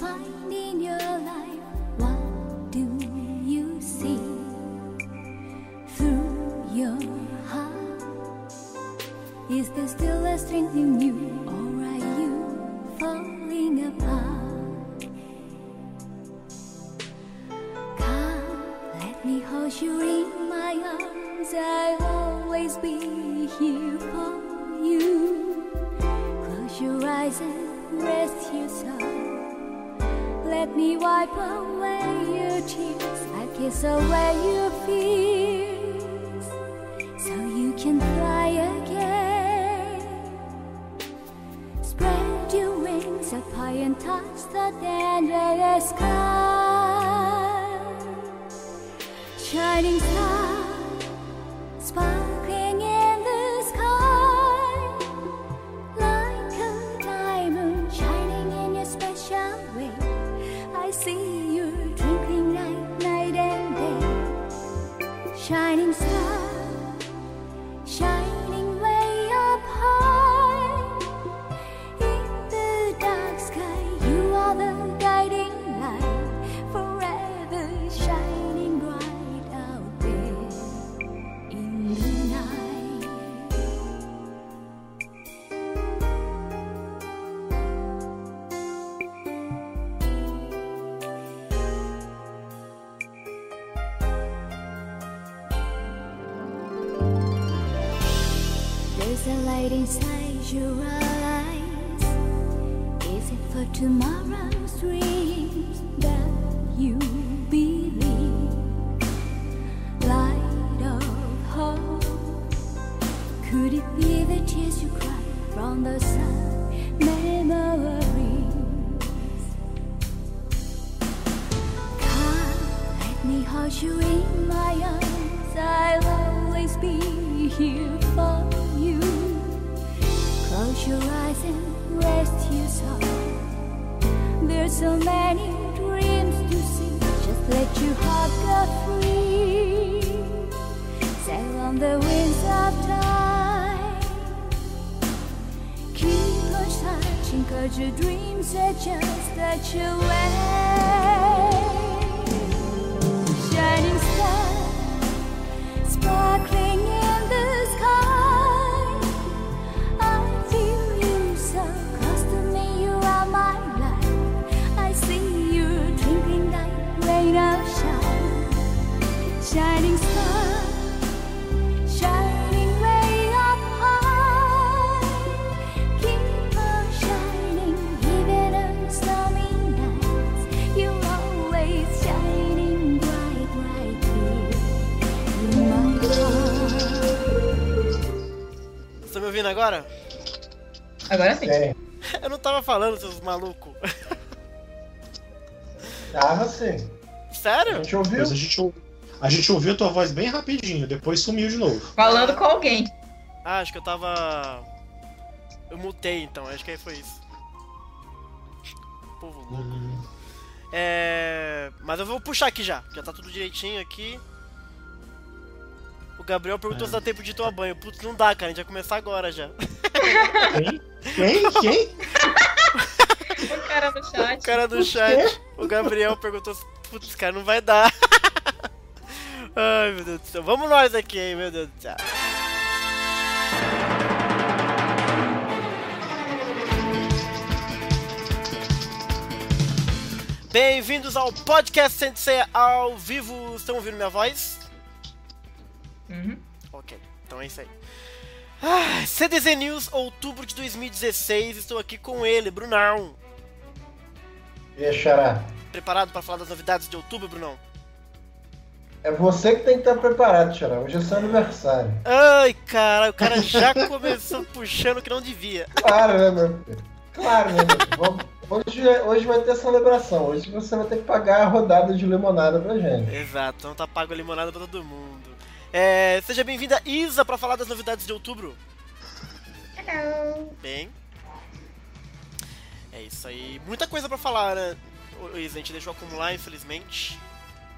What you ouvindo agora? Agora sim. É, Eu não tava falando, seus malucos. tava sim. A Sério? gente ouviu? A gente, a gente ouviu a tua voz bem rapidinho, depois sumiu de novo. Falando com alguém. Ah, acho que eu tava. Eu mutei então, acho que aí foi isso. Povo louco. Hum, É. Mas eu vou puxar aqui já, já tá tudo direitinho aqui. O Gabriel perguntou É. se dá tempo de tomar banho. Putz, não dá, cara, a gente vai começar agora já. Quem? Quem? Quem? O cara no chat. O cara do chat, o Gabriel perguntou se. Putz, cara, não vai dar. Ai, meu Deus do céu. Vamos nós aqui, hein, meu Deus do céu. Bem-vindos ao podcast Sensei ao vivo. Estão ouvindo minha voz? Uhum. Ok, então é isso aí. Ah, CDZ News, outubro de 2016. Estou aqui com ele, Brunão. E aí, Xará? Preparado para falar das novidades de outubro, Brunão? É você que tem que estar preparado, Xará. Hoje é seu aniversário. Ai, cara, o cara já começou puxando que não devia. Claro, né, meu filho? Claro, né, meu filho? Hoje, hoje vai ter celebração. Hoje você vai ter que pagar a rodada de limonada pra gente. Exato, então tá pago a limonada pra todo mundo. É, seja bem-vinda, Isa, para falar das novidades de outubro. Bem. É isso aí. Muita coisa pra falar, né? Isa, a gente deixou acumular, infelizmente.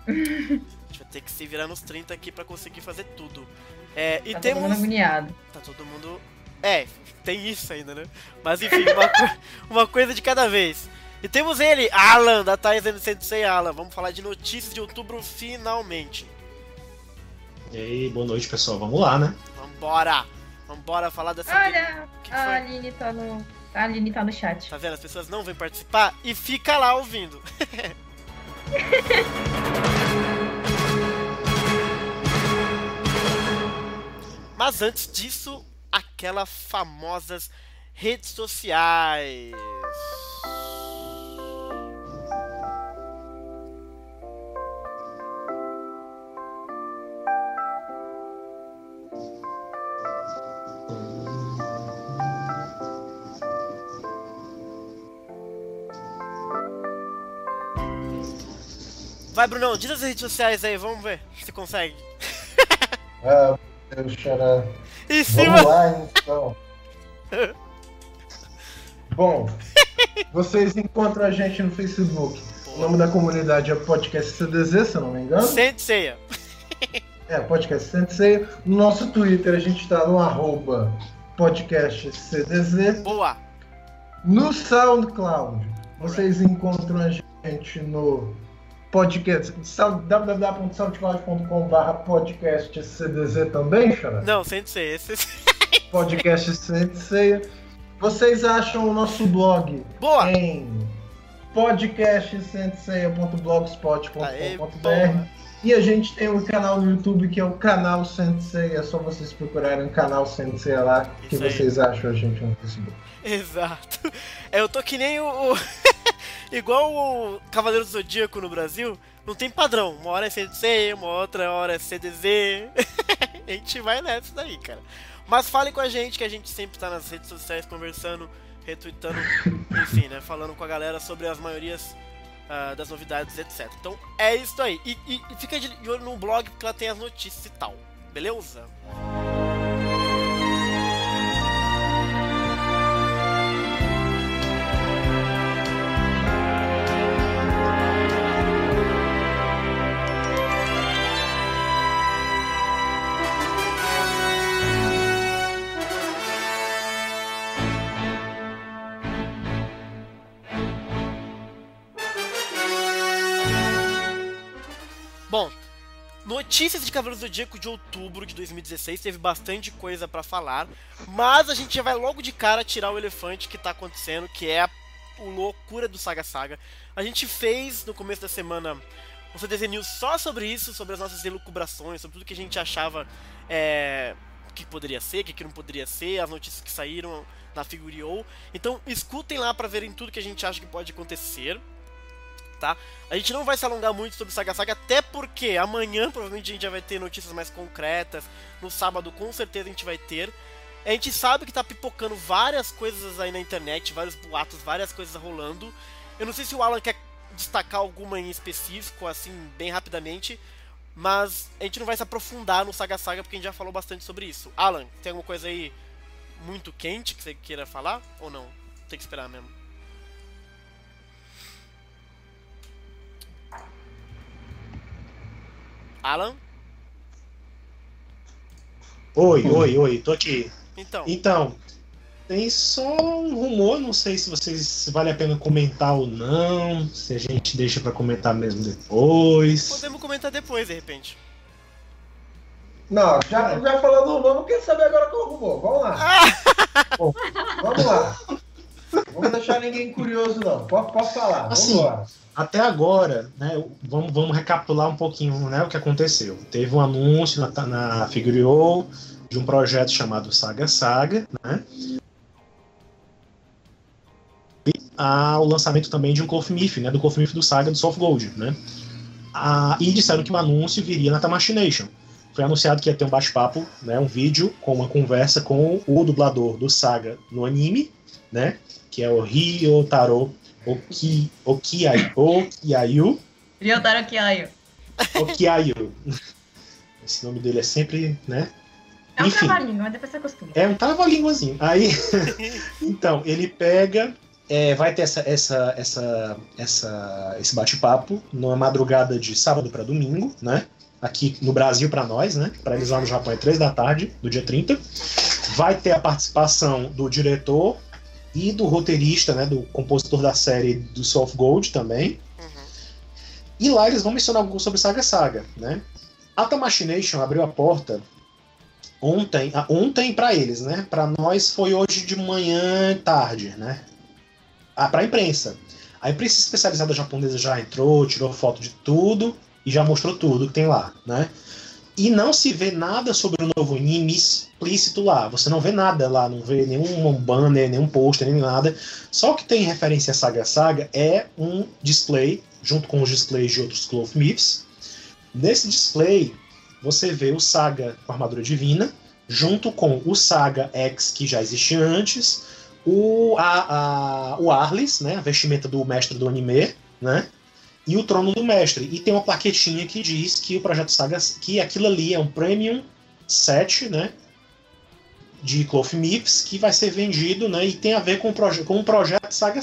A gente vai ter que se virar nos 30 aqui pra conseguir fazer tudo. É, e Tá todo temos. mundo agoniado. Tá todo mundo. É, tem isso ainda, né? Mas enfim, uma, co- uma coisa de cada vez. E temos ele, Alan, da Thais Sensei Alan. Vamos falar de notícias de outubro finalmente. E aí, boa noite, pessoal. Vamos lá, né? Vambora! Vambora falar dessa. Olha, que que a foi? Aline tá no. A Aline tá no chat. Tá vendo? As pessoas não vêm participar e fica lá ouvindo. Mas antes disso, aquelas famosas redes sociais. Vai, Brunão, diz as redes sociais aí, vamos ver se você consegue. Ah, meu Deus, xará. Em Vamos cima! lá, então. Bom, vocês encontram a gente no Facebook. O nome da comunidade é Podcast CDZ, se eu não me engano. Senseia. É, Podcast Sensei. No nosso Twitter a gente tá no arroba podcast CDZ. Boa! No SoundCloud, vocês encontram a gente no podcast www.soundcloud.com.br podcast CDZ também, Xará? Não, Sensei, esse. Podcast Sensei. Vocês acham o nosso blog Boa! em boa! e a gente tem um canal no YouTube que é o canal Sensei. É só vocês procurarem o canal Sensei lá que Isso aí. vocês acham a gente no Facebook. Exato. Eu tô que nem o. Igual o Cavaleiro do Zodíaco no Brasil, não tem padrão. Uma hora é Sensei, uma outra hora é CDZ. a gente vai nessa daí, cara. Mas fale com a gente, que a gente sempre tá nas redes sociais conversando, retweetando, enfim, né? Falando com a galera sobre as maiorias ah, das novidades, etc. Então é isso aí. E, e- e fica de de olho no blog, porque lá tem as notícias e tal. Beleza? Bom, notícias de Cavaleiros do Zodíaco de outubro de 2016, teve bastante coisa pra falar, mas a gente já vai logo de cara tirar o elefante que tá acontecendo, que é a loucura do Saga Saga. A gente fez no começo da semana um CDZ News só sobre isso, sobre as nossas elucubrações, sobre tudo que a gente achava é, que poderia ser, que, que não poderia ser, as notícias que saíram na Figurio. Então escutem lá pra verem tudo que a gente acha que pode acontecer tá? A gente não vai se alongar muito sobre Saga Saga, até porque amanhã provavelmente a gente já vai ter notícias mais concretas. No sábado, com certeza, a gente vai ter. A gente sabe que tá pipocando várias coisas aí na internet, vários boatos, várias coisas rolando. Eu não sei se o Alan quer destacar alguma em específico, assim, bem rapidamente. Mas a gente não vai se aprofundar no Saga Saga porque a gente já falou bastante sobre isso. Alan, tem alguma coisa aí muito quente que você queira falar? Ou não? Tem que esperar mesmo. Alan? Oi, oi, oi, tô aqui. Então. Então, tem só um rumor, não sei se vocês se vale a pena comentar ou não, se a gente deixa pra comentar mesmo depois. Podemos comentar depois, de repente. Não, já, já falando o nome, quer saber agora qual rumor. Vamos lá. Vamos lá. Vamos deixar ninguém curioso, não. Pode, pode falar. Vamos Assim. Até agora, né, vamos, vamos recapitular um pouquinho né, o que aconteceu. Teve um anúncio na, na Figurio de um projeto chamado Saga Saga, né? E ah, o lançamento também de um Clothmith, né, do Clothmith do Saga do Soft Gold, né? Ah, e disseram que o anúncio viria na Tamashination. Foi anunciado que ia ter um bate-papo, né, um vídeo com uma conversa com o dublador do Saga no anime, né? Que é o Ryotaro Oki, Okiai, Okiayu. Ryotaro Kiaio. Okiayu. Esse nome dele é sempre, né? É um trabalhinho, mas depois você acostuma. É um trava-línguazinho. Aí, então, ele pega, é, vai ter essa, essa, essa, essa, esse bate-papo numa madrugada de sábado para domingo, né? Aqui no Brasil para nós, né? Para eles lá no Japão é 3 da tarde, do dia 30. Vai ter a participação do diretor e do roteirista, né, do compositor da série do of Gold também. Uhum. E lá eles vão mencionar algo sobre Saga Saga, né? A Tamachination abriu a porta ontem, ah, ontem para eles, né? Para nós foi hoje de manhã tarde, né? Ah, para a imprensa. A imprensa especializada japonesa já entrou, tirou foto de tudo e já mostrou tudo que tem lá, né? E não se vê nada sobre o novo anime explícito lá. Você não vê nada lá, não vê nenhum banner, nenhum pôster, nem nada. Só o que tem referência a Saga Saga é um display, junto com os displays de outros Cloth Myths. Nesse display, você vê o Saga com armadura divina, junto com o Saga X que já existia antes, o, a, a, o Arlis, né, a vestimenta do mestre do anime, né, e o Trono do Mestre. E tem uma plaquetinha que diz que o Projeto Saga, que aquilo ali é um Premium set, né, de Cloth Myths, que vai ser vendido, né, e tem a ver com o, proje com o Projeto Saga.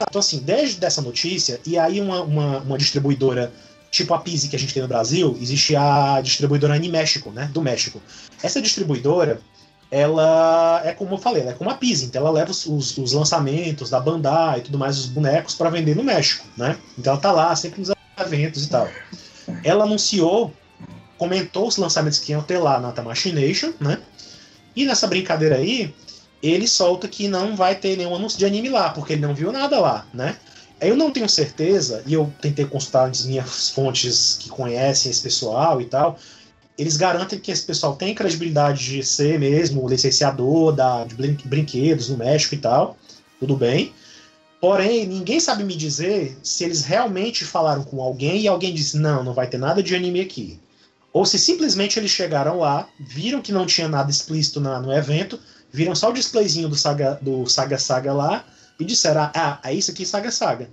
Então, assim, desde essa notícia, e aí uma, uma, uma distribuidora tipo a Pizzi que a gente tem no Brasil, existe a distribuidora Animéxico, né, do México. Essa distribuidora, ela é como eu falei, ela é como a Pizzi, então ela leva os, os, os lançamentos da Bandai e tudo mais, os bonecos, para vender no México, né? Então ela tá lá sempre nos eventos e tal. Ela anunciou, comentou os lançamentos que iam ter lá na Tamachination, né? E nessa brincadeira aí, ele solta que não vai ter nenhum anúncio de anime lá, porque ele não viu nada lá, né? Eu não tenho certeza, e eu tentei consultar as minhas fontes que conhecem esse pessoal e tal. Eles garantem que esse pessoal tem credibilidade de ser mesmo licenciador da, de brinquedos no México e tal. Tudo bem. Porém, ninguém sabe me dizer se eles realmente falaram com alguém e alguém disse: não, não vai ter nada de anime aqui. Ou se simplesmente eles chegaram lá, viram que não tinha nada explícito na, no evento, viram só o displayzinho do Saga, do Saga Saga lá e disseram: ah, é isso aqui Saga Saga.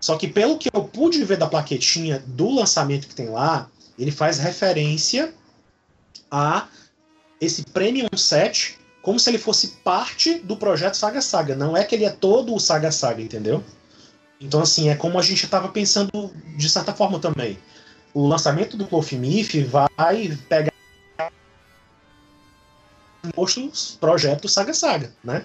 Só que pelo que eu pude ver da plaquetinha do lançamento que tem lá, ele faz referência a esse Premium Set como se ele fosse parte do projeto Saga Saga. Não é que ele é todo o Saga Saga, entendeu? Então, assim, é como a gente estava pensando de certa forma também. O lançamento do Myth vai pegar os projetos Saga Saga, né?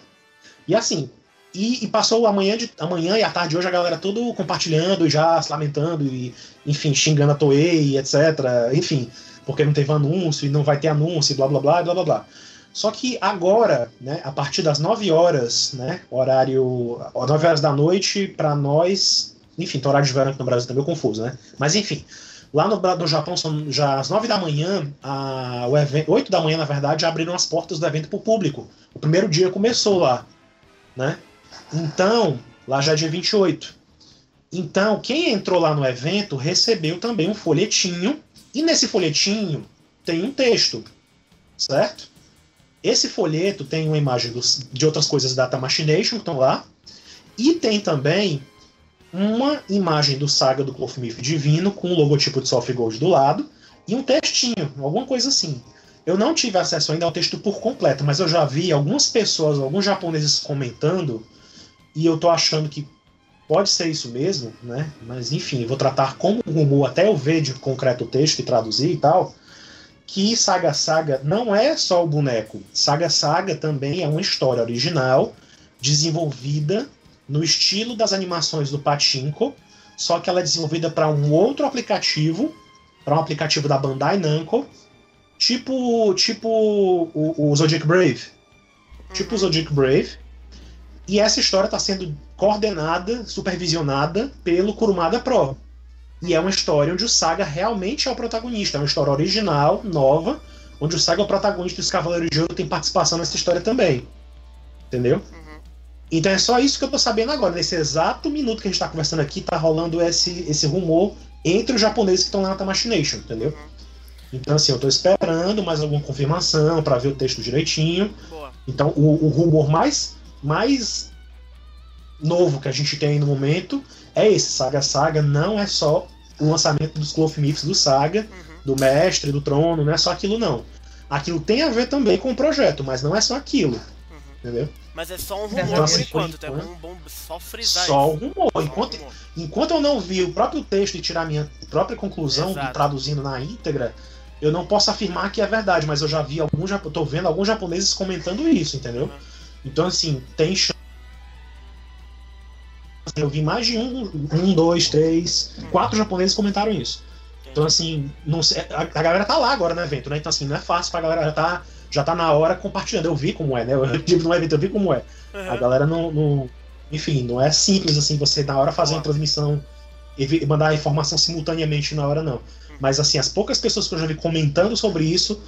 E assim, e, e, passou amanhã, de, amanhã e a tarde de hoje a galera tudo compartilhando, já se lamentando e, enfim, xingando a Toei, etc. Enfim, porque não teve anúncio e não vai ter anúncio, blá blá blá blá blá blá. Só que agora, né, a partir das 9 horas, né, horário. 9 horas da noite, para nós. Enfim, tem horário de verão aqui no Brasil também é confuso, né? Mas enfim, lá no, no Japão são já às 9 da manhã, a, o evento, 8 da manhã, na verdade, abriram as portas do evento para o público. O primeiro dia começou lá, né? Então, lá já é dia 28. Então, quem entrou lá no evento recebeu também um folhetinho, e nesse folhetinho tem um texto, certo? Esse folheto tem uma imagem dos, de outras coisas da Tamachination que estão lá, e tem também uma imagem do Saga do Clothmith Divino com o logotipo de Soft Gold do lado e um textinho, alguma coisa assim. Eu não tive acesso ainda ao texto por completo, mas eu já vi algumas pessoas, alguns japoneses comentando e eu tô achando que pode ser isso mesmo, né? Mas enfim, vou tratar como rumor até eu ver de concreto o texto e traduzir e tal. Que Saga Saga não é só o boneco. Saga Saga também é uma história original, desenvolvida no estilo das animações do Pachinko, só que ela é desenvolvida para um outro aplicativo, para um aplicativo da Bandai Namco, tipo tipo o, o Zodiac Brave. Tipo o Zodiac Brave, e essa história está sendo coordenada, supervisionada pelo Kurumada Pro. E é uma história onde o Saga realmente é o protagonista. É uma história original, nova, onde o Saga é o protagonista e os Cavaleiros de Ouro têm participação nessa história também. Entendeu? Uhum. Então é só isso que eu tô sabendo agora. Nesse exato minuto que a gente tá conversando aqui, tá rolando esse, esse rumor entre os japoneses que estão lá na Tamachination, entendeu? Uhum. Então, assim, eu tô esperando mais alguma confirmação para ver o texto direitinho. Boa. Então, o, o rumor mais mais novo que a gente tem no momento é esse. Saga Saga não é só o lançamento dos Cloth Myths do Saga, uhum. do Mestre, do Trono, não é só aquilo não. Aquilo tem a ver também com o projeto, mas não é só aquilo. Uhum. Entendeu? Mas é só um rumor então, assim, por enquanto, então é um bom só frisar Só um rumor. Só enquanto, rumor. enquanto eu não vi o próprio texto e tirar minha própria conclusão, traduzindo na íntegra, Eu não posso afirmar que é verdade, mas eu já vi alguns, tô vendo alguns japoneses comentando isso, entendeu? Uhum. Então assim, tem chance. Eu vi mais de um, um, dois, três, quatro japoneses comentaram isso. Então, assim, não sei, a, a galera tá lá agora no evento, né? Então, assim, não é fácil pra galera, já tá, já tá na hora compartilhando. Eu vi como é, né? Eu tive no evento, eu vi como é. A Uhum. galera não, não- Enfim, não é simples assim você na hora fazer uma transmissão e mandar a informação simultaneamente na hora, não. Mas assim, as poucas pessoas que eu já vi comentando sobre isso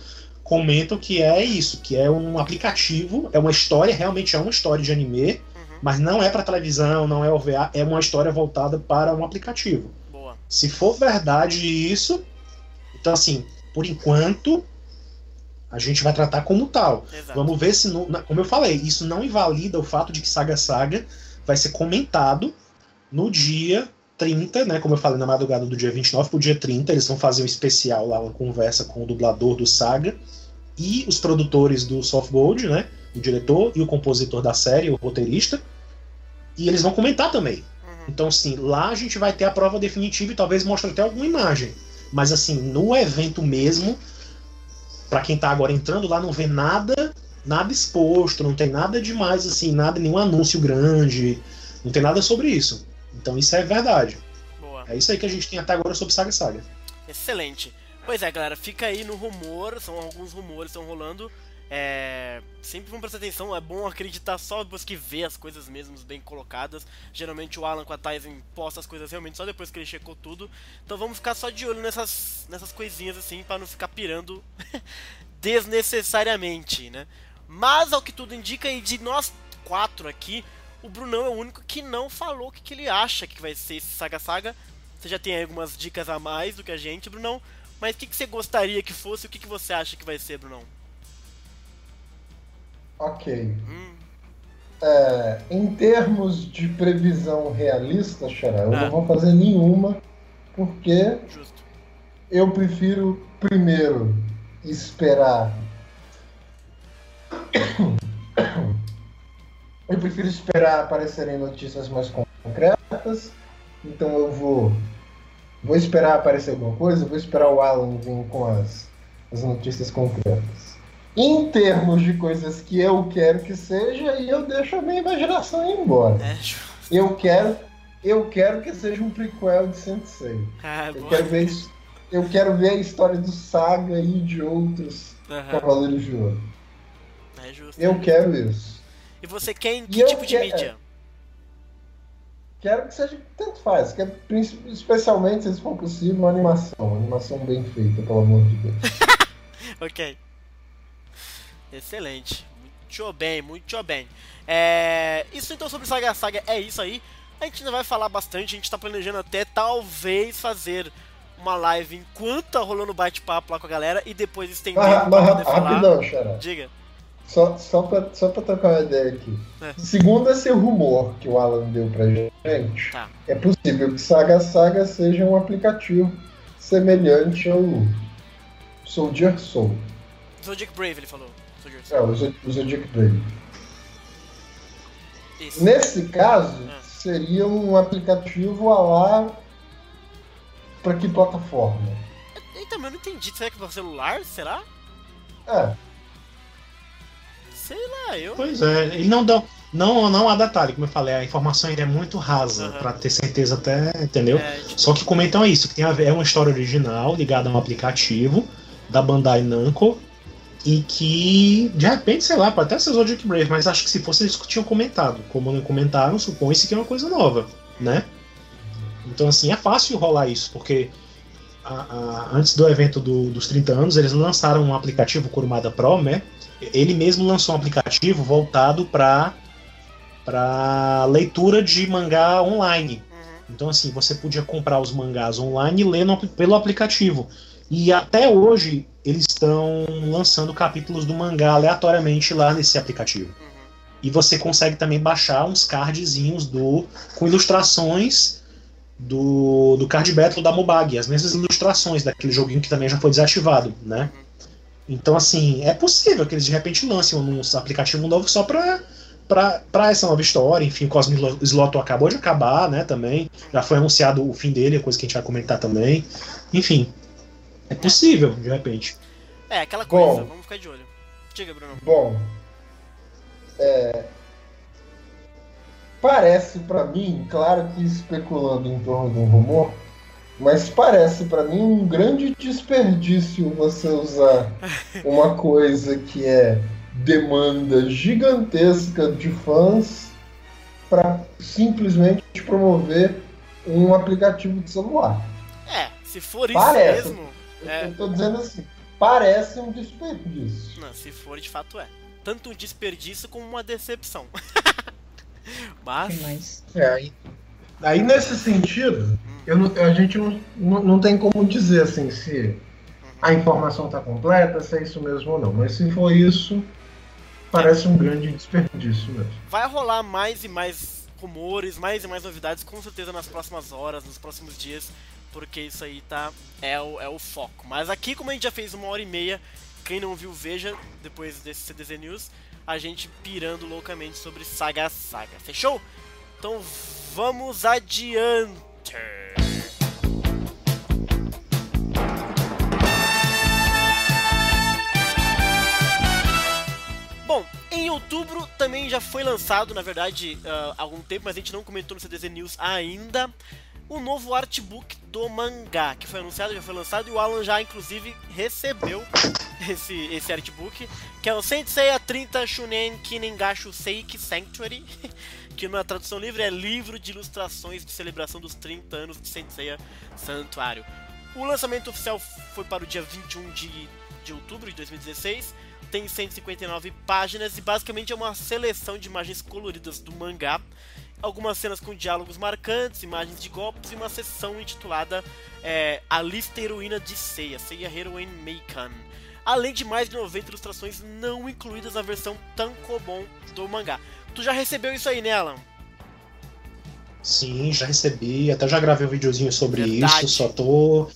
comentam que é isso, que é um aplicativo, é uma história, realmente é uma história de anime, Uhum. mas não é para televisão, não é OVA, é uma história voltada para um aplicativo. Boa. Se for verdade isso, então assim, por enquanto a gente vai tratar como tal. Exato. Vamos ver se, no- como eu falei, isso não invalida o fato de que Saga Saga vai ser comentado no dia 30, né? Como eu falei, na madrugada do dia 29 pro dia 30, eles vão fazer um especial lá, uma conversa com o dublador do Saga e os produtores do Soft Gold, né? O diretor e o compositor da série, o roteirista. E eles vão comentar também. Uhum. Então, assim, lá a gente vai ter a prova definitiva e talvez mostre até alguma imagem. Mas, assim, no evento mesmo, Pra quem tá agora entrando lá, não vê nada, nada exposto, não tem nada demais, assim, nada, nenhum anúncio grande, não tem nada sobre isso. Então, isso é verdade. Boa. É isso aí que a gente tem até agora sobre Saga Saga. Excelente. Pois é, galera, fica aí no rumor, são alguns rumores estão rolando. É, sempre vamos prestar atenção, é bom acreditar só depois que vê as coisas mesmo bem colocadas. Geralmente o Alan com a Tyson posta as coisas realmente só depois que ele checou tudo. Então vamos ficar só de olho nessas, nessas coisinhas assim, pra não ficar pirando desnecessariamente, né? Mas ao que tudo indica, e de nós quatro aqui, o Brunão é o único que não falou o que, que ele acha que vai ser esse Saga Saga. Você já tem algumas dicas a mais do que a gente, Brunão. Mas o que, que você gostaria que fosse o que, que você acha que vai ser, Brunão? Ok. Hum, É, em termos de previsão realista, Xará, eu Ah. não vou fazer nenhuma, porque justo. eu prefiro primeiro esperar. Eu prefiro esperar aparecerem notícias mais concretas. Então eu vou. Vou esperar aparecer alguma coisa, vou esperar o Alan vir com as, as notícias concretas. Em termos de coisas que eu quero que seja, e eu deixo a minha imaginação ir embora. É. Eu quero, eu quero que seja um prequel de Sensei. Ah, Eu boa. quero ver, eu quero ver a história do Saga e de outros Aham, Cavaleiros de Ouro. é justo. Eu quero isso. E você quer em E que eu tipo de quero- mídia? Quero que seja tanto faz, que é especialmente se for possível uma animação, uma animação bem feita, pelo amor de Deus. Ok. Excelente. Muito bem, muito bem. É... Isso então sobre Saga Saga é isso aí. A gente ainda vai falar bastante, a gente tá planejando até talvez fazer uma live enquanto tá rolando bate-papo lá com a galera e depois estender pra mas rapidão, Xará. Diga. Só, só, pra, só pra trocar uma ideia aqui. É. Segundo esse rumor que o Alan deu pra gente, Tá. é possível que Saga Saga seja um aplicativo semelhante ao Soldier Soul. Zodiac Brave, ele falou. Soldier É, o Zo- o Zodiac Brave. Isso. Nesse caso, É. seria um aplicativo a lá pra que plataforma? Eita, mas eu não entendi. Será que é pra celular? Será? É, Sei lá, eu. Pois é, ele não dá. Não, não há detalhe, como eu falei, a informação ainda é muito rasa, Aham. pra ter certeza até, entendeu? É, tipo, Só que comentam isso, que tem a ver, é uma história original ligada a um aplicativo da Bandai Namco e que, de repente, sei lá, pode até ser Zodiac Brave, mas acho que se fosse eles tinham comentado. Como não comentaram, supõe-se que é uma coisa nova, né? Então, assim, é fácil rolar isso, porque a- a- antes do evento do- dos 30 anos, eles lançaram um aplicativo, o Kurumada Pro, né? Ele mesmo lançou um aplicativo voltado para para leitura de mangá online. uhum. Então, assim, você podia comprar os mangás online e ler no- pelo aplicativo. E até hoje eles estão lançando capítulos do mangá aleatoriamente lá nesse aplicativo. Uhum. E você consegue também baixar uns cardzinhos do com ilustrações do, do card battle da Mobag, as mesmas ilustrações daquele joguinho que também já foi desativado, né? Então, assim, é possível que eles de repente lancem um aplicativo novo só pra, pra, pra essa nova história. Enfim, o Cosmic Slot acabou de acabar, né? Também. Já foi anunciado o fim dele, coisa que a gente vai comentar também. Enfim. É possível, de repente. É, aquela coisa, Bom. vamos ficar de olho. Diga, Bruno. Bom, é, parece pra mim, claro que especulando em torno de um rumor, mas parece pra mim um grande desperdício você usar uma coisa que é demanda gigantesca de fãs para simplesmente promover um aplicativo de celular. É, se for isso Parece. mesmo. Eu, É. eu tô dizendo assim, parece um desperdício. Não, se for de fato é. Tanto um desperdício como uma decepção. Mas. É, aí, nesse sentido, eu a gente não, não, não tem como dizer assim se a informação está completa, se é isso mesmo ou não. Mas se for isso, parece um grande desperdício mesmo. vai rolar mais e mais rumores, mais e mais novidades, com certeza nas próximas horas, nos próximos dias, porque isso aí tá é o, é o foco. Mas aqui, como a gente já fez uma hora e meia, quem não viu, veja depois desse CDZ News, a gente pirando loucamente sobre Saga Saga. Fechou? Então vamos adiante. Bom, em outubro também já foi lançado, na verdade, ah, há algum tempo, mas a gente não comentou no CDZ News ainda, o novo artbook do mangá, que foi anunciado, já foi lançado, e o Alan já, inclusive, recebeu esse, esse artbook, que é o Sensei 30 Shunen Kiningashu Seiki Sanctuary, que na tradução livre é Livro de Ilustrações de Celebração dos 30 anos de Senseiya Santuário. O lançamento oficial foi para o dia 21 de, de outubro de 2016, tem 159 páginas e basicamente é uma seleção de imagens coloridas do mangá, algumas cenas com diálogos marcantes, imagens de golpes e uma seção intitulada é, A Lista Heroína de Seiya, Seiya Heroine Meikan. Além de mais de 90 ilustrações não incluídas na versão Tankobon do mangá. Tu já recebeu isso aí, né, Alan? Sim, já recebi, até já gravei um videozinho sobre Verdade. isso, só tô.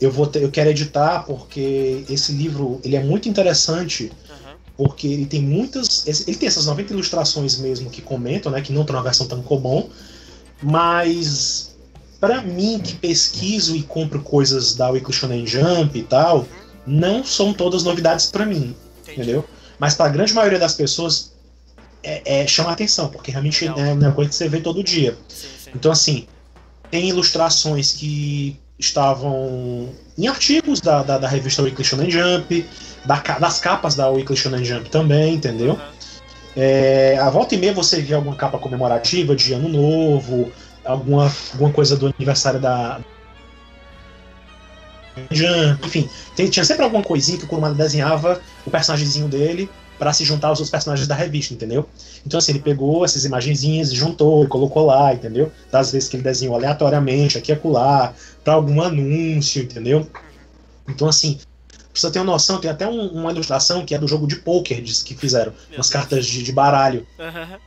Eu vou ter- eu quero editar porque esse livro ele é muito interessante Aham. porque ele tem muitas. Ele tem essas 90 ilustrações mesmo que comentam, né? Que não estão na versão tão comum. Mas para mim, que pesquiso e compro coisas da Weekly Shonen Jump e tal, não são todas novidades para mim, Entendi. entendeu? Mas para a grande maioria das pessoas é, é- chama atenção, porque realmente Legal. é uma coisa que você vê todo dia. Sim, sim. Então, assim, tem ilustrações que estavam em artigos da, da, da revista Weekly Shonen Jump, da das capas da Weekly Shonen Jump também, entendeu? Aham. É, a volta e meia você vê alguma capa comemorativa de Ano Novo, alguma, alguma coisa do aniversário da. Jump, enfim, tem- tinha sempre alguma coisinha que o Kurumada desenhava o personagemzinho dele para se juntar aos outros personagens da revista, entendeu? Então, assim, ele pegou essas imagenzinhas e juntou e colocou lá, entendeu? Das vezes que ele desenhou aleatoriamente, aqui e acolá, pra algum anúncio, entendeu? Então, assim, você ter uma noção, tem até um- uma ilustração que é do jogo de poker diz que fizeram, Meu umas Deus. cartas de, de baralho. Aham.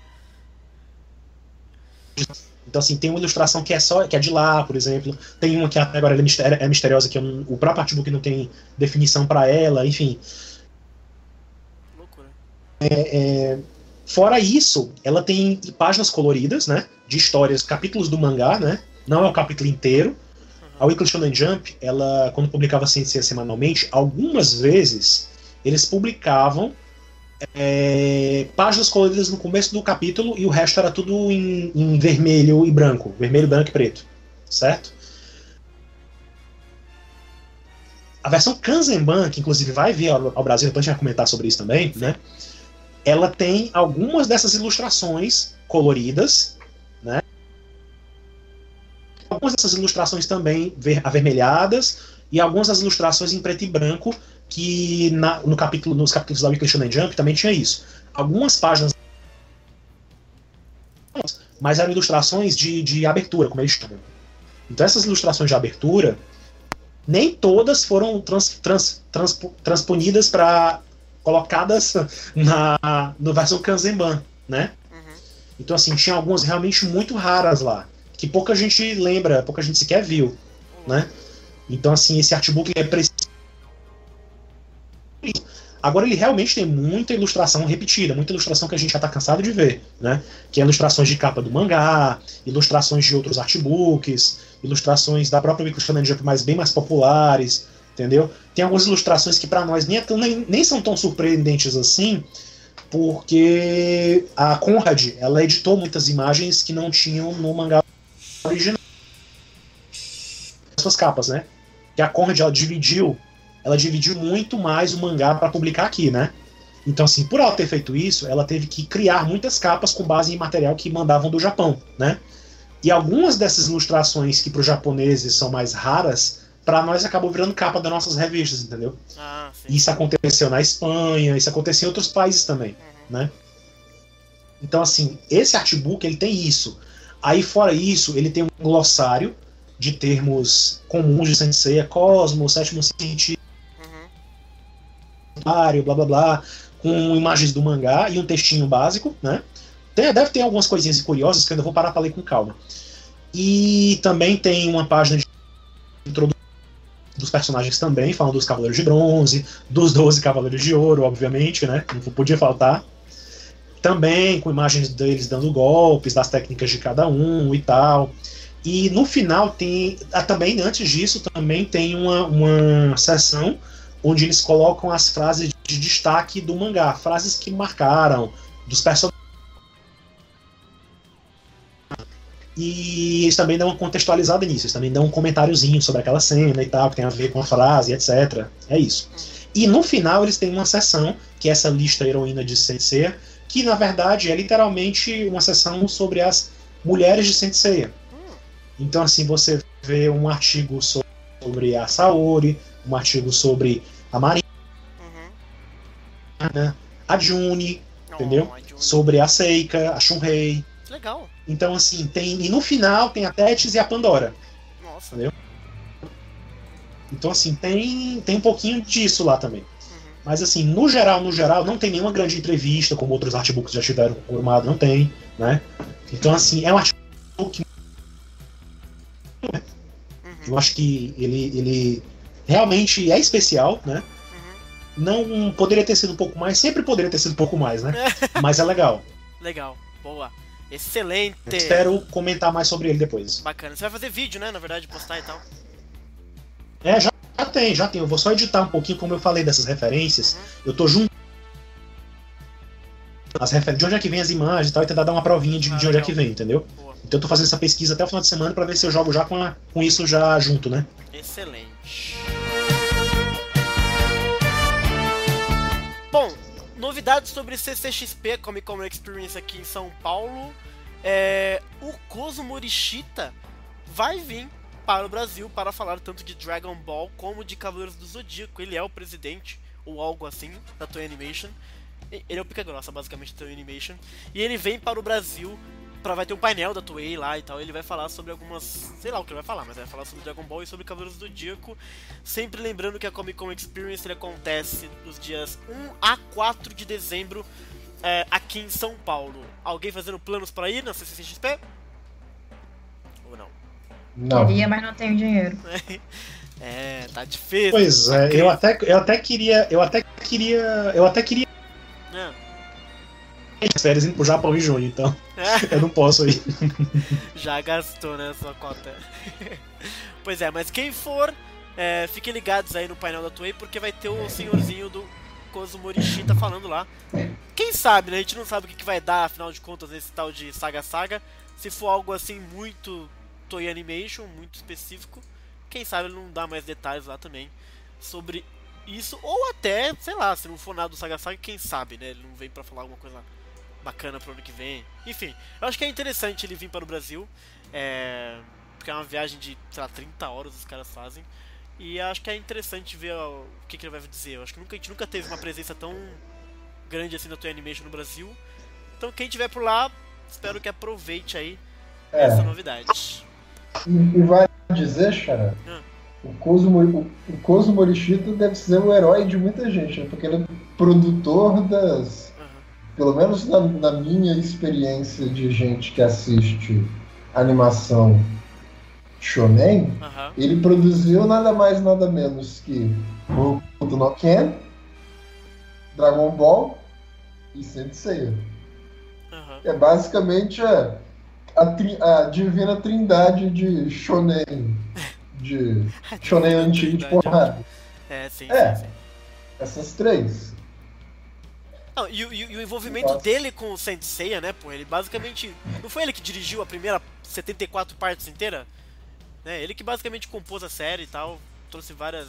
Então, assim, tem uma ilustração que é só que é de lá, por exemplo. Tem uma que até agora é, é misteriosa, que não- o próprio artbook não tem definição pra ela, enfim. Loucura. Fora isso, ela tem páginas coloridas, né? De histórias, capítulos do mangá, né? Não é o capítulo inteiro. A Weekly Shonen Jump, ela, quando publicava Sensei semanalmente, algumas vezes eles publicavam é, páginas coloridas no começo do capítulo e o resto era tudo em, em vermelho e branco. Vermelho, branco e preto. Certo? A versão Kanzenban, que inclusive vai vir ao, ao Brasil, depois a gente vai comentar sobre isso também, né? Ela tem algumas dessas ilustrações coloridas, né? Algumas dessas ilustrações também ver- avermelhadas e algumas das ilustrações em preto e branco que na- no capítulo, nos capítulos da Weekly Shonen Jump também tinha isso. Algumas páginas mas eram ilustrações de, de abertura, como eles chamam. Então essas ilustrações de abertura nem todas foram trans, trans, transpo- transponidas para colocadas na no versão Kanzenban, né? Uhum. Então assim tinha algumas realmente muito raras lá que pouca gente lembra, pouca gente sequer viu, né? Então assim esse artbook é preciso. Agora ele realmente tem muita ilustração repetida, muita ilustração que a gente já está cansado de ver, né? Que é ilustrações de capa do mangá, ilustrações de outros artbooks, ilustrações da própria Shonen Jump, mas bem mais populares, entendeu? Tem algumas ilustrações que para nós nem, é tão- nem, nem são tão surpreendentes assim, porque a Conrad ela editou muitas imagens que não tinham no mangá original. Essas capas, né? Que a Conrad ela dividiu, ela dividiu muito mais o mangá para publicar aqui, né? Então, assim, por ela ter feito isso, ela teve que criar muitas capas com base em material que mandavam do Japão, né? E algumas dessas ilustrações que para os japoneses são mais raras, para nós acabou virando capa das nossas revistas, entendeu? Ah. Isso aconteceu na Espanha, isso aconteceu em outros países também, né? Então, assim, esse artbook ele tem isso. Aí, fora isso, ele tem um glossário de termos comuns de Sensei, Cosmos, Sétimo Científico, Uhum. blá blá blá, com imagens do mangá e um textinho básico, né? Tem, deve ter algumas coisinhas curiosas que eu ainda vou parar para ler com calma. E também tem uma página de introdução dos personagens também, falando dos Cavaleiros de Bronze, dos 12 Cavaleiros de Ouro, obviamente, né? Não podia faltar. Também com imagens deles dando golpes, das técnicas de cada um e tal. E no final tem. ah, Também, antes disso, também tem uma, uma seção onde eles colocam as frases de destaque do mangá, frases que marcaram, dos personagens. E eles também dão uma contextualizada nisso, eles também dão um comentáriozinho sobre aquela cena e tal, que tem a ver com a frase, etc. É isso. E no final eles têm uma seção, que é essa lista heroína de Sensei, que na verdade é literalmente uma seção sobre as mulheres de Sensei. Então, assim, você vê um artigo sobre a Saori, um artigo sobre a Marina, Uhum. a Juni, Entendeu? June. sobre a Seika, a Shunrei. Legal. Então, assim, tem. E no final tem a Tétis e a Pandora. Nossa. Entendeu? Então, assim, tem, tem um pouquinho disso lá também. Uhum. Mas, assim, no geral, no geral, não tem nenhuma grande entrevista, como outros artbooks já tiveram com o Kurumada, não tem, né? Então, assim, é um artbook. Uhum. Eu acho que ele, ele realmente é especial, né? Uhum. Não poderia ter sido um pouco mais, sempre poderia ter sido um pouco mais, né? Mas é legal. Legal. Boa. Excelente. Espero comentar mais sobre ele depois. Bacana. Você vai fazer vídeo, né? Na verdade, postar e tal. É, já, já tem, já tem. Eu vou só editar um pouquinho, como eu falei dessas referências. Uhum. Eu tô junto. As refer... De onde é que vem as imagens e tal, e tentar dar uma provinha de, Ah, de onde é que vem, entendeu? Boa. Então eu tô fazendo essa pesquisa até o final de semana pra ver se eu jogo já com, a- com isso já junto, né? Excelente. Bom, novidades sobre CCXP, Comic Con Experience aqui em São Paulo. É, o Kozo Morishita vai vir para o Brasil para falar tanto de Dragon Ball como de Cavaleiros do Zodíaco. Ele é o presidente, ou algo assim, da Toei Animation. Ele é o pica grossa, basicamente, da Toei Animation. E ele vem para o Brasil Pra, vai ter um painel da Toei lá e tal. Ele vai falar sobre algumas. Sei lá o que ele vai falar, mas vai falar sobre Dragon Ball e sobre Cavaleiros do Zodíaco. Sempre lembrando que a Comic Con Experience ele acontece dos dias 1 a 4 de dezembro é, aqui em São Paulo. Alguém fazendo planos para ir na CCXP? Ou não? Não. Queria, mas não tenho dinheiro. É, tá difícil. Pois tá é, eu crise. até, eu até queria. Eu até queria. Eu até queria É. as férias indo pro Japão em junho, então É. eu não posso ir. Já gastou, né, sua cota. pois é, mas quem for, é, fiquem ligados aí no painel da Toei, porque vai ter o senhorzinho do Kozo Morishita falando lá. Quem sabe, né? A gente não sabe o que, que vai dar, afinal de contas, nesse tal de Saga Saga. Se for algo assim muito Toei Animation, muito específico, quem sabe ele não dá mais detalhes lá também sobre isso. Ou até, sei lá, se não for nada do Saga Saga, quem sabe, né? Ele não vem pra falar alguma coisa bacana pro ano que vem. Enfim, eu acho que é interessante ele vir para o Brasil. É, porque é uma viagem de, sei lá, 30 horas os caras fazem. E acho que é interessante ver o que, que ele vai dizer. Eu acho que nunca, a gente nunca teve uma presença tão grande assim da Toy Animation no Brasil. Então quem tiver por lá, espero que aproveite aí É. essa novidade. E, e vai dizer, Xará, Ah. o Kozo, o, Morishita deve ser o herói de muita gente, né? porque ele é produtor das. Pelo menos na, na minha experiência de gente que assiste animação shonen, ele produziu nada mais nada menos que Boruto no Ken, Dragon Ball e Sensei. É basicamente a, a, tri- a divina trindade de shonen. De shonen antigo de porrada. É, sim, É. sim, sim. Essas três. Não, e, o- e e o envolvimento dele com o Senseiya, né, pô, ele basicamente. Não foi ele que dirigiu a primeira 74 partes inteira? Né, ele que basicamente compôs a série e tal, trouxe várias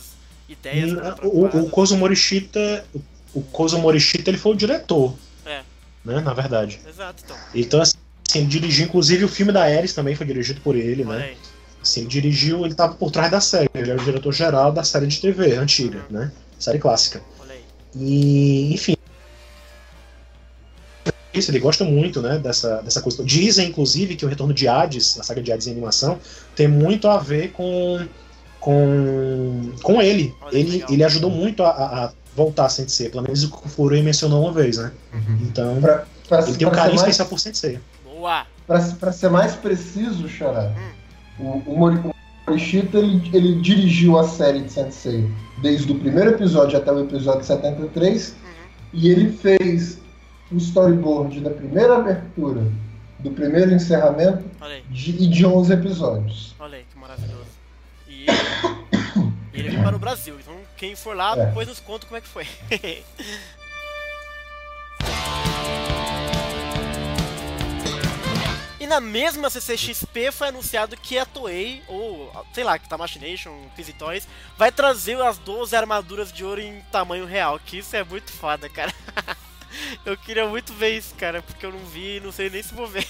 ideias. pra- pra O, o. Kozo Morishita, o Kozo Morishita, ele foi o diretor. É. Né, na verdade. Exato, então. Então, assim, ele dirigiu, inclusive, o filme da Ares também foi dirigido por ele, Olha né? aí. Assim, ele dirigiu, ele tava por trás da série, ele era o diretor geral da série de TV antiga, né? Série clássica. E, enfim. Isso, ele gosta muito, né, dessa, dessa coisa. Dizem, inclusive, que o retorno de Hades, a saga de Hades em animação, tem muito a ver com com, com ele. Olha Ele, legal. ele ajudou muito a, a- voltar a Sensei, pelo menos o que o Furui mencionou uma vez, né? Então, Pra, pra, ele tem um carinho ser mais, especial por Sensei. Boa! pra, pra ser mais preciso, Xará, o, o o Morishita ele, ele dirigiu a série de Sensei desde o primeiro episódio até o episódio 73 Uhum. e ele fez o storyboard da primeira abertura, do primeiro encerramento de, e de 11 episódios. olha aí, que maravilhoso. E ele, ele veio para o Brasil, então quem for lá, É. depois nos conta como é que foi. E na mesma CCXP foi anunciado que a Toei, ou sei lá, que tá Machination, Crazy Toys, vai trazer as 12 armaduras de ouro em tamanho real, que isso é muito foda, cara. Eu queria muito ver isso, cara, porque eu não vi e não sei nem se vou ver.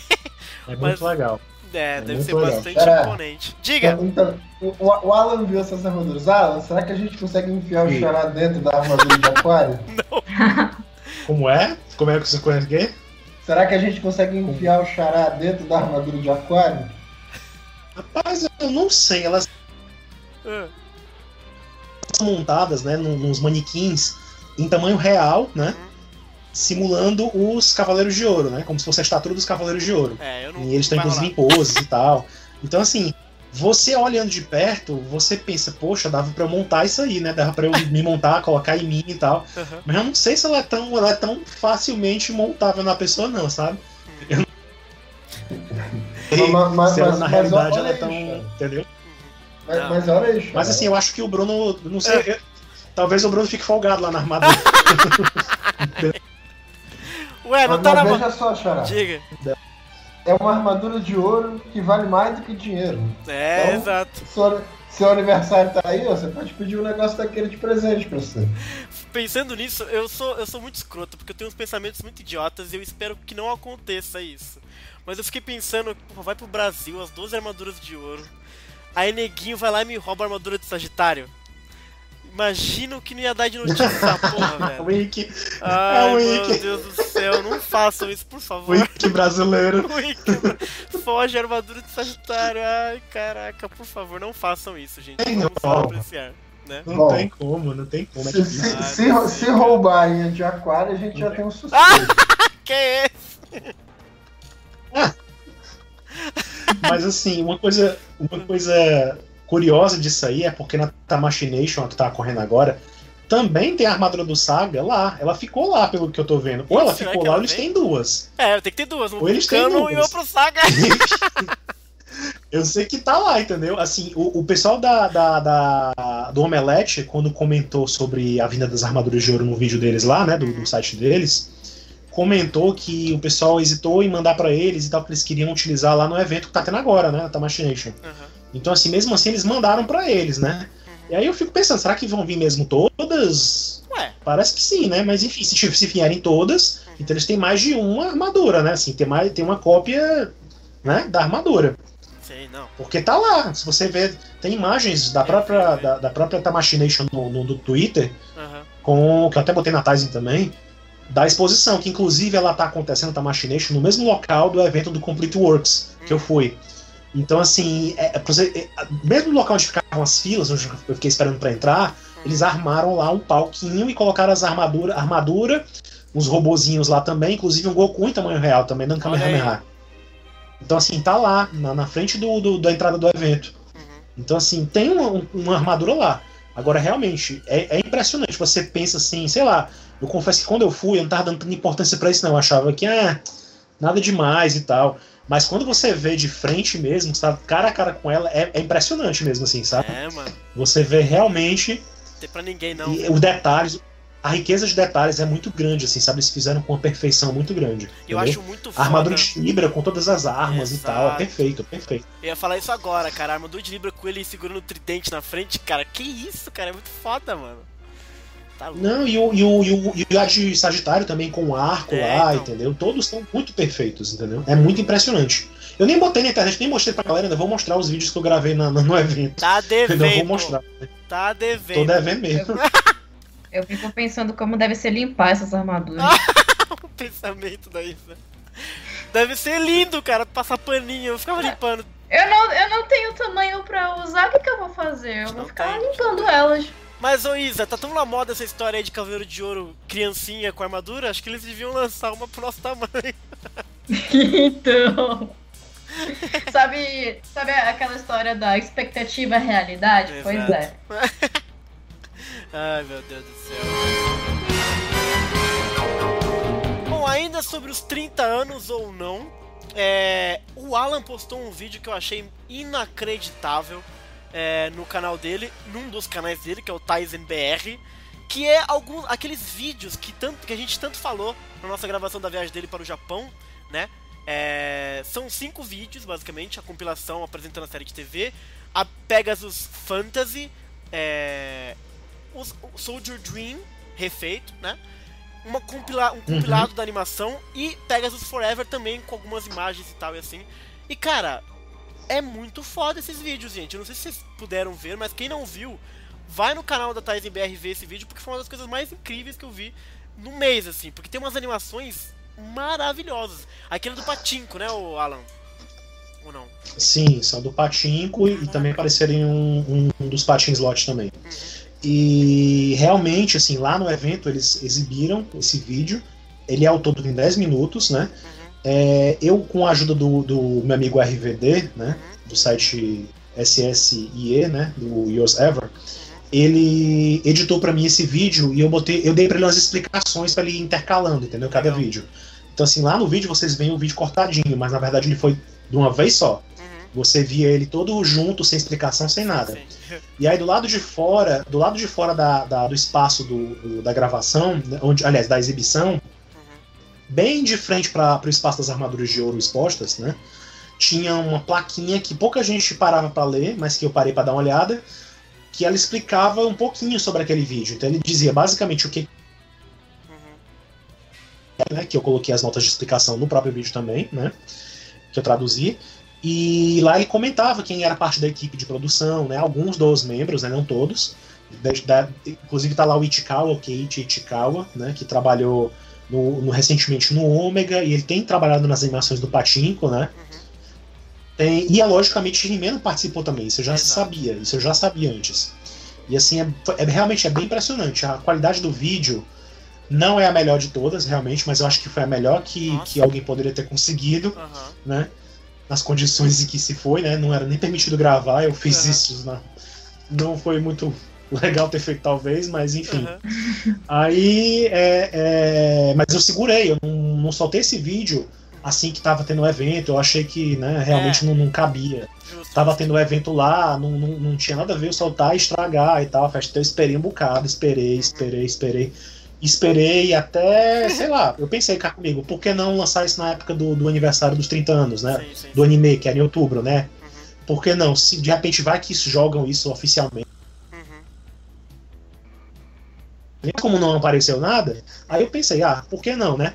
É muito Mas- legal. É, É deve ser legal. bastante Cara, imponente. Diga! Então, o, o Alan viu essas armaduras. Alan, será que a gente consegue enfiar o Sim. Xará dentro da armadura de aquário? Como é? Como é que você conhece quê? Será que a gente consegue enfiar o Xará dentro da armadura de aquário? Rapaz, eu não sei, elas Ah, são montadas, né, nos manequins em tamanho real, né? Simulando os Cavaleiros de Ouro, né? Como se fosse a estatura dos Cavaleiros de Ouro. É, eu não. E eles têm vai inclusive em poses e tal. Então, assim, você olhando de perto, você pensa, poxa, dava pra eu montar isso aí, né? Dava pra eu me montar, colocar em mim e tal. Aham. Mas eu não sei se ela é tão, ela é tão facilmente montável na pessoa, não, sabe? Eu não Mas- mas- se ela, na mas realidade ela é tão. Entendeu? Mas, Não. mas olha Xará. Mas assim, eu acho que o Bruno. Não sei. eu- talvez o Bruno fique folgado lá na armadura. Ué, não tá na mão. veja só, Xará. Diga. É uma armadura de ouro que vale mais do que dinheiro. É, Então- exato. Seu, seu aniversário tá aí, ó, você pode pedir um negócio daquele de presente pra você. Pensando nisso, eu sou, eu sou muito escroto, porque eu tenho uns pensamentos muito idiotas e eu espero que não aconteça isso. Mas eu fiquei pensando, pô, vai pro Brasil, as 12 armaduras de ouro. Aí neguinho vai lá e me rouba a armadura de Sagitário. Imagina o que não ia dar de notícia essa porra, velho. Wiki, Ai, o meu. Deus do céu, não façam isso, por favor. Wiki brasileiro. Wiki, Foge a armadura de Sagitário. Ai, caraca, por favor, não façam isso, gente. Não. Vamos só apreciar, né? Não Bom. tem como, não tem como. É Se, se, Ah, se, não se roubarem a de aquário, a gente já tem um suspeito. Que é esse? Mas assim, uma coisa, uma coisa curiosa disso aí é porque na Tamachination, que tá correndo agora, também tem a armadura do Saga lá. Ela ficou lá, pelo que eu tô vendo. Ou ela Será ficou lá, ou eles têm duas. É, tem que ter duas, um Ou eles têm Vulcano e duas. outro Saga. Eu sei que tá lá, entendeu? Assim, o, o pessoal da, da, da- do Omelete, quando comentou sobre a vinda das armaduras de ouro no vídeo deles lá, né, do, do site deles, comentou que o pessoal hesitou em mandar pra eles e tal, que eles queriam utilizar lá no evento que tá tendo agora, né, na Tamachination. Aham. Então, assim, mesmo assim, eles mandaram pra eles, né? E aí eu fico pensando, será que vão vir mesmo todas? Ué, Parece que sim, né? Mas enfim, se, se vierem todas, então eles têm mais de uma armadura, né? Assim, tem, mais, tem uma cópia né, da armadura. sei, não. Porque tá lá, se você ver, tem imagens da própria, da, da própria Tamachination no, no, do Twitter, Aham. com, que eu até botei na Tizen também, da exposição, que inclusive ela tá acontecendo, Tamachination, no mesmo local do evento do Complete Works, que eu fui. Então, assim, é, é é, mesmo no local onde ficavam as filas, onde eu fiquei esperando pra entrar, eles armaram lá um palquinho e colocaram as armaduras, armadura, uns robozinhos lá também, inclusive um Goku em tamanho real também, dando. Kamehameha. Então, assim, tá lá, na, na frente do, do- da entrada do evento. Uhum. Então, assim, tem uma, uma armadura lá. Agora, realmente, é, é impressionante. Você pensa assim, sei lá, eu confesso que quando eu fui, eu não tava dando tanta importância pra isso, não. Eu achava que, ah, nada demais e tal. Mas quando você vê de frente mesmo, sabe, cara a cara com ela, é, é impressionante mesmo, assim, sabe? É, mano. Você vê realmente tem pra ninguém não. E os detalhes, a riqueza de detalhes é muito grande, assim, sabe? Eles fizeram com uma perfeição muito grande. Eu entendeu? acho muito A foda. armadura de Libra com todas as armas e tal, Exato. é perfeito, perfeito. Eu ia falar isso agora, cara. A armadura de Libra com ele segurando o tridente na frente, cara. Que isso, cara? É muito foda, mano. Tá louco. Não, e o, e o, e o, e a de Sagitário também com o arco É, lá, então. entendeu? Todos são muito perfeitos, entendeu? É muito impressionante. Eu nem botei na internet, nem mostrei pra galera, ainda vou mostrar os vídeos que eu gravei na- no, evento. Tá devendo. Ainda vou mostrar. Tá Tô devendo. devendo mesmo. Eu fico pensando como deve ser limpar essas armaduras. o pensamento da Isa. Deve ser lindo, cara, passar paninho. Eu ficava limpando. Eu não, eu não tenho tamanho pra usar, o que, que eu vou fazer? Eu Não vou ficar tem. limpando elas. Mas, ô Isa, tá tão na moda essa história aí de Cavaleiro de Ouro criancinha com armadura? Acho que eles deviam lançar uma pro nosso tamanho. então. sabe, sabe aquela história da expectativa realidade? Pois Exato. é. Ai, meu Deus do céu. Bom, ainda sobre os 30 anos ou não, é, o Alan postou um vídeo que eu achei inacreditável é, no canal dele, num dos canais dele, que é o Tyson BR, que é alguns aqueles vídeos que, tanto, que a gente tanto falou na nossa gravação da viagem dele para o Japão, né? É, são cinco vídeos, basicamente, a compilação apresentando a série de TV, a Pegasus Fantasy, é, os- o Soldier Dream refeito, né? Uma compila um compilado da animação e Pegasus Forever também com algumas imagens e tal e assim. E cara, é muito foda esses vídeos, gente. Eu não sei se vocês puderam ver, mas quem não viu, vai no canal da Thais BR ver esse vídeo porque foi uma das coisas mais incríveis que eu vi no mês, assim, porque tem umas animações maravilhosas. Aquele do Patinco, né, o Alan? Ou não? Sim, são do Patinco e, e também apareceram em um, um dos Patins Lot também. E realmente, assim, lá no evento eles exibiram esse vídeo. Ele é ao todo em 10 minutos, né? Uhum. É, eu, com a ajuda do, do meu amigo RVD, né? Do site SSIE, né? Do Yours Ever, ele editou pra mim esse vídeo e eu botei, eu dei pra ele umas explicações pra ele ir intercalando, entendeu? Cada vídeo. Então, assim, lá no vídeo vocês veem o vídeo cortadinho, mas na verdade ele foi de uma vez só. Uhum. Você via ele todo junto, sem explicação, sem nada. E aí do lado de fora, do lado de fora da, da- do espaço do, do- da gravação, onde, aliás, da exibição. Bem de frente para o espaço das armaduras de ouro expostas, né? Tinha uma plaquinha que pouca gente parava para ler, mas que eu parei para dar uma olhada, que ela explicava um pouquinho sobre aquele vídeo. Então ele dizia basicamente o que Uhum. né, que eu coloquei as notas de explicação no próprio vídeo também, né, que eu traduzi. E lá ele comentava quem era parte da equipe de produção, né, alguns dos membros, né, não todos. Da- da- inclusive tá lá o Ichikawa, o Keiichi Ichikawa, né, que trabalhou no, no- recentemente no Ômega, e ele tem trabalhado nas animações do Pachinko, né. Uhum. Tem, e, logicamente, Rimeno participou também, isso eu já Exato. sabia, isso eu já sabia antes. E assim, é, é- realmente é bem impressionante. A qualidade do vídeo não é a melhor de todas, realmente, mas eu acho que foi a melhor que, Nossa. que alguém poderia ter conseguido, Aham. né? Nas condições em que se foi, né? Não era nem permitido gravar, eu fiz Aham. isso. Na, não foi muito legal ter feito, talvez, mas enfim. Aham. Aí, é, é, mas eu segurei, eu não, não soltei esse vídeo assim que tava tendo o evento, eu achei que né, realmente É. não, não cabia. Justo. Tava tendo o evento lá, não, não, não tinha nada a ver eu soltar e estragar e tal. a festa. Então eu esperei um bocado, esperei, esperei, esperei. Esperei até, sei lá, eu pensei cá comigo, por que não lançar isso na época do, do aniversário dos 30 anos, né? Sim, sim, Do anime, que era em outubro, né? Uhum. Por que não? Se de repente vai que jogam isso oficialmente. Como não apareceu nada, aí eu pensei, ah, por que não, né?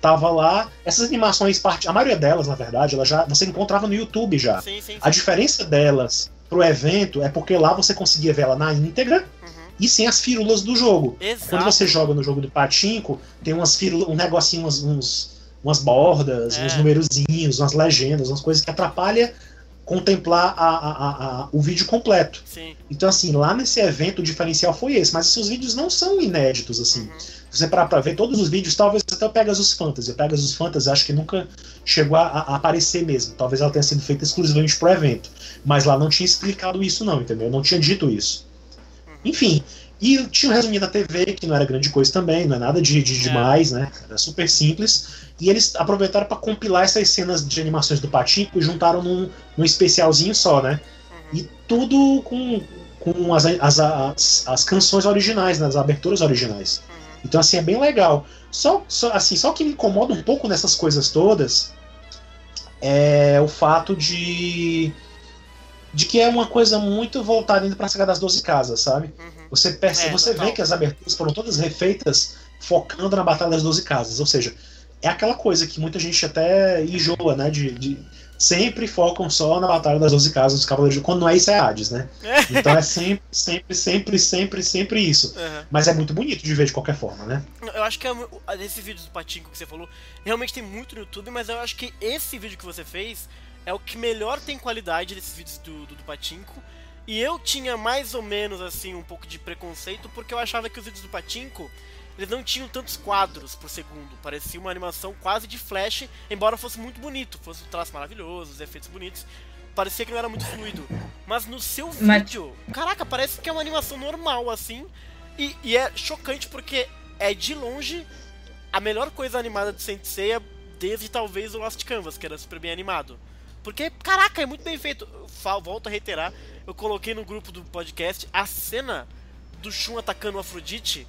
Tava lá, essas animações, a maioria delas, na verdade, ela já você encontrava no YouTube já. Sim, sim, A sim. diferença delas pro evento é porque lá você conseguia ver ela na íntegra Uhum. e sem as firulas do jogo. Exato. Quando você joga no jogo do Patinco, tem umas firulas, um negocinho, umas, uns, umas bordas, É. uns numerozinhos, umas legendas, umas coisas que atrapalham contemplar a- a- a- o vídeo completo. Sim. Então, assim, lá nesse evento o diferencial foi esse, mas os vídeos não são inéditos, assim. Uhum. Se você parar pra ver todos os vídeos, talvez até o Pegasus Fantasy. O Pegasus Fantasy acho que nunca chegou a, a aparecer mesmo. Talvez ela tenha sido feita exclusivamente pro evento. Mas lá não tinha explicado isso, não, entendeu? Não tinha dito isso. Enfim. E tinha um resuminho da TV, que não era grande coisa também, não é nada de, de É. demais, né? Era super simples. E eles aproveitaram para compilar essas cenas de animações do Patinco e juntaram num, num especialzinho só, né? Uhum. E tudo com, com as, as, as, as canções originais, nas aberturas originais. Então, assim, é bem legal. Só, só, assim, só que me incomoda um pouco nessas coisas todas é o fato de de que é uma coisa muito voltada indo pra saga das 12 casas, sabe? Uhum. Você percebe, É, você total. vê que as aberturas foram todas refeitas focando na Batalha das 12 Casas. Ou seja, é aquela coisa que muita gente até enjoa, né? De, de- sempre focam só na Batalha das 12 Casas dos Cavaleiros. Quando não é isso, é Hades, né? Então é sempre, sempre, sempre, sempre, sempre isso. Uhum. Mas é muito bonito de ver de qualquer forma, né? Eu acho que é, o- esse vídeo do Patinco que você falou, realmente tem muito no YouTube, mas eu acho que esse vídeo que você fez é o que melhor tem qualidade desses vídeos do, do, do Patinco. E eu tinha mais ou menos assim um pouco de preconceito porque eu achava que os vídeos do Patinco eles não tinham tantos quadros por segundo. Parecia uma animação quase de flash, embora fosse muito bonito, fosse um traço maravilhoso, os efeitos bonitos. Parecia que não era muito fluido. Mas no seu Mas- vídeo, caraca, parece que é uma animação normal assim. E, e é chocante porque é de longe a melhor coisa animada de Saint Seiya desde talvez o Lost Canvas, que era super bem animado. Porque, caraca, é muito bem feito. Eu volto a reiterar, eu coloquei no grupo do podcast a cena do Shun atacando o Afrodite,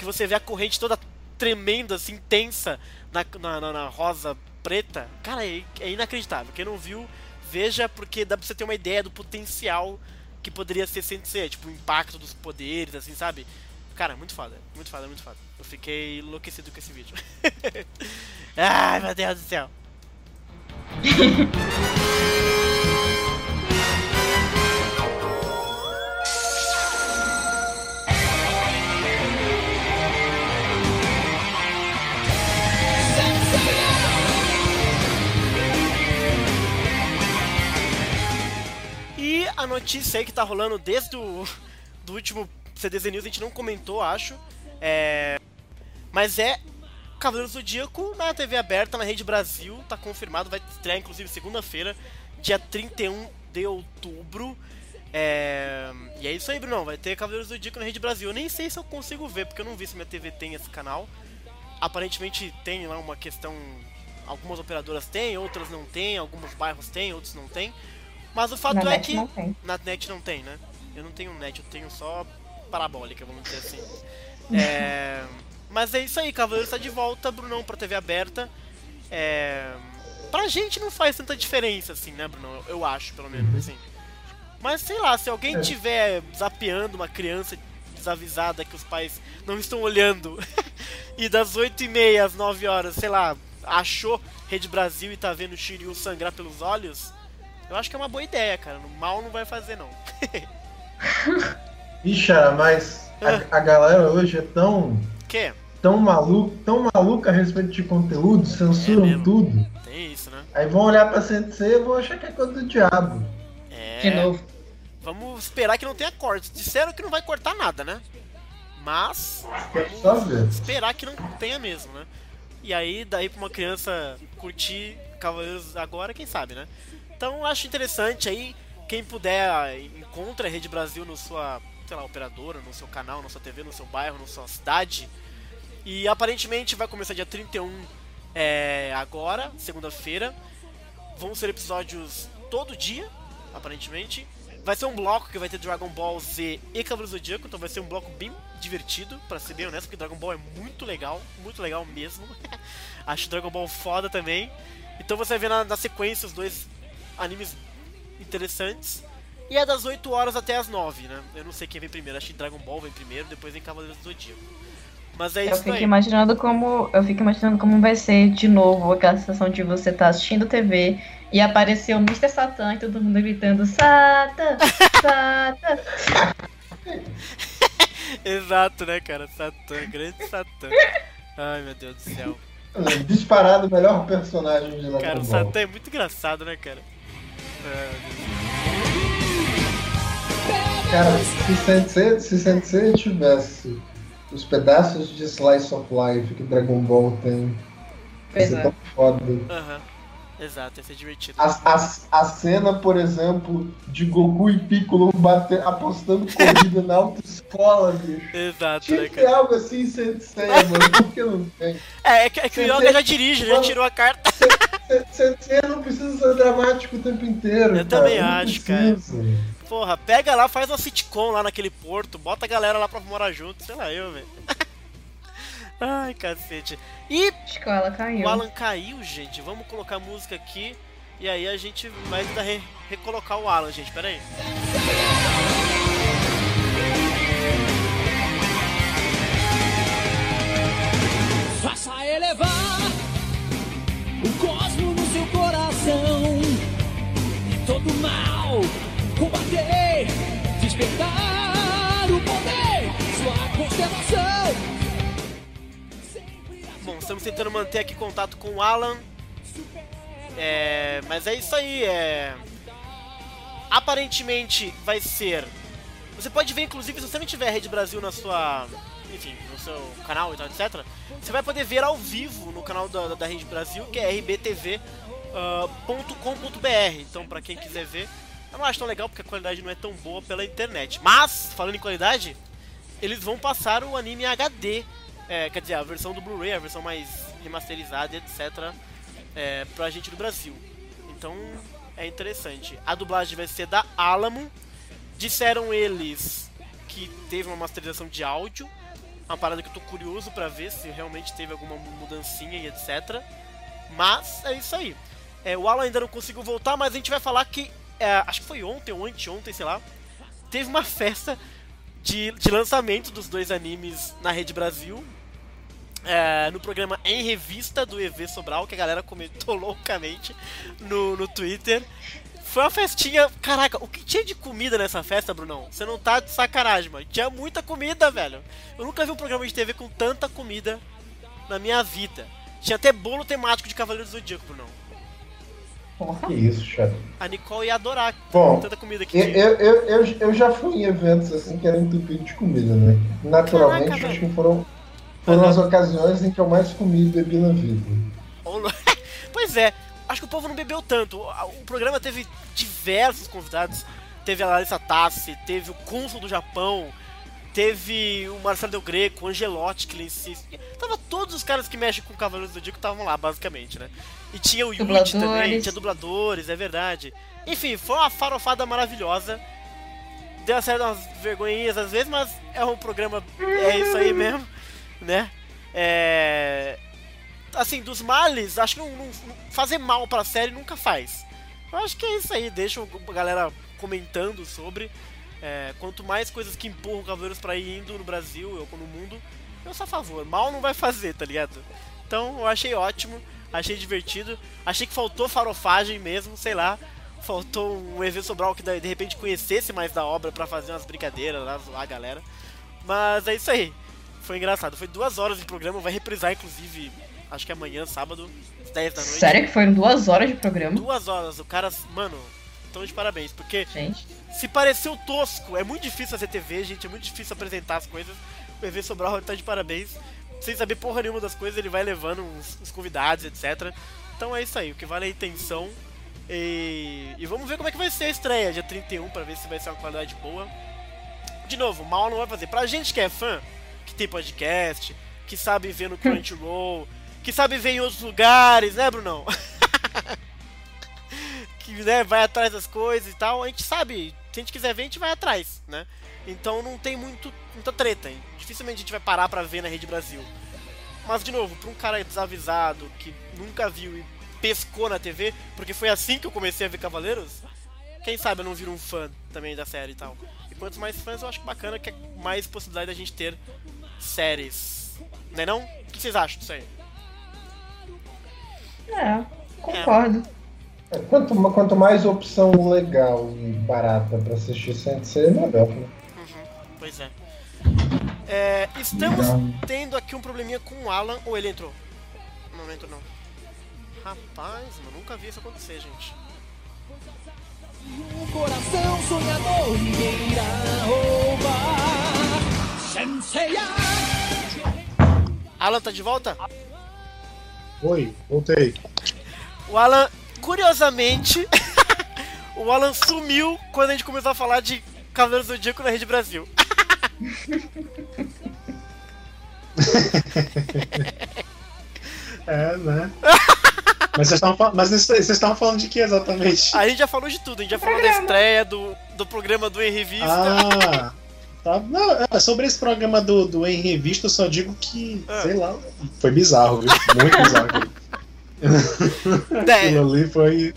que você vê a corrente toda tremenda, assim, tensa, na, na, na- na rosa preta. Cara, é, é inacreditável. Quem não viu, veja, porque dá pra você ter uma ideia do potencial que poderia ser Saint Seiya, tipo, o impacto dos poderes, assim, sabe? Cara, muito foda, muito foda, muito foda. Eu fiquei enlouquecido com esse vídeo. Ai, meu Deus do céu. a notícia aí que tá rolando desde o do último CDZ News, a gente não comentou, acho. É... Mas é Cavaleiro do Zodíaco na TV aberta, na Rede Brasil, tá confirmado, vai estrear inclusive segunda-feira, dia 31 de outubro. É... E é isso aí, Bruno, vai ter Cavaleiro do Zodíaco na Rede Brasil. Eu nem sei se eu consigo ver, porque eu não vi se minha TV tem esse canal. Aparentemente tem lá uma questão. Algumas operadoras têm, outras não têm, alguns bairros têm, outros não têm. Mas o fato Na é que. Na net não tem, né? Eu não tenho net, eu tenho só parabólica, vamos dizer assim. É, Mas é isso aí, Cavaleiro está de volta, Brunão, pra TV aberta. É... Pra gente não faz tanta diferença, assim, né, Brunão? Eu, acho, pelo menos, assim. Mas sei lá, se alguém É. tiver zapeando uma criança desavisada que os pais não estão olhando e das 8h30 às 9 horas, sei lá, achou Rede Brasil e tá vendo o Shiryu sangrar pelos olhos, eu acho que é uma boa ideia, cara. No Mal não vai fazer, não. Ixi, mas a, a galera hoje é tão, Que? tão maluca, tão maluca a respeito de conteúdo, censuram É tudo. Tem isso, né? Aí vão olhar pra Sensei e vão achar que é coisa do diabo. É. De novo. Vamos esperar que não tenha cortes. Disseram que não vai cortar nada, né? Mas ver. esperar que não tenha mesmo, né? E aí, daí pra uma criança curtir Cavaleiros agora, quem sabe, né? Então acho interessante aí, quem puder, encontra a Rede Brasil no sua, sei lá, operadora, no seu canal, na sua TV, no seu bairro, na sua cidade. E aparentemente vai começar dia 31 é, agora, segunda-feira. Vão ser episódios todo dia, aparentemente. Vai ser um bloco que vai ter Dragon Ball Z e Cavaleiros do Zodíaco, então vai ser um bloco bem divertido, pra ser bem honesto, porque Dragon Ball é muito legal, muito legal mesmo. Acho Dragon Ball foda também. Então você vai ver na, na sequência os dois animes interessantes. E é das 8 horas até as 9, né? Eu não sei quem vem primeiro, acho que Dragon Ball vem primeiro, depois vem Cavaleiros do Zodíaco. Mas é Eu isso fico aí. imaginando como. Eu fico imaginando como vai ser de novo aquela sensação de você estar assistindo TV e aparecer o Mr. Satan e todo mundo gritando Satan! Satan! Exato, né, cara? Satã, grande Satã. Ai, meu Deus do céu. Disparado o melhor personagem de Dragon Cara, o Ball. Satã é muito engraçado, né, cara? Cara, se Sensei, se Sensei tivesse os pedaços de Slice of Life que Dragon Ball tem, ia ser é. tão foda. Aham. Exato, ia ser divertido. A, a, a cena, por exemplo, de Goku e Piccolo bater, apostando corrida na autoescola, bicho. Exato, Tinha né, que cara? algo assim sensei, mano. Por que não tem? É, é que, é que o Você- Yoga já dirige, já Mano. tirou a carta. Sensei não precisa ser dramático o tempo inteiro. Eu cara, também acho, precisa. Porra, pega lá, faz uma sitcom lá naquele porto, bota a galera lá pra morar junto, sei lá eu, velho. Ai, cacete. E Acho que ela caiu. o Alan caiu, gente. Vamos colocar a música aqui. E aí a gente vai tentar re- recolocar o Alan, gente. Pera aí. Faça elevar o cosmo no seu coração e todo mal combater, estamos tentando manter aqui contato com o Alan. É, mas é isso aí. É... Aparentemente vai ser. Você pode ver, inclusive, se você não tiver Rede Brasil na sua. Enfim, no seu canal e tal, etc. Você vai poder ver ao vivo no canal da, da Rede Brasil, que é rbtv.com.br. Então, pra quem quiser ver, eu não acho tão legal porque a qualidade não é tão boa pela internet. Mas, falando em qualidade, eles vão passar o anime HD. É, quer dizer, a versão do Blu-ray, a versão mais remasterizada, etc. É, pra gente do Brasil. Então é interessante. A dublagem vai ser da Alamo. Disseram eles que teve uma masterização de áudio. Uma parada que eu tô curioso pra ver se realmente teve alguma mudancinha e etc. Mas é isso aí. É, o Alan ainda não conseguiu voltar, mas a gente vai falar que. é, acho que foi ontem ou anteontem, sei lá. Teve uma festa de, de lançamento dos dois animes na Rede Brasil. É, no programa Em Revista do EV Sobral, que a galera comentou loucamente no, no Twitter. Foi uma festinha. Caraca, o que tinha de comida nessa festa, Brunão? Você não tá de sacanagem, mano. Tinha muita comida, velho. Eu nunca vi um programa de TV com tanta comida na minha vida. Tinha até bolo temático de Cavaleiros do Zodíaco, Brunão. Porra. Que isso, chefe. A Nicole ia adorar Bom, tanta comida que Eu, eu, eu, eu, eu já fui em eventos assim que eram entupidos de comida, né? Naturalmente, Caraca, acho velho. que foram, foram as ocasiões em que eu mais comi e bebi na vida. Pois é, acho que o povo não bebeu tanto. O, programa teve diversos convidados. Teve a Larissa Tassi, teve o Cônsul do Japão, teve o Marcelo Del Greco, o Angelotti, que insiste. Tava todos os caras que mexem com Cavaleiros do Zodíaco estavam lá, basicamente, né? E tinha o Yuji também, Dubladores. tinha dubladores, é verdade. Enfim, foi uma farofada maravilhosa. Deu uma certa umas vergonhinhas às vezes, mas é um programa. É isso aí mesmo, né? É assim, dos males, acho que não, não- fazer mal pra série nunca faz. Eu acho que é isso aí, deixa a galera comentando sobre. É, quanto mais coisas que empurram Cavaleiros pra ir indo no Brasil ou no mundo, eu sou a favor. Mal não vai fazer, tá ligado? Então eu achei ótimo, achei divertido. Achei que faltou farofagem mesmo, sei lá. Faltou um EV Sobral que de repente conhecesse mais da obra pra fazer umas brincadeiras lá, zoar a galera. Mas é isso aí. Foi engraçado. Foi duas horas de programa, vai reprisar inclusive, acho que amanhã, sábado, às 10 da noite. Sério que foram duas horas de programa? Duas horas, o cara, mano, tão de parabéns, porque Gente. se pareceu tosco, é muito difícil fazer TV, gente, é muito difícil apresentar as coisas. O EV Sobral tá de parabéns. Sem saber porra nenhuma das coisas, ele vai levando uns, uns convidados, etc. Então é isso aí, o que vale é a intenção. E, e vamos ver como é que vai ser a estreia, dia 31, pra ver se vai ser uma qualidade boa. De novo, mal não vai fazer. Pra gente que é fã, tem podcast, que sabe ver no Crunchyroll, que sabe ver em outros lugares, né, Brunão? que né, vai atrás das coisas e tal, a gente sabe, se a gente quiser ver, a gente vai atrás, né? Então não tem muito, muita treta, hein? Dificilmente a gente vai parar pra ver na Rede Brasil. Mas, de novo, pra um cara desavisado, que nunca viu e pescou na TV, porque foi assim que eu comecei a ver Cavaleiros, quem sabe eu não viro um fã também da série e tal. E quanto mais fãs, eu acho bacana que é mais possibilidade da gente ter séries. Não é não? O que vocês acham disso aí? É, concordo. É, Quanto, quanto mais opção legal e barata pra assistir Sensei, melhor. Né? Pois é. É, estamos Não. tendo aqui um probleminha com o Alan. Ou ele entrou? Não entrou não. Rapaz, eu nunca vi isso acontecer, gente. Um coração sonhador, ninguém irá roubar. Alan tá de volta? Oi, voltei. O Alan curiosamente, o Alan sumiu quando a gente começou a falar de Cavaleiros do Zodíaco na Rede Brasil. É, né? Mas vocês estavam mas vocês estavam falando de que exatamente? A gente já falou de tudo, a gente já falou da estreia do, do programa do Em Revista. Ah, tá. Não, é, sobre esse programa do, do Em Revista, eu só digo que, Ah. sei lá, foi bizarro, viu? Muito bizarro. É, Aquilo ali foi,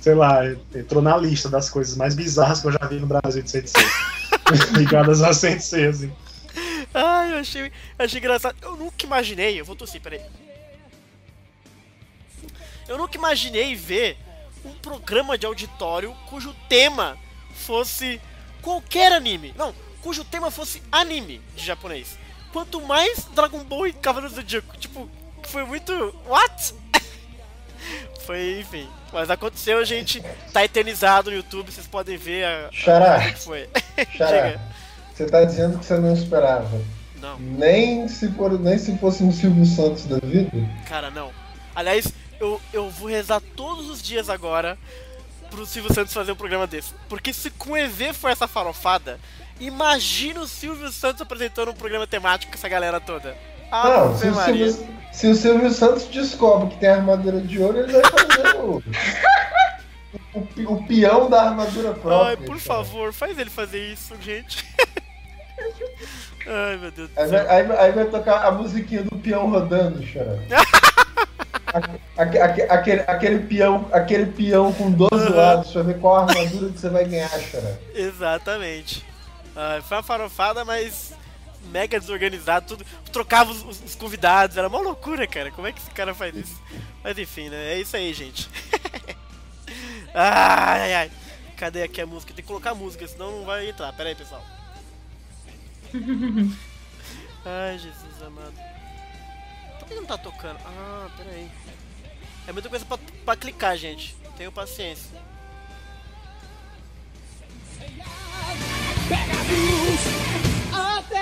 sei lá, entrou na lista das coisas mais bizarras que eu já vi no Brasil de Sensei. Ligadas a Sensei, assim. Ai, eu achei, eu achei engraçado. Eu nunca imaginei, eu vou tossir, peraí. Eu nunca imaginei ver um programa de auditório cujo tema fosse qualquer anime. Não, cujo tema fosse anime de japonês. Quanto mais Dragon Ball e Cavaleiros do Zodíaco. Tipo, foi muito. What? foi, enfim. Mas aconteceu, gente. Tá eternizado no YouTube, vocês podem ver a. Xará, o que foi. Xará, você tá dizendo que você não esperava. Não. Nem se, for, nem se fosse um Silvio Santos da vida. Cara, não. Aliás, eu, eu vou rezar todos os dias agora pro Silvio Santos fazer um programa desse. Porque se com o EV foi essa farofada, imagina o Silvio Santos apresentando um programa temático com essa galera toda. Não, se o. Silvio, se o Silvio Santos descobre que tem armadura de ouro, ele vai fazer o, o, o peão da armadura própria. Ai, por cara. favor, faz ele fazer isso, gente. Ai, meu Deus do Aí céu. aí vai- aí vai tocar a musiquinha do peão rodando, chorando. aquele, aquele, aquele, peão, aquele peão com 12 lados pra ver qual armadura que você vai ganhar, chorando. Exatamente. Ai, foi uma farofada, mas mega desorganizado, tudo. Trocava os, os- os convidados, era uma loucura, cara. Como é que esse cara faz isso? Mas enfim, né? É isso aí, gente. ai, ai, ai. Cadê aqui a música? Tem que colocar a música, senão não vai entrar. Pera aí, pessoal. Ai, Jesus amado. Por que não tá tocando? Ah, pera aí. É muita coisa pra, pra clicar, gente. Tenham paciência. Pega luz até.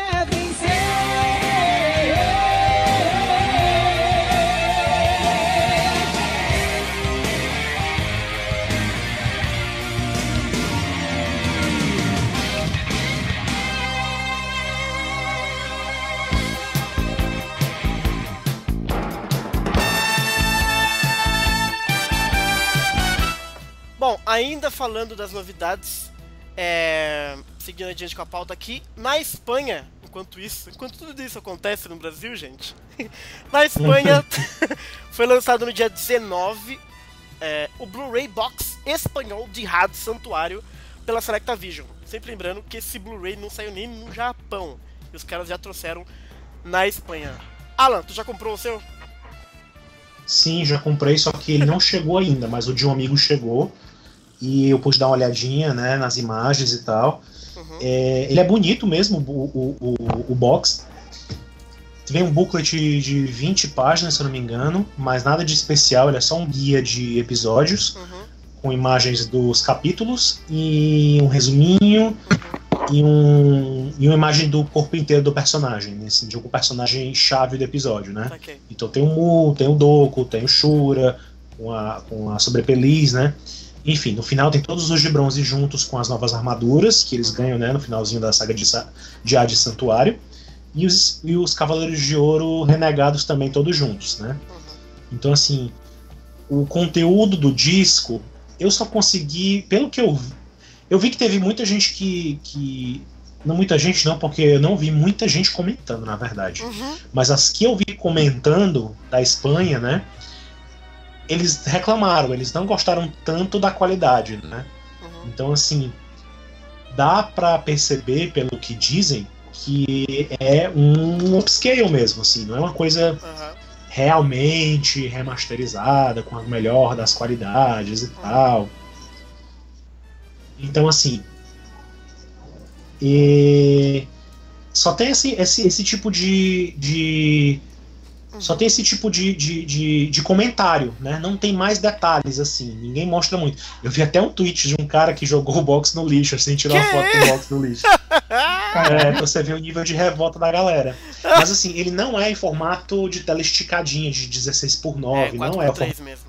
Bom, ainda falando das novidades, é, seguindo adiante com a pauta aqui, na Espanha, enquanto isso, enquanto tudo isso acontece no Brasil, gente, na Espanha foi lançado no dia 19 é, o Blu-ray Box espanhol de Had Santuário pela Selecta Vision. Sempre lembrando que esse Blu-ray não saiu nem no Japão, e os caras já trouxeram na Espanha. Alan, tu já comprou o seu? Sim, já comprei, só que ele não chegou ainda, mas o de um amigo chegou. E eu pude dar uma olhadinha né, nas imagens e tal. Uhum. É, ele é bonito mesmo, o, o, o, o box. Vem um booklet de 20 páginas, se eu não me engano, mas nada de especial, ele é só um guia de episódios, Uhum. com imagens dos capítulos e um resuminho e, um, e uma imagem do corpo inteiro do personagem, né, assim, de um personagem chave do episódio, né? Ok. Então tem o Mu, tem o Doku, tem o Shura, com a, com a sobrepeliz, né? Enfim, no final tem todos os de bronze juntos com as novas armaduras que eles ganham, né? No finalzinho da saga de, de Hades Santuário. E os, e os Cavaleiros de Ouro renegados também todos juntos, né? Uhum. Então, assim, o conteúdo do disco, eu só consegui, pelo que eu vi, eu vi que teve muita gente que, que. Não muita gente, não, porque eu não vi muita gente comentando, na verdade Uhum. mas as que eu vi comentando da Espanha, né? Eles reclamaram, eles não gostaram tanto da qualidade, né? Uhum. Então, assim, dá pra perceber, pelo que dizem, que é um upscale mesmo, assim, não é uma coisa Uhum. realmente remasterizada, com a melhor das qualidades e tal. Então, assim. E só tem esse, esse, esse tipo de. de só tem esse tipo de, de, de, de comentário, né? Não tem mais detalhes, assim. Ninguém mostra muito. Eu vi até um tweet de um cara que jogou o box no lixo, assim, tirou uma Que? foto do box no lixo. É, pra você ver o nível de revolta da galera. Mas assim, ele não é em formato de tela esticadinha de 16 por 9 É, não 4 é. 3 mesmo.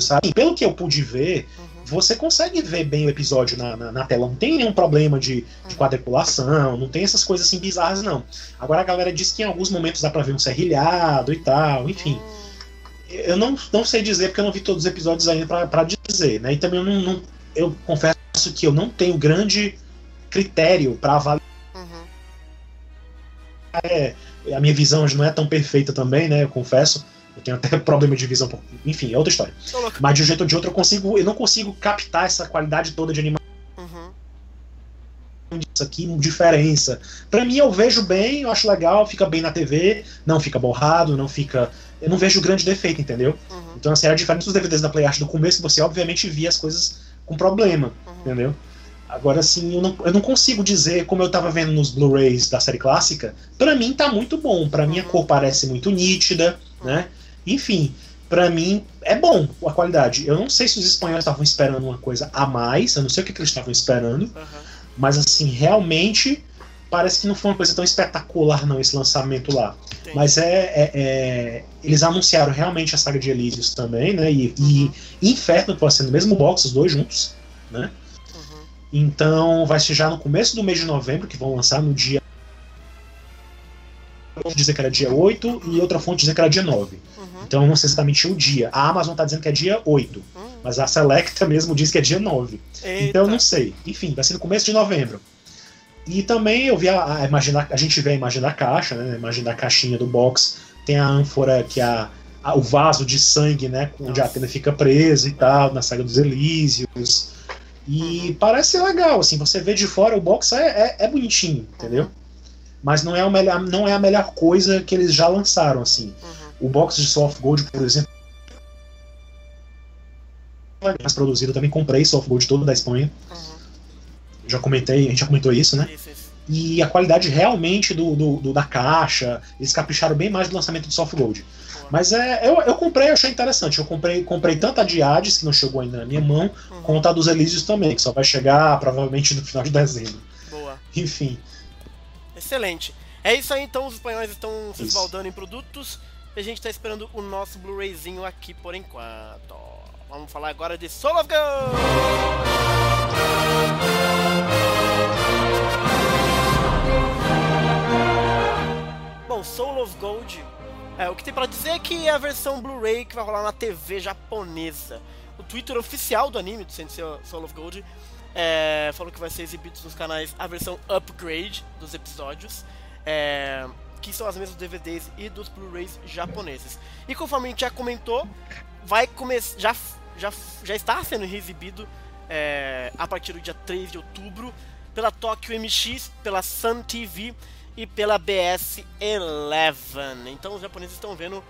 sabe? Pelo que eu pude ver, Uhum. Você consegue ver bem o episódio na, na, na tela. Não tem nenhum problema de, de quadriculação, não tem essas coisas assim bizarras, não. Agora a galera diz que em alguns momentos dá pra ver um serrilhado e tal, enfim. Eu não, não sei dizer porque eu não vi todos os episódios ainda pra, pra dizer, né? E também eu não, não- Eu confesso que eu não tenho grande critério pra avaliar. Uhum. A minha visão hoje não é tão perfeita também, né? Eu confesso. Eu tenho até problema de visão. por- Enfim, é outra história. Mas de um jeito ou de outro eu consigo. Eu não consigo captar essa qualidade toda de animação Uhum. disso aqui, diferença. Pra mim, eu vejo bem, eu acho legal, fica bem na TV, não fica borrado, não fica. Eu não vejo grande defeito, entendeu? Uhum. Então, assim, era diferente dos DVDs da PlayArt do começo, você obviamente via as coisas com problema, Uhum. entendeu? Agora, assim, eu não, eu não consigo dizer, como eu tava vendo nos Blu-rays da série clássica, pra mim tá muito bom. Pra mim a Uhum. cor parece muito nítida, né? Enfim, pra mim é bom a qualidade. Eu não sei se os espanhóis estavam esperando uma coisa a mais, eu não sei o que, que eles estavam esperando. Uhum. Mas assim, realmente parece que não foi uma coisa tão espetacular não esse lançamento lá. Entendi. Mas é, é- é- eles anunciaram realmente a saga de Elysius também, né? E, e Inferno vai ser no mesmo box, os dois juntos, né? Uhum. Então vai ser já no começo do mês de novembro que vão lançar no dia dizer que era dia 8 e outra fonte dizer que era dia 9. Uhum. Então eu não sei exatamente o dia. A Amazon tá dizendo que é dia 8, Uhum. mas a Selecta mesmo diz que é dia 9. Eita. Então eu não sei. Enfim, vai ser no começo de novembro. E também eu vi a, a a gente vê a imagem da caixa, né? A imagem da caixinha do box. Tem a ânfora que é a, a- o vaso de sangue, né? Onde a. Atena fica presa e tal, na saga dos Elísios. E Uhum. parece legal, assim, você vê de fora o box é, é, é bonitinho, entendeu? Mas não é, o melhor, não é a melhor coisa que eles já lançaram, assim. Uhum. O box de Soft Gold, por exemplo, mais produzido, eu também comprei Soft Gold todo da Espanha. Uhum. Já comentei, a gente já comentou isso, né? Isso, isso. E a qualidade realmente do, do- do- da caixa, eles capricharam bem mais do lançamento do Soft Gold. Mas é, eu, eu comprei, eu achei interessante. Eu comprei, comprei tanto a de Hades, que não chegou ainda na minha mão, Uhum. quanto a dos Elísios também, que só vai chegar provavelmente no final de dezembro. Boa. Enfim, Excelente. É isso aí então, os espanhóis estão se esbaldando em produtos. E a gente tá esperando o nosso Blu-rayzinho aqui por enquanto. Vamos falar agora de Soul of Gold! Bom, Soul of Gold, é, o que tem pra dizer é que é a versão Blu-ray que vai rolar na TV japonesa. O Twitter oficial do anime, do Sensei Soul of Gold, é, falou que vai ser exibido nos canais a versão upgrade dos episódios, é, que são as mesmas DVDs e dos Blu-rays japoneses. E conforme a gente já comentou, vai começar já, já, já está sendo exibido é, a partir do dia 3 de outubro pela Tokyo MX, pela Sun TV e pela BS 11. Então os japoneses estão vendo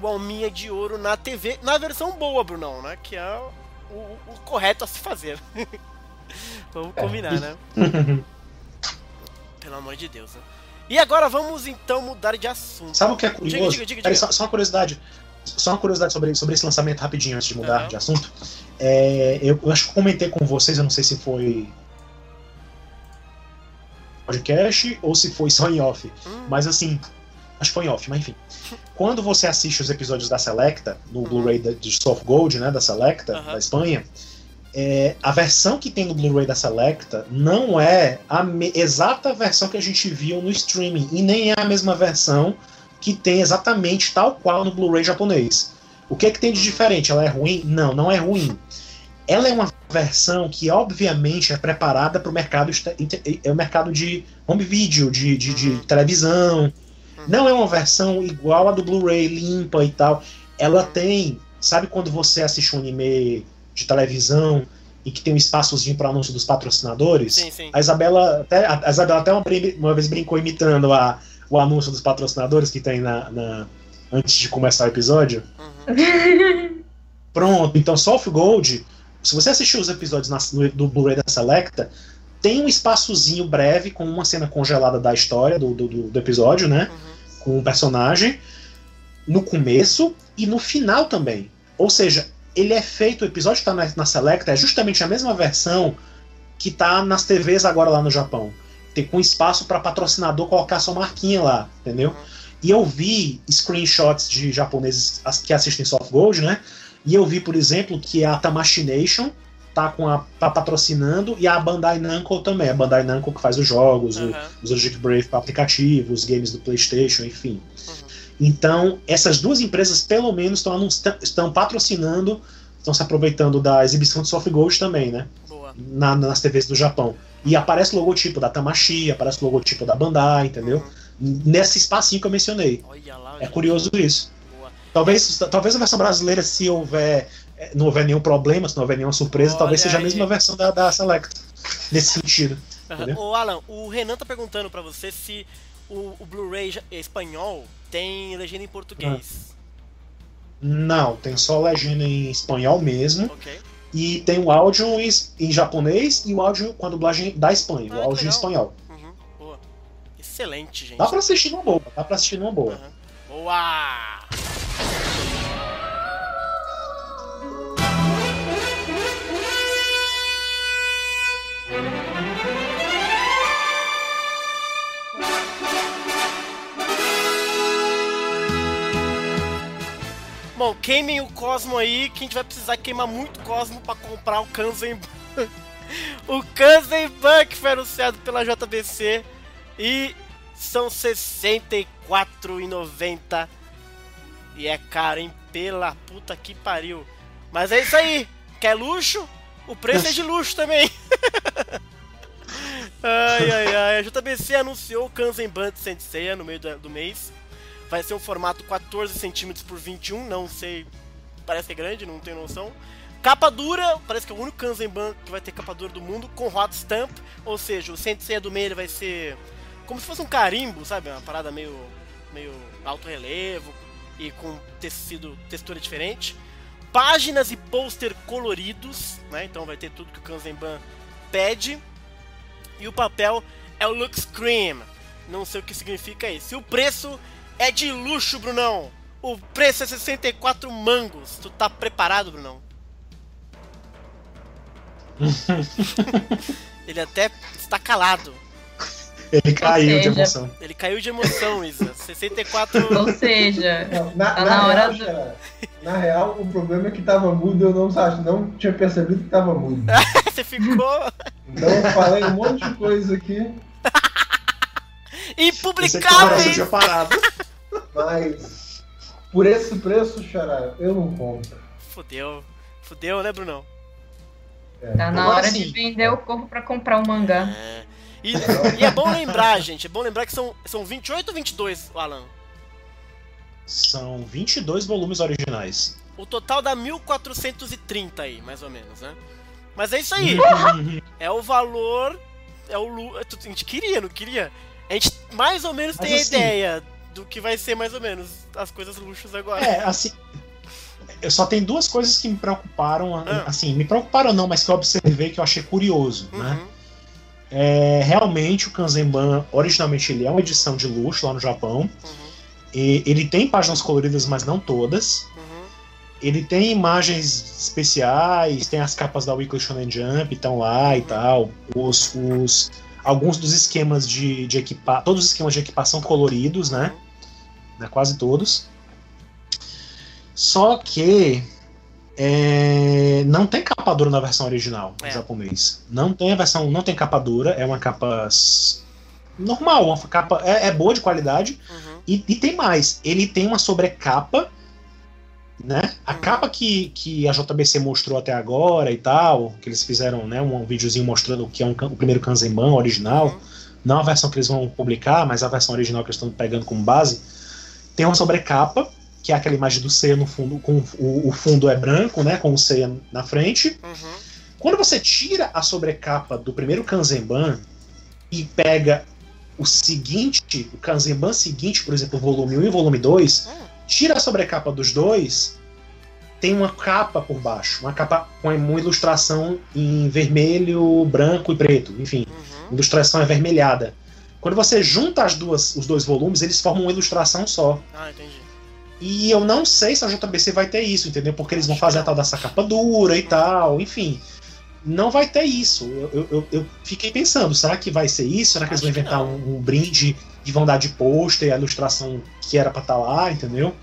o Alminha de Ouro na TV, na versão boa, Brunão, né? Que é o, o- o correto a se fazer. vamos combinar, né? Pelo amor de Deus, né? E agora vamos então mudar de assunto. sabe o que é curioso? diga, diga, diga. só, só uma curiosidade. Só uma curiosidade sobre, sobre esse lançamento rapidinho antes de mudar Aham. de assunto. É, eu, eu acho que comentei com vocês, eu não sei se foi podcast ou se foi só em off. Hum, Mas assim, acho que foi em off, mas enfim. Quando você assiste os episódios da Selecta, no Blu-ray da- de Soft Gold, né, da Selecta, da Espanha, é, a versão que tem no Blu-ray da Selecta não é a exata versão que a gente viu no streaming, e nem é a mesma versão que tem exatamente tal qual no Blu-ray japonês. O que, é que tem de diferente? Ela é ruim? Não, não é ruim. Ela é uma versão que, obviamente, é preparada para o mercado, este- inte- é o mercado de home video, de, de, de Uhum. televisão. Não é uma versão igual a do Blu-ray, limpa e tal. Ela Uhum. tem. Sabe quando você assiste um anime de televisão e que tem um espaçozinho para anúncio dos patrocinadores? Sim, sim. A Isabela até, a Isabela até uma, uma vez brincou imitando a, o anúncio dos patrocinadores que tem na, na- antes de começar o episódio. Uhum. Pronto, então Soft Gold, se você assistir os episódios na- no- do Blu-ray da Selecta, tem um espaçozinho breve com uma cena congelada da história do, do, do- episódio, né? Uhum. Com o personagem no começo e no final também. Ou seja, ele é feito, o episódio que tá na, na Selecta é justamente a mesma versão que tá nas TVs agora lá no Japão. Tem com espaço para patrocinador colocar sua marquinha lá, entendeu? Uhum. E eu vi screenshots de japoneses que assistem Soft Gold, né? E eu vi, por exemplo, que a Tamashii tá, com a, tá patrocinando e a Bandai Namco também. A Bandai Namco que faz os jogos, o- Aham. os Logic Brave para aplicativo, os games do PlayStation, enfim. Uhum. Então, essas duas empresas, pelo menos, estão, estão patrocinando, estão se aproveitando da exibição de Soft Gold também, né? Boa. Na- nas TVs do Japão. E aparece o logotipo da Tamashii, aparece o logotipo da Bandai, entendeu? Uhum. Nesse espacinho que eu mencionei. Lá. É curioso isso. Boa. Talvez, talvez a versão brasileira, se houver eh, não houver nenhum problema, se não houver nenhuma surpresa, Olha talvez seja a aí. mesma versão da, da Select. Nesse sentido. Entendeu? Ô Alan, o Renan tá perguntando pra você se o, o Blu-ray espanhol tem legenda em português. Não, tem só legenda em espanhol mesmo. Ok. E tem o áudio em, em japonês e o áudio com a dublagem da Espanha, Ah, o áudio em legal. espanhol. Uhum. Boa. Excelente, gente. Dá pra assistir numa boa, dá pra assistir numa boa. Aham. Boa! Bom, queimem o Cosmo aí, que a gente vai precisar queimar muito Cosmo pra comprar o Kanzenban. o Kanzenban que foi anunciado pela JBC e são R$ 64,90. E é caro, hein? Pela puta que pariu. Mas é isso aí. Quer luxo? O preço é de luxo também. ai, ai, ai. A JBC anunciou o Kanzenban de Senseiya no meio do mês. Vai ser um formato 14 centímetros por 21, não sei. Parece que é grande, não tenho noção. Capa dura, parece que é o único Kanzenban que vai ter capa dura do mundo, com hot stamp. Ou seja, o Senseiya do meio vai ser como se fosse um carimbo, sabe? Uma parada meio, meio alto relevo e com tecido, textura diferente. Páginas e pôster coloridos, né? Então vai ter tudo que o Kanzenban pede. E o papel é o Lux Cream. Não sei o que significa isso. E o preço é de luxo, Brunão. O preço é 64 mangos. Tu tá preparado, Brunão? Ele até está calado. Ele caiu de seja- emoção. Ele caiu de emoção, Isa. 64. Ou seja, Não, na, Tá na na hora real, do- na real, o problema é que tava mudo eu não, sa- não tinha percebido que tava mudo. Você ficou Então eu falei um monte de coisa aqui, agora impublicáveis. tinha parado. Mas por esse preço, Xará, eu não compro. Fudeu. Fudeu, né, Brunão? É. tá na Agora hora sim. de vender o corpo pra comprar o mangá. É. E, e é bom lembrar, gente, é bom lembrar que são, são 28 ou 22, Alan? São 22 volumes originais. O total dá 1430 aí, mais ou menos, né? Mas é isso aí. É o valor. É o lu- A gente queria, não queria? A gente mais ou menos Mas tem a assim- ideia do que vai ser mais ou menos as coisas luxos agora. É, assim. Eu só tenho duas coisas que me preocuparam, Ah. assim, me preocuparam não, mas que eu observei que eu achei curioso, né? Uhum. É, realmente o Kanzenban, originalmente ele é uma edição de luxo lá no Japão. Uhum. E ele tem páginas coloridas, mas não todas. Uhum. Ele tem imagens especiais, tem as capas da Weekly Shonen Jump, estão lá e tal. Os, os- alguns dos esquemas de, de equipar, todos os esquemas de equipação coloridos, né? né? Quase todos. Só que é, não tem capa dura na versão original É. japonês. Não tem a versão, não tem capa dura, é uma capa normal, uma capa é, é boa de qualidade. Uhum. E, e tem mais, ele tem uma sobrecapa, né? A Uhum. capa que, que a JBC mostrou até agora e tal, que eles fizeram, né, um videozinho mostrando o que é um, o primeiro Kanzenban original, Uhum. não a versão que eles vão publicar, mas a versão original que eles estão pegando como base, tem uma sobrecapa, que é aquela imagem do Seiya no fundo, com o, o fundo é branco, né, com o Seiya na frente. Uhum. Quando você tira a sobrecapa do primeiro Kanzenban e pega o seguinte, o Kanzenban seguinte, por exemplo, o volume 1 e o volume 2, Hum. Tira a sobrecapa dos dois, tem uma capa por baixo, uma capa com uma ilustração em vermelho, branco e preto, enfim, Uhum. ilustração avermelhada. Quando você junta as duas, os dois volumes, eles formam uma ilustração só. Ah, entendi. E eu não sei se a JBC vai ter isso, entendeu? Porque eles vão fazer a tal dessa capa dura e tal, enfim. Não vai ter isso. Eu, eu- eu, fiquei pensando, será que vai ser isso? Será que eles Acho vão que inventar um, um brinde e vão dar de pôster, a ilustração que era pra estar lá, entendeu?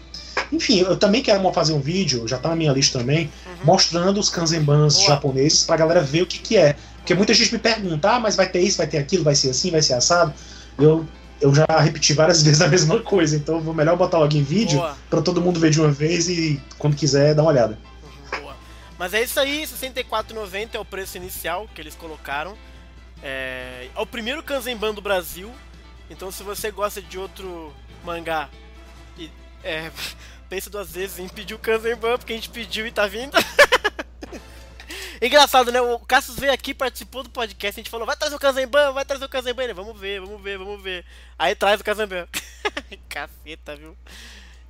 Enfim, eu também quero fazer um vídeo, já tá na minha lista também, Uhum. mostrando os kanzenbans Boa. japoneses pra galera ver o que que é. Porque muita gente me pergunta, ah, mas vai ter isso, vai ter aquilo, vai ser assim, vai ser assado. Eu, eu já repeti várias vezes a mesma coisa, então vou melhor botar logo em vídeo Boa. pra todo mundo ver de uma vez e quando quiser dar uma olhada. Uhum, boa. Mas é isso aí, R$ 64,90 é o preço inicial que eles colocaram. É, é o primeiro Kanzenban do Brasil. Então se você gosta de outro mangá e é, pensa duas vezes em pedir o Kanzenban, porque a gente pediu e tá vindo. Engraçado, né? O Cassius veio aqui, participou do podcast, a gente falou, vai trazer o Kanzenban, vai trazer o Kanzenban. Ele, vamos ver, vamos ver, vamos ver. Aí traz o Kanzenban. Caceta, viu?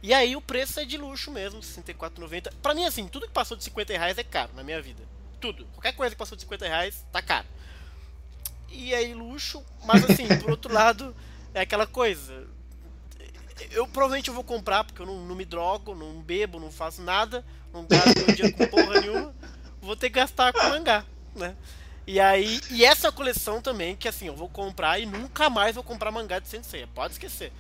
E aí o preço é de luxo mesmo, R$ 64,90. Pra mim, assim, tudo que passou de 50 reais é caro na minha vida. Tudo. Qualquer coisa que passou de 50 reais, tá caro. E aí, luxo, mas assim, por outro lado, é aquela coisa. Eu provavelmente eu vou comprar, porque eu não, não me drogo, não bebo, não faço nada, não gasto meu dinheiro com porra nenhuma. Vou ter que gastar com mangá, né? E aí, e essa coleção também, que assim, eu vou comprar e nunca mais vou comprar mangá de Sensei. Pode esquecer.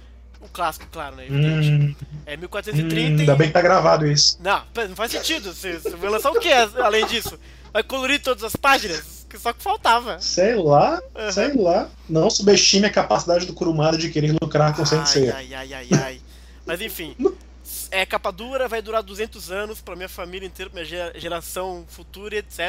O clássico, claro, né? Evidente. Hum, É hum, 1430 ainda e... bem que tá gravado isso. Não, não faz sentido. Você, você vai lançar o que além disso? Vai colorir todas as páginas? Que Só que faltava. Sei lá, Uhum. sei lá. Não subestime a capacidade do Kurumada de querer lucrar com o Sensei. Ai, ai, ai, ai, ai. Mas enfim, é capa dura, vai durar 200 anos pra minha família inteira, pra minha gera- geração futura, e etc.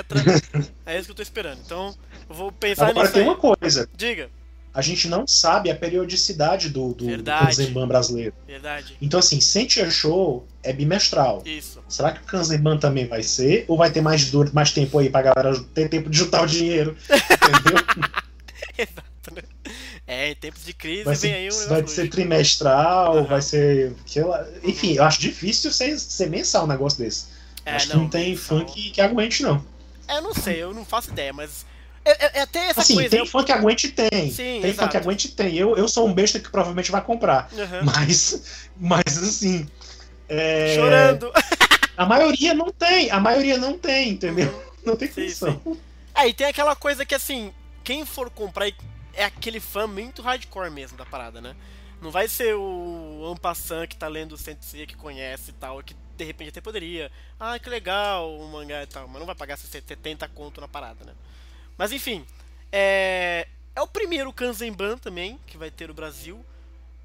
É isso que eu tô esperando. Então, eu vou pensar Agora nisso tem aí. uma coisa, Diga. A gente não sabe a periodicidade do, do, do. Kanzenban brasileiro. Verdade. Então assim, Sentia Show é bimestral. Isso. Será que o Kanzenban também vai ser? Ou vai ter mais, dor, mais tempo aí pra galera ter tempo de juntar o dinheiro? Entendeu? Exato, né? É, em tempos de crise Vai vem aí ser, um vai ser trimestral, Aham. vai ser. lá. Enfim, eu acho difícil ser, ser mensal um negócio desse. É, acho que não tem mensal. fã que, que aguente, não. É, eu não sei, eu não faço ideia, mas. É, é- é até essa Assim, coisa. tem fã que aguente, tem. Sim, tem fã exato. que aguente, tem. Eu, eu sou um besta que provavelmente vai comprar. Aham. Mas, mas assim. é, Chorando. A maioria não tem. A maioria não tem, entendeu? Não tem Uhum. Sim, função. É, e tem aquela coisa que assim, quem for comprar é aquele fã muito hardcore mesmo da parada, né? Não vai ser o Ampassan que tá lendo o Sensei, que conhece e tal, que de repente até poderia. Ah, que legal o mangá e tal, mas não vai pagar 70 conto na parada, né? Mas enfim, é, é o primeiro Kanzenban também que vai ter o Brasil.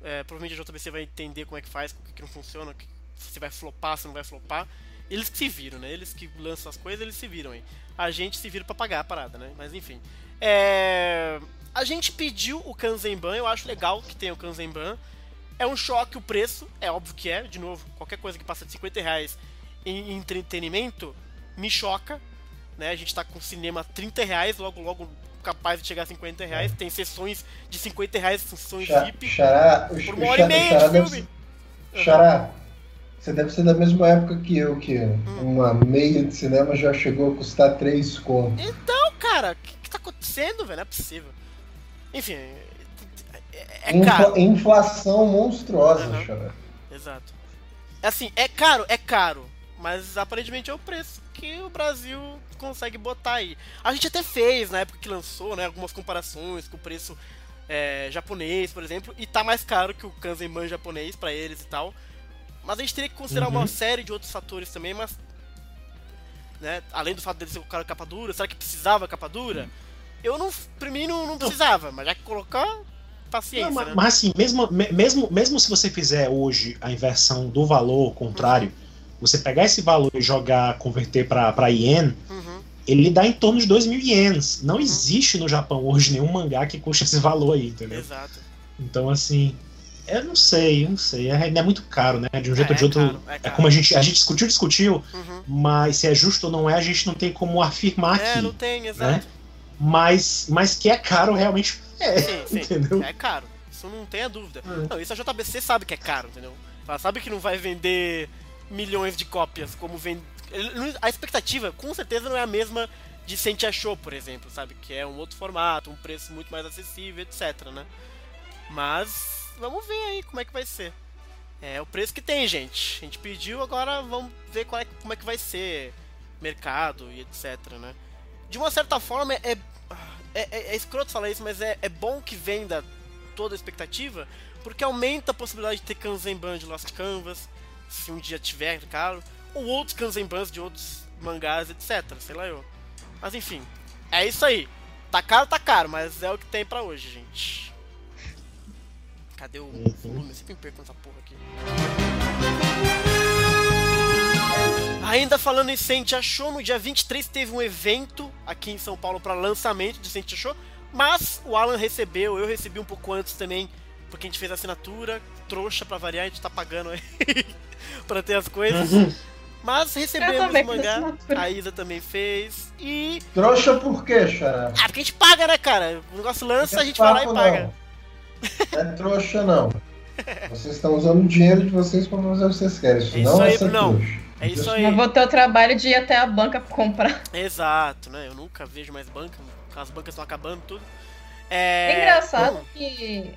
É, provavelmente a JBC vai entender como é que faz, o que, que não funciona, que- se vai flopar, se não vai flopar. Eles que se viram, né? Eles que lançam as coisas, eles se viram aí. A gente se vira pra pagar a parada, né? Mas enfim. É... A gente pediu o Kanzenban, eu acho legal que tenha o Kanzenban. É um choque o preço, é óbvio que é, de novo, qualquer coisa que passa de 50 reais em entretenimento me choca. Né? A gente tá com cinema a 30 reais, logo logo capaz de chegar a 50 reais. Tem sessões de 50 reais, sessões Xa- VIP. Xará, Por uma hora e meia de filme. Xará, você deve ser da mesma época que eu, que Hum. uma meia de cinema já chegou a custar 3 contos. Então, cara, o que, que tá acontecendo, velho? Não é possível. Enfim, é, é Infla- caro. inflação monstruosa, Aham. Xará. Exato. Assim, é caro? É caro. Mas aparentemente é o preço que o Brasil consegue botar aí. A gente até fez, na época que lançou, né, algumas comparações com o preço é, japonês, por exemplo, e tá mais caro que o Kanzenban japonês pra eles e tal. Mas a gente teria que considerar Uhum. uma série de outros fatores também, mas. Né, além do fato dele ser o cara capa dura, será que precisava capa dura? Eu não. Pra mim não, não precisava, mas já que colocou, paciência, Não, mas, né? mas assim, mesmo, me- mesmo, mesmo se você fizer hoje a inversão do valor contrário, você pegar esse valor e jogar, converter para ien, Uhum. ele dá em torno de 2 mil ienes. Não existe no Japão hoje nenhum mangá que custe esse valor aí, entendeu? Exato. Então, assim, eu não sei, eu não sei. É, é muito caro, né? De um jeito É, ou de outro. caro, é É, caro. como a gente, a gente discutiu, discutiu, Uhum. mas se é justo ou não é, a gente não tem como afirmar É, aqui. não tem, exato. Mas, mas que é caro realmente é, Sim, sim. entendeu? É caro. Isso não tem a dúvida. É. Não, isso a JBC sabe que é caro, entendeu? Ela sabe que não vai vender milhões de cópias como não- A expectativa, com certeza, não é a mesma de Sentia Show, por exemplo, sabe? Que é um outro formato, um preço muito mais acessível, etc, né? Mas vamos ver aí como é que vai ser. É o preço que tem, gente. A gente pediu, agora vamos ver é, como é que vai ser mercado e etc, né? De uma certa forma, é, é, é, é escroto falar isso, mas é, é bom que venda toda a expectativa, porque aumenta a possibilidade de ter Kanzenban de Lost Canvas, se um dia tiver, claro. Ou outros Kanzenbans de outros mangás, etc. Sei lá eu. Mas enfim, é isso aí. Tá caro, tá caro, mas é o que tem pra hoje, gente. Cadê o volume? Eu sempre me perco nessa porra aqui. Ainda falando em Sente Achou, no dia 23 teve um evento aqui em São Paulo para lançamento de Sente Achou, mas o Alan recebeu, eu recebi um pouco antes também, porque a gente fez assinatura, trouxa pra variar, a gente tá pagando aí pra ter as coisas. Mas Eu recebemos o mangá, a Isa também fez, e... Trouxa por quê, Xará? Ah, porque a gente paga, né, cara? O negócio lança, a gente vai lá e paga. Não. é trouxa, não. Vocês estão usando o dinheiro de vocês para fazer o que vocês querem. Isso É isso não aí, é ser Brunão. trouxa. É isso aí. vou ter o trabalho de ir até a banca comprar. Exato, né? Eu nunca vejo mais banca, as bancas estão acabando tudo. É É, engraçado Hum, que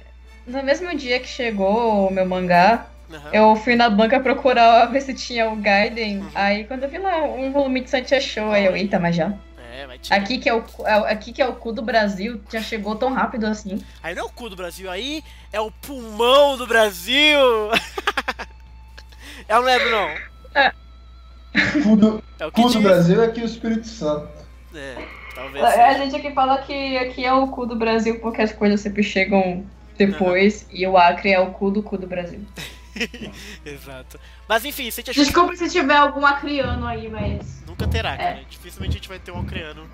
no mesmo dia que chegou o meu mangá, aham. eu fui na banca procurar ver se tinha o Gaiden. Uhum. Aí quando eu vi lá um volume de Santia Show, aí eu, eita, mas já. É. Aqui que é o, cu- é- aqui que é o cu do Brasil, já chegou tão rápido assim. Aí não é o cu do Brasil, aí é o pulmão do Brasil. é ou não é? Cu do, É o cu do. Brasil é aqui o Espírito Santo. É, talvez A seja. gente aqui fala que aqui é o cu do Brasil porque as coisas sempre chegam depois e o Acre é o cu do cu do Brasil. Exato. Mas enfim, você achou Desculpa se tiver algum acriano aí, mas. Nunca terá, É. cara. Dificilmente a gente vai ter um ucraniano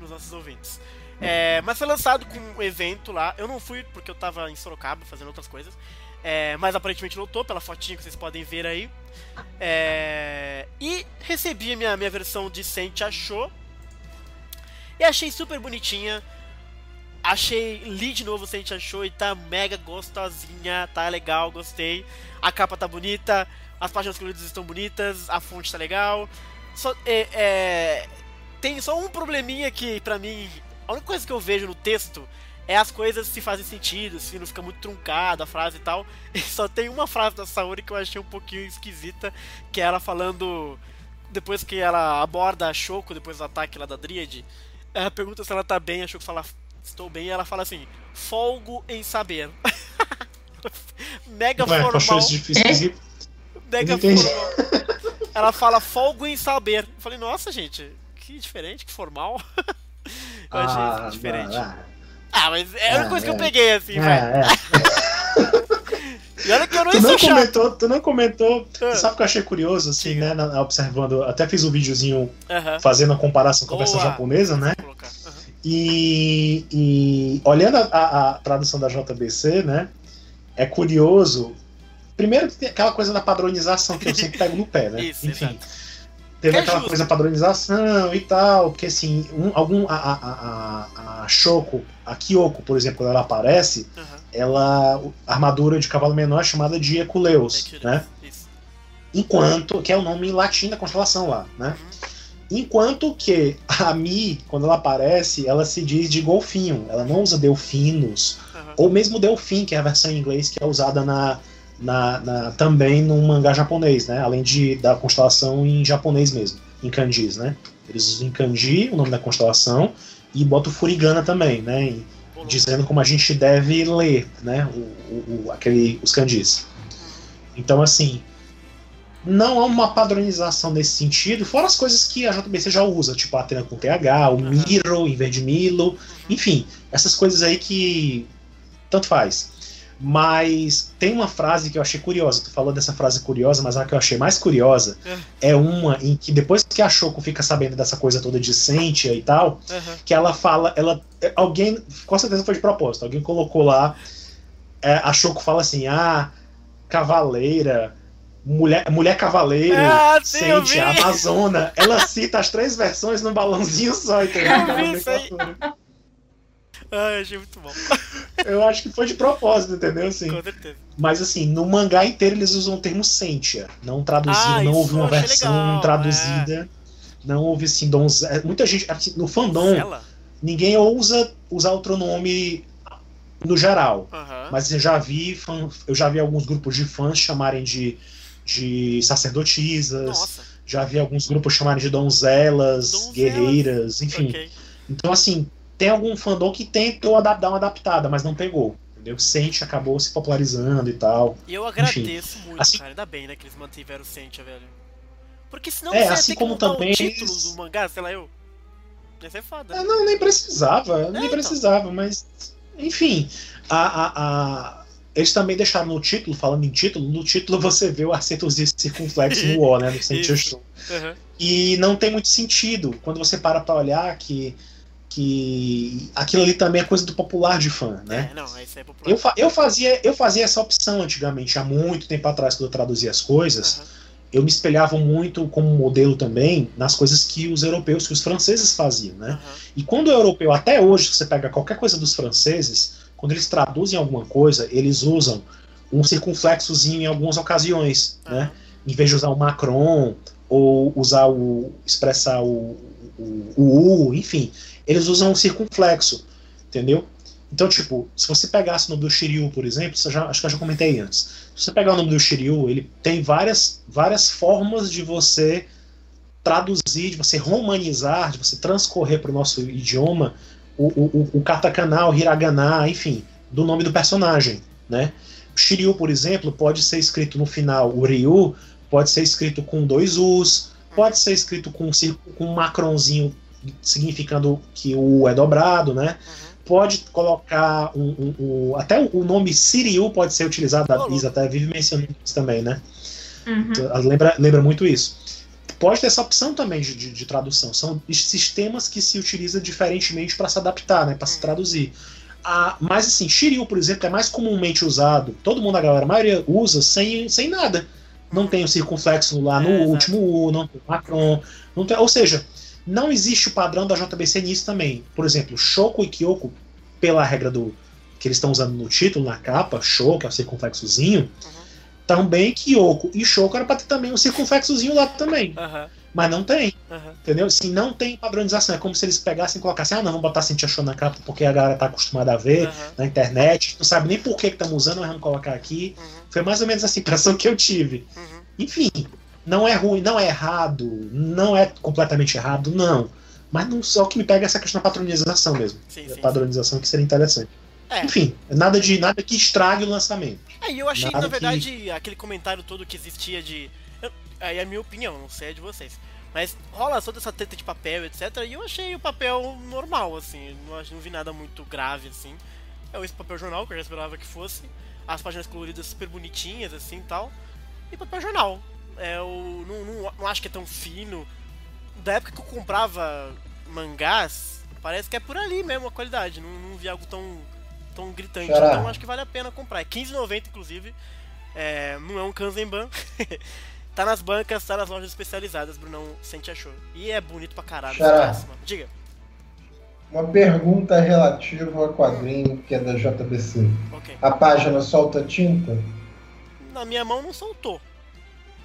nos nossos ouvintes. É, mas foi lançado com um evento lá. Eu não fui porque eu tava em Sorocaba fazendo outras coisas. É, mas aparentemente lotou pela fotinha que vocês podem ver aí. É, e recebi a minha, minha versão de Sente Achou. E achei super bonitinha. Achei, li de novo Sente Achou e tá mega gostosinha, tá legal, gostei. A capa tá bonita, as páginas coloridas estão bonitas, a fonte tá legal. Só, é, é, tem só um probleminha que, pra mim, a única coisa que eu vejo no texto é as coisas se fazem sentido, se não fica muito truncada a frase e tal. E só tem uma frase da Saori que eu achei um pouquinho esquisita, que é ela falando, depois que ela aborda a Shoko, depois do ataque lá da Dríade, ela pergunta se ela tá bem, a Shoko fala, estou bem, e ela fala assim, folgo em saber. Mega Ué, formal. difícil? esquisito? Mega formal. Ela fala folgo em saber. Eu falei, nossa, gente, que diferente, que formal. Eu achei Ah, isso diferente. ah, Ah, mas é a única Ah, coisa que eu é. peguei, assim, ah, vai. é. E olha que eu não Tu não chato. comentou, tu não comentou. Ah. Sabe o que eu achei curioso, assim, Diga. né? Observando, até fiz um videozinho Aham. fazendo a comparação com a versão japonesa, né? Colocar. E, e olhando a, a- a tradução da JBC, né? É curioso. Primeiro que tem aquela coisa da padronização que eu sempre pego no pé, né? Isso, Enfim. exato. Teve É aquela justo. coisa padronização e tal, porque assim, um- algum, a, a, a, a Shoko, a Kyoko, por exemplo, quando ela aparece, Aham. ela, a armadura de cavalo menor é chamada de Eculeus, que- né? Isso. Enquanto, que é o nome em latim da constelação lá, né? Enquanto que a Mi, quando ela aparece, ela se diz de golfinho, ela não usa delfinos, Aham. ou mesmo delfim, que é a versão em inglês que é usada na, na, na- também no mangá japonês, né? Além de da constelação em japonês mesmo, em kanjis, né? Eles usam em kanji o nome da constelação e botam furigana também, né? Bolou. dizendo como a gente deve ler, né? O, o- o- aquele, os kanjis. Então, assim, não há uma padronização nesse sentido, fora as coisas que a JBC já usa, tipo a Atena com TH, o Aham. Miro em vez de Milo, enfim, essas coisas aí que tanto faz. Mas tem uma frase que eu achei curiosa. Tu falou dessa frase curiosa, mas a que eu achei mais curiosa é uma em que depois que a Shoko fica sabendo dessa coisa toda de Sentia e tal, Aham. que ela fala, ela alguém, com certeza foi de propósito, alguém colocou lá, é, a Shoko fala assim, ah, cavaleira, mulher, mulher cavaleiro, Ah, sente, amazona, ela cita as três versões num balãozinho só, entendeu? Eu. Ai, achei muito bom. Eu acho que foi de propósito, entendeu? Assim, Com certeza. mas assim, no mangá inteiro eles usam o termo sentia, não traduzido, Ah, não houve uma versão legal, é. traduzida, não houve assim, donze... muita gente, assim, no fandom, ninguém ousa usar outro nome no geral. Aham. Mas eu já vi fã- eu já vi alguns grupos de fãs chamarem de, de sacerdotisas, Nossa. já vi alguns grupos chamarem de donzelas, Donzelas. guerreiras, enfim. Ok. Então, assim, tem algum fandom que tentou dar uma adaptada, mas não pegou. Entendeu? Sente acabou se popularizando e tal. E eu agradeço muito, assim- cara. Ainda bem, né, que eles mantiveram o Sentia, velho. Porque senão É, você assim ter como também o título do mangá, sei lá, eu. Ia ser foda. É, não, nem precisava, nem então. precisava, mas. Enfim, a, a, a- eles também deixaram no título, falando em título, no título você vê o acertos e circunflexo no O, né? No. Show. Aham. E não tem muito sentido quando você para pra olhar que, que aquilo ali também é coisa do popular de fã, né? É, não, isso é popular. Eu, fa- eu, fazia, eu fazia essa opção antigamente, há muito tempo atrás, quando eu traduzia as coisas. Aham. Eu me espelhava muito como modelo também nas coisas que os europeus, que os franceses faziam, né? Aham. E quando o europeu, até hoje, você pega qualquer coisa dos franceses, quando eles traduzem alguma coisa, eles usam um circunflexozinho em algumas ocasiões, né? Em vez de usar o Macron ou usar o expressar o, o, o U, enfim, eles usam um circunflexo, entendeu? Então, tipo, se você pegasse o nome do Shiryu, por exemplo, já, acho que eu já comentei antes. Se você pegar o nome do Shiryu, ele tem várias, várias formas de você traduzir, de você romanizar, de você transcorrer para o nosso idioma o, o, o- katakana, o hiragana, enfim, do nome do personagem, né? O Shiryu, por exemplo, pode ser escrito no final, o Ryu pode ser escrito com dois U's, pode ser escrito com um, com um macronzinho significando que o U é dobrado, né? Uhum. Pode colocar um, um- um- até o nome Siriu pode ser utilizado, a Ô, Bisa até vive mencionando isso também, né? Uhum. Ela Lembra, lembra muito isso. Pode ter essa opção também de, de- de tradução. São sistemas que se utilizam diferentemente para se adaptar, né, para se traduzir. Ah, mas assim, Shiryu, por exemplo, é mais comumente usado. Todo mundo, a galera, a maioria usa sem, sem nada. Não tem o circunflexo lá no É, último U, não tem o Macron. Não tem, ou seja, não existe o padrão da JBC nisso também. Por exemplo, Shoko e Kyoko, pela regra do que eles estão usando no título, na capa, Shoko, que é o circunflexozinho, Uhum. Também Kyoko e Shoko era pra ter também um circunflexozinho lá também. Mas não tem, entendeu? Assim, não tem padronização. É como se eles pegassem e colocassem, ah, não, vamos botar Cintia Show na capa porque a galera tá acostumada a ver na internet, não sabe nem por que estamos usando, mas vamos colocar aqui. Uhum. Foi mais ou menos essa impressão que eu tive. Uhum. Enfim, não é ruim, não é errado, não é completamente errado, não. Mas não só o que me pega é essa questão da padronização mesmo. Sim, sim. padronização que seria interessante. É. Enfim, nada de nada que estrague o lançamento. É, e eu achei, Nada na que- verdade, aquele comentário todo que existia de. eu- Aí é a minha opinião, não sei a de vocês. Mas rola toda essa treta de papel, etc. E eu achei o papel normal, assim. Não, não vi nada muito grave, assim. É esse papel jornal, que eu já esperava que fosse. As páginas coloridas super bonitinhas, assim e tal. E papel jornal. É, o, não, não, não acho que é tão fino. Da época que eu comprava mangás, parece que é por ali mesmo a qualidade. Não, não vi algo tão, tão gritante. Então acho que vale a pena comprar. É 15,90 inclusive. É, não é um Kanzenban. tá nas bancas, tá nas lojas especializadas, Brunão sente achou. E é bonito pra caralho. Xará. Diga. Uma pergunta relativa ao quadrinho que é da JBC. Ok. A página solta tinta? Na minha mão não soltou.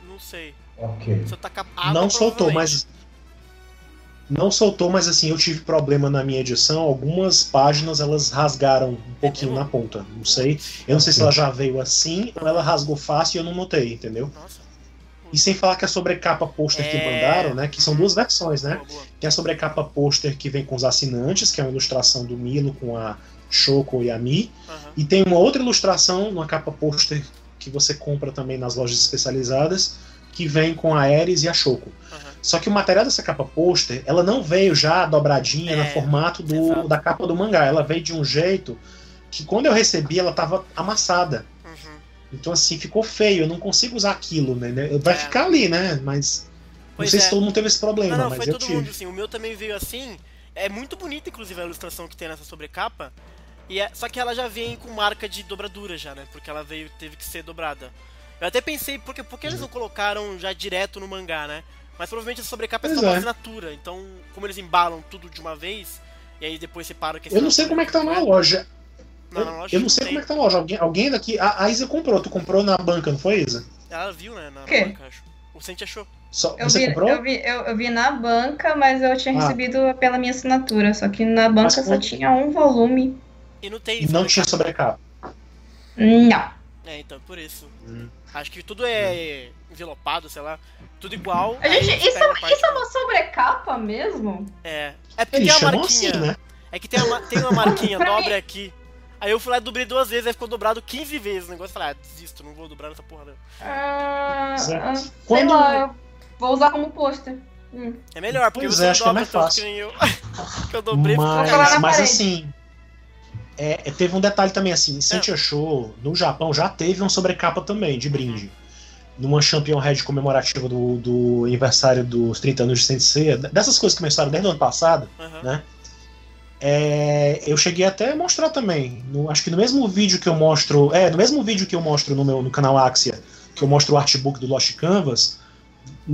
Não sei. Ok. Se eu tacar água, não soltou, mas. Não soltou, mas assim, eu tive problema na minha edição. Algumas páginas elas rasgaram um pouquinho mesmo? na ponta. Não sei. Eu não sei se ela já veio assim ou ela rasgou fácil e eu não notei, entendeu? E sem falar que a sobrecapa pôster que É. mandaram, né? Que são duas versões, né? Tem a sobrecapa pôster que vem com os assinantes, que é uma ilustração do Milo com a Shoko e a Mi. E tem uma outra ilustração, uma capa pôster que você compra também nas lojas especializadas, que vem com a Ares e a Shoko. Aham. Só que o material dessa capa pôster, ela não veio já dobradinha É, no formato do, exato. da capa do mangá. Ela veio de um jeito que quando eu recebi, ela tava amassada. Uhum. Então, assim, ficou feio. Eu não consigo usar aquilo, né? Vai É. ficar ali, né? Mas. Pois não sei é. se todo mundo teve esse problema, Não, não, mas foi eu todo tive. mundo assim. O meu também veio assim. É muito bonita, inclusive, a ilustração que tem nessa sobrecapa. E é, só que ela já vem com marca de dobradura já, né? Porque ela veio, teve que ser dobrada. Eu até pensei, porque, por que eles não colocaram já direto no mangá, né? Mas provavelmente a sobrecapa é só uma assinatura. Então, como eles embalam tudo de uma vez, e aí depois separa que Eu não sei como é que tá na loja. Não, eu, na loja eu não sei tem. como é que tá na loja. Alguém, alguém daqui. A, a Isa comprou. Tu comprou na banca, não foi, Isa? Ela viu, né? Na, na Quê? banca, acho. O Sente achou. Só, Eu você vi, comprou? eu, vi, eu, eu vi na banca, mas eu tinha Ah. recebido pela minha assinatura. Só que na banca Mas só tinha um volume. E não tem E não tinha sobrecapa. Não. É, então, por isso. Hum. Acho que tudo é envelopado, sei lá. Tudo igual. A gente, você isso, parte isso é uma sobrecapa mesmo? É. É porque Eles tem uma marquinha. assim, né? É que tem uma, tem uma marquinha, dobre mim- aqui. Aí eu fui lá e dobrei duas vezes, aí ficou dobrado 15 vezes o negócio. Falei, ah, desisto, não vou dobrar essa porra não. Ah, Certo. ah, sei Quando- lá, eu vou usar como pôster. Hum. É melhor, porque Pois você é, não acho que é mais fácil. que eu. que eu dobrei, Mas, na mas assim, é, é, teve um detalhe também assim, Sentia Show no Japão já teve uma sobrecapa também de brinde. Numa Champion Head comemorativa do, do aniversário dos 30 anos de Sensei, dessas coisas que começaram desde o ano passado, Aham. né? É, eu cheguei até a mostrar também. No- acho que no mesmo vídeo que eu mostro. É, no mesmo vídeo que eu mostro no meu no canal Axia, que eu mostro o artbook do Lost Canvas,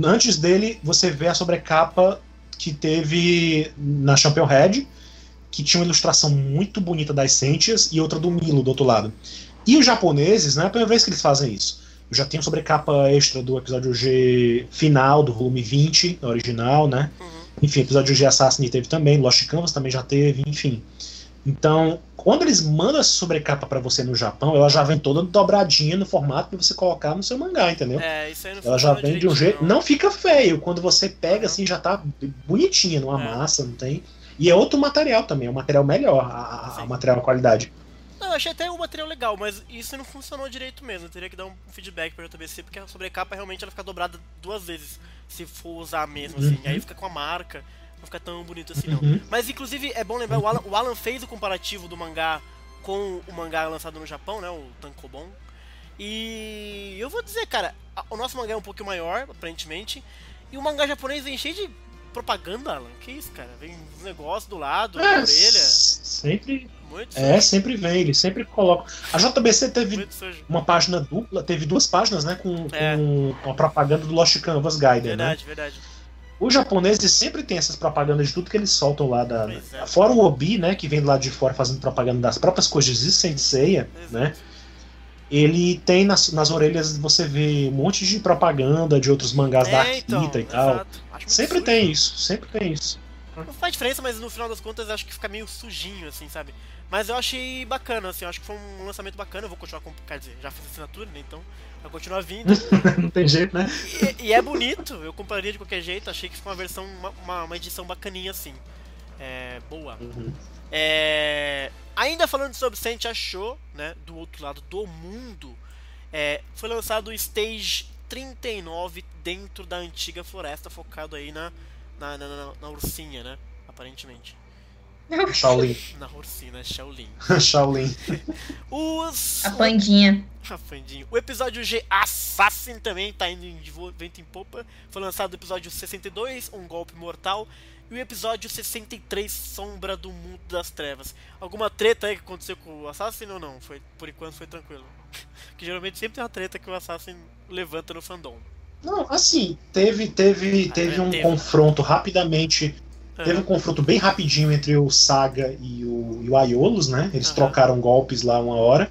antes dele você vê a sobrecapa que teve na Champion Head, que tinha uma ilustração muito bonita das Sentias e outra do Milo do outro lado. E os japoneses, não é a primeira vez que eles fazem isso. Eu já tenho sobrecapa extra do episódio G final, do volume 20, original, né? Uhum. Enfim, episódio de Assassin teve também, Lost Canvas também já teve, enfim. Então, quando eles mandam essa sobrecapa pra você no Japão, ela já vem toda dobradinha no formato pra você colocar no seu mangá, entendeu? É, isso aí não Ela já vem de um jeito. Não fica feio. Quando você pega assim, já tá bonitinha, numa É. massa, não tem. E é outro material também, é um material melhor, a, a- a material de qualidade. Não, eu achei até o material legal, mas isso não funcionou direito mesmo. Eu teria que dar um feedback pra JBC, porque a sobrecapa realmente ela fica dobrada duas vezes, se for usar mesmo, assim. Uhum. Aí fica com a marca, não fica tão bonito assim, não. Uhum. Mas, inclusive, é bom lembrar, o Alan, o Alan fez o comparativo do mangá com o mangá lançado no Japão, né, o Tankobon. E eu vou dizer, cara, o nosso mangá é um pouquinho maior, aparentemente, e o mangá japonês vem cheio de propaganda, Alan. Que isso, cara? Vem uns negócios do lado, É, orelha. sempre. Muito É, sujo, sempre vem, eles sempre colocam. A JBC teve uma página dupla, teve duas páginas, né, com, É. com a propaganda do Lost Canvas Gaiden, né? Verdade, verdade. Os japoneses sempre tem essas propagandas de tudo que eles soltam lá da. É. Fora o Obi, né, que vem do lado de fora fazendo propaganda das próprias coisas de Senseiya, né? Ele tem nas, nas orelhas, você vê um monte de propaganda de outros mangás da É, então, Akita e tal. exato. Acho Sempre sujo. tem isso, sempre tem isso. Não faz diferença, mas no final das contas eu acho que fica meio sujinho, assim, sabe? Mas eu achei bacana, assim, eu acho que foi um lançamento bacana, eu vou continuar com. Quer dizer, já fiz assinatura, né? Então vai continuar vindo. Não tem jeito, né? e, e é bonito, eu compraria de qualquer jeito, achei que ficou uma versão, uma, uma, uma edição bacaninha, assim. É. boa. Uhum. É, ainda falando sobre Sente achou, né? Do outro lado do mundo, é, foi lançado o Stage 39 dentro da antiga floresta, focado aí na, na, na, na- na ursinha, né? Aparentemente. Shaolin. Na ursina Shaolin. Shaolin. Os. A pandinha. Rafandinho. O episódio G Assassin também tá indo em de vento em popa. Foi lançado o episódio 62, Um Golpe Mortal. E o episódio 63, Sombra do Mundo das Trevas. Alguma treta aí que aconteceu com o Assassin ou não? Foi, por enquanto foi tranquilo. que geralmente sempre tem uma treta que o Assassin levanta no fandom. Não, assim, teve, teve, Ah, teve um teve. confronto rapidamente. Teve um confronto bem rapidinho entre o Saga e o, e o Aiolos, né? Eles Aham. trocaram golpes lá uma hora.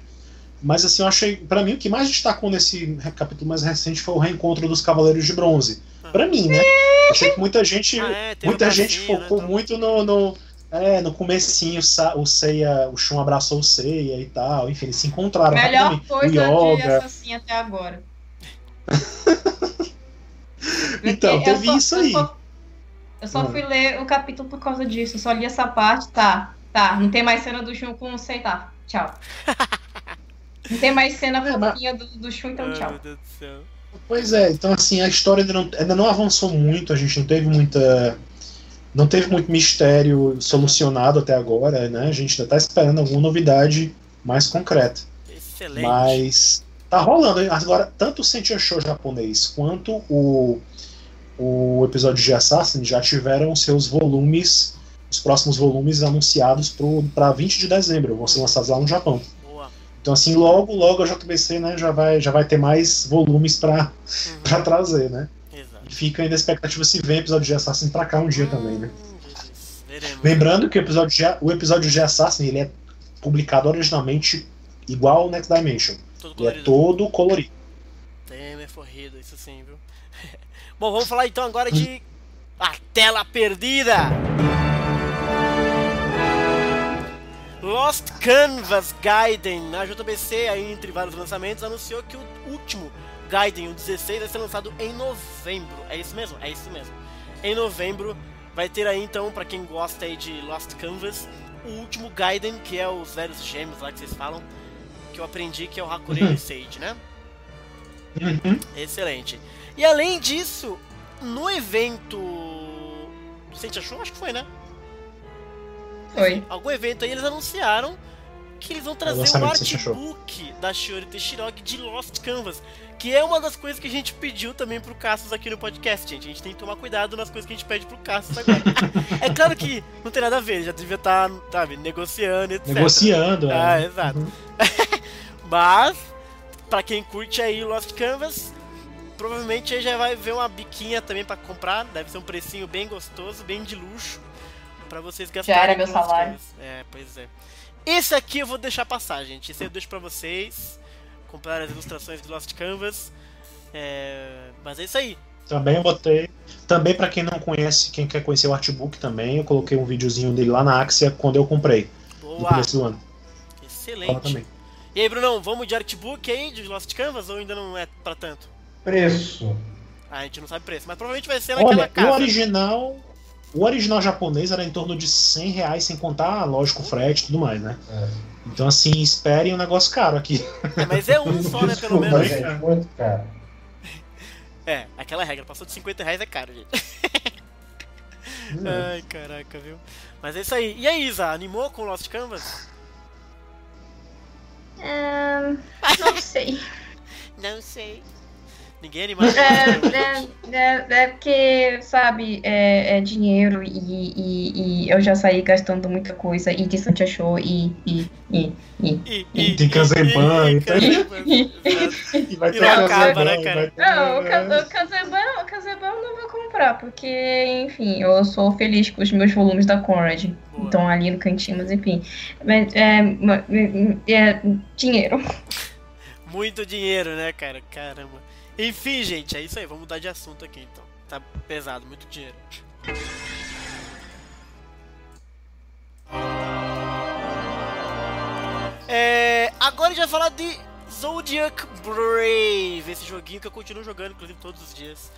Mas assim, eu achei. Pra mim, o que mais destacou nesse capítulo mais recente foi o reencontro dos Cavaleiros de Bronze. Aham. Pra mim, né? Achei que muita gente. Ah, é, muita um gente bracinho, né, focou então. muito no. no é, no comecinho, o Seiya, o Shun abraçou o Seiya e tal. Enfim, eles se encontraram Melhor coisa o de Yoga. assassino até agora. Então, Porque eu teve só- isso eu aí. só- Eu só Hum. fui ler o capítulo por causa disso. Eu só li essa parte, tá. Tá, não tem mais cena do Shun com o Sei, tá. Tchau. Não tem mais cena É, mas- fofinha do, do Shun, então tchau. meu Deus do céu. Pois é, então assim, a história ainda não, ainda não avançou muito, a gente não teve muita. Não teve muito mistério solucionado até agora, né? A gente ainda tá esperando alguma novidade mais concreta. Excelente. Mas tá rolando. Agora, tanto o Sentia Show japonês quanto o, o episódio de Assassin já tiveram seus volumes, os próximos volumes anunciados para 20 de dezembro, vão ser lançados lá no Japão. Boa. Então, assim, logo, logo a JBC né, já, vai, já vai ter mais volumes para Uhum. pra trazer, né? Fica ainda a expectativa se vem episódio de Assassin pra cá um dia também, né? Veremos. Lembrando que o episódio de, o episódio de Assassin ele é publicado originalmente igual ao Next Dimension. Todo Ele é todo colorido. Temer forrido, isso sim, viu? Bom, vamos falar então agora de A Tela Perdida. Lost Canvas Gaiden, na JBC, aí entre vários lançamentos, anunciou que o último Gaiden, o 16, vai ser lançado em novembro. É isso mesmo? É isso mesmo. Em novembro vai ter aí então, pra quem gosta aí de Lost Canvas, o último Gaiden, que é os velhos gêmeos lá que vocês falam, que eu aprendi que é o Hakurei Uhum. Sage, né? Uhum. Excelente. E além disso, no evento. Você achou? Acho que foi, né? Foi. Algum evento aí eles anunciaram que eles vão trazer o achou? artbook da Shiori Teshirogi de Lost Canvas. Que é uma das coisas que a gente pediu também pro Cassius aqui no podcast, gente. A gente tem que tomar cuidado nas coisas que a gente pede pro Cassius agora. é claro que não tem nada a ver, ele já devia estar, sabe, negociando, etc. Negociando, é. Ah, exato. Mas, pra quem curte aí Lost Canvas, provavelmente aí já vai ver uma biquinha também pra comprar. Deve ser um precinho bem gostoso, bem de luxo. Pra vocês gastarem. era meu salário. Canvas. É, pois é. Esse aqui eu vou deixar passar, gente. Esse eu deixo pra vocês. Comprar as ilustrações de Lost Canvas. É... Mas é isso aí. Também eu botei. Também pra quem não conhece, quem quer conhecer o artbook também, eu coloquei um videozinho dele lá na Axia quando eu comprei, no Boa! começo do ano. Excelente. E aí, Brunão, vamos de artbook aí, de Lost Canvas, ou ainda não é pra tanto? Preço. Ah, a gente não sabe preço, mas provavelmente vai ser naquela Olha, casa. o original. O original japonês era em torno de 100 reais, sem contar, lógico, frete e tudo mais, né? É. Então, assim, esperem um negócio caro aqui. É, mas é um só, né, pelo menos. gente, muito caro. É, aquela regra, passou de 50 reais é caro, gente. Hum. Ai, caraca, viu? Mas é isso aí. E aí, Isa, animou com Lost Canvas? Ahn, não sei. Não sei. Ninguém animado? É, é, é, é porque, sabe, é, é dinheiro e, e, e eu já saí gastando muita coisa e de Santia Show e, e, e, e. E, Tem Kanzenban, e, então- Kanzenban, exato. E vai E não acaba, né, vai cara? ter- Não, o Kazaban eu não vou comprar, porque, enfim, eu sou feliz com os meus volumes da Conrad. Boa. Estão ali no cantinho, mas enfim. Mas, é, ma- é, dinheiro. Muito dinheiro, né, cara? Caramba. Enfim, gente, é isso aí. Vamos mudar de assunto aqui, então. Tá pesado, muito dinheiro. É, agora a gente vai falar de Zodiac Brave, esse joguinho que eu continuo jogando, inclusive, todos os dias.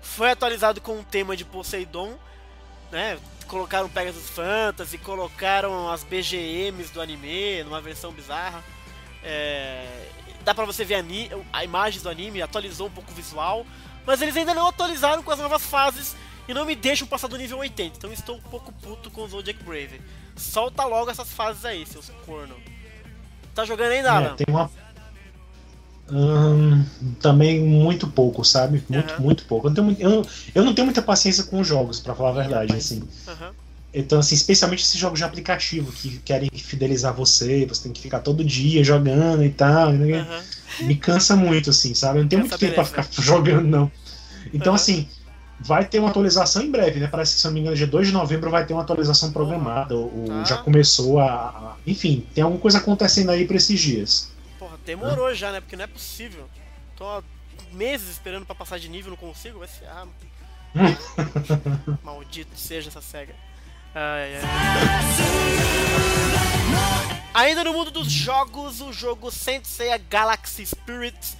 Foi atualizado com o tema de Poseidon, né? Colocaram Pegasus Fantasy, colocaram as BGMs do anime numa versão bizarra. É, dá pra você ver ani- a imagem do anime, atualizou um pouco o visual, mas eles ainda não atualizaram com as novas fases e não me deixam passar do nível 80, então estou um pouco puto com o Zodiac Brave. Solta logo essas fases aí, seus corno. Tá jogando ainda, É, Alan? tem uma. Hum, também muito pouco, sabe? Muito, Aham. muito pouco. Eu não, tenho, eu, eu não tenho muita paciência com os jogos, pra falar a verdade, assim. Aham. Então, assim, especialmente esses jogos de aplicativo que querem fidelizar você, você tem que ficar todo dia jogando e tal. né? aham. Me cansa muito, assim, sabe? Eu não tenho muito tempo pra ficar jogando, não. Então, Aham. assim, vai ter uma atualização em breve, né? Parece que, se não me engano, dia 2 de novembro vai ter uma atualização programada. Ou, Tá. já começou a, a- Enfim, tem alguma coisa acontecendo aí pra esses dias. Porra, demorou já, né? Porque não é possível. Tô há meses esperando pra passar de nível, não consigo, vai ser. Ah, maldito seja essa SEGA. Ai, ai. Ainda no mundo dos jogos, o jogo Sensei Galaxy Spirits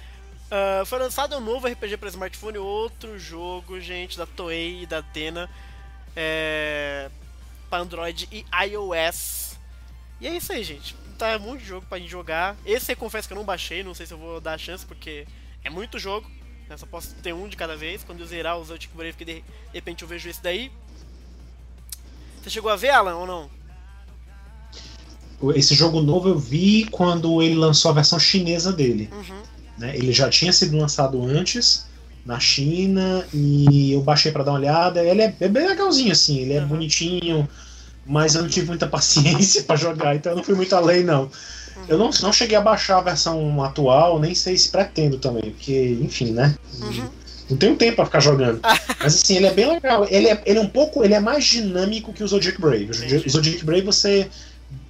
ah, foi lançado um novo RPG para smartphone, outro jogo, gente, da Toei e da Dena é, para Android e iOS. E é isso aí, gente. Tá um monte de jogo pra gente jogar. Esse eu confesso que eu não baixei, não sei se eu vou dar a chance, porque é muito jogo. Eu só posso ter um de cada vez. Quando eu zerar o Zodiac Brave, que de repente eu vejo esse daí. Você chegou a ver, Alan, ou não? Esse jogo novo eu vi quando ele lançou a versão chinesa dele. Uhum. né? Ele já tinha sido lançado antes na China e eu baixei pra dar uma olhada. Ele é, é bem legalzinho assim, ele é Aham. bonitinho, mas eu não tive muita paciência pra jogar, então eu não fui muito além não. Eu não, não cheguei a baixar a versão atual, nem sei se pretendo também, porque enfim, né? Uhum. Não tenho tempo pra ficar jogando. Mas assim, ele é bem legal. Ele é, ele é um pouco, ele é mais dinâmico que o Zodiac Brave. O. Zodiac- O Brave você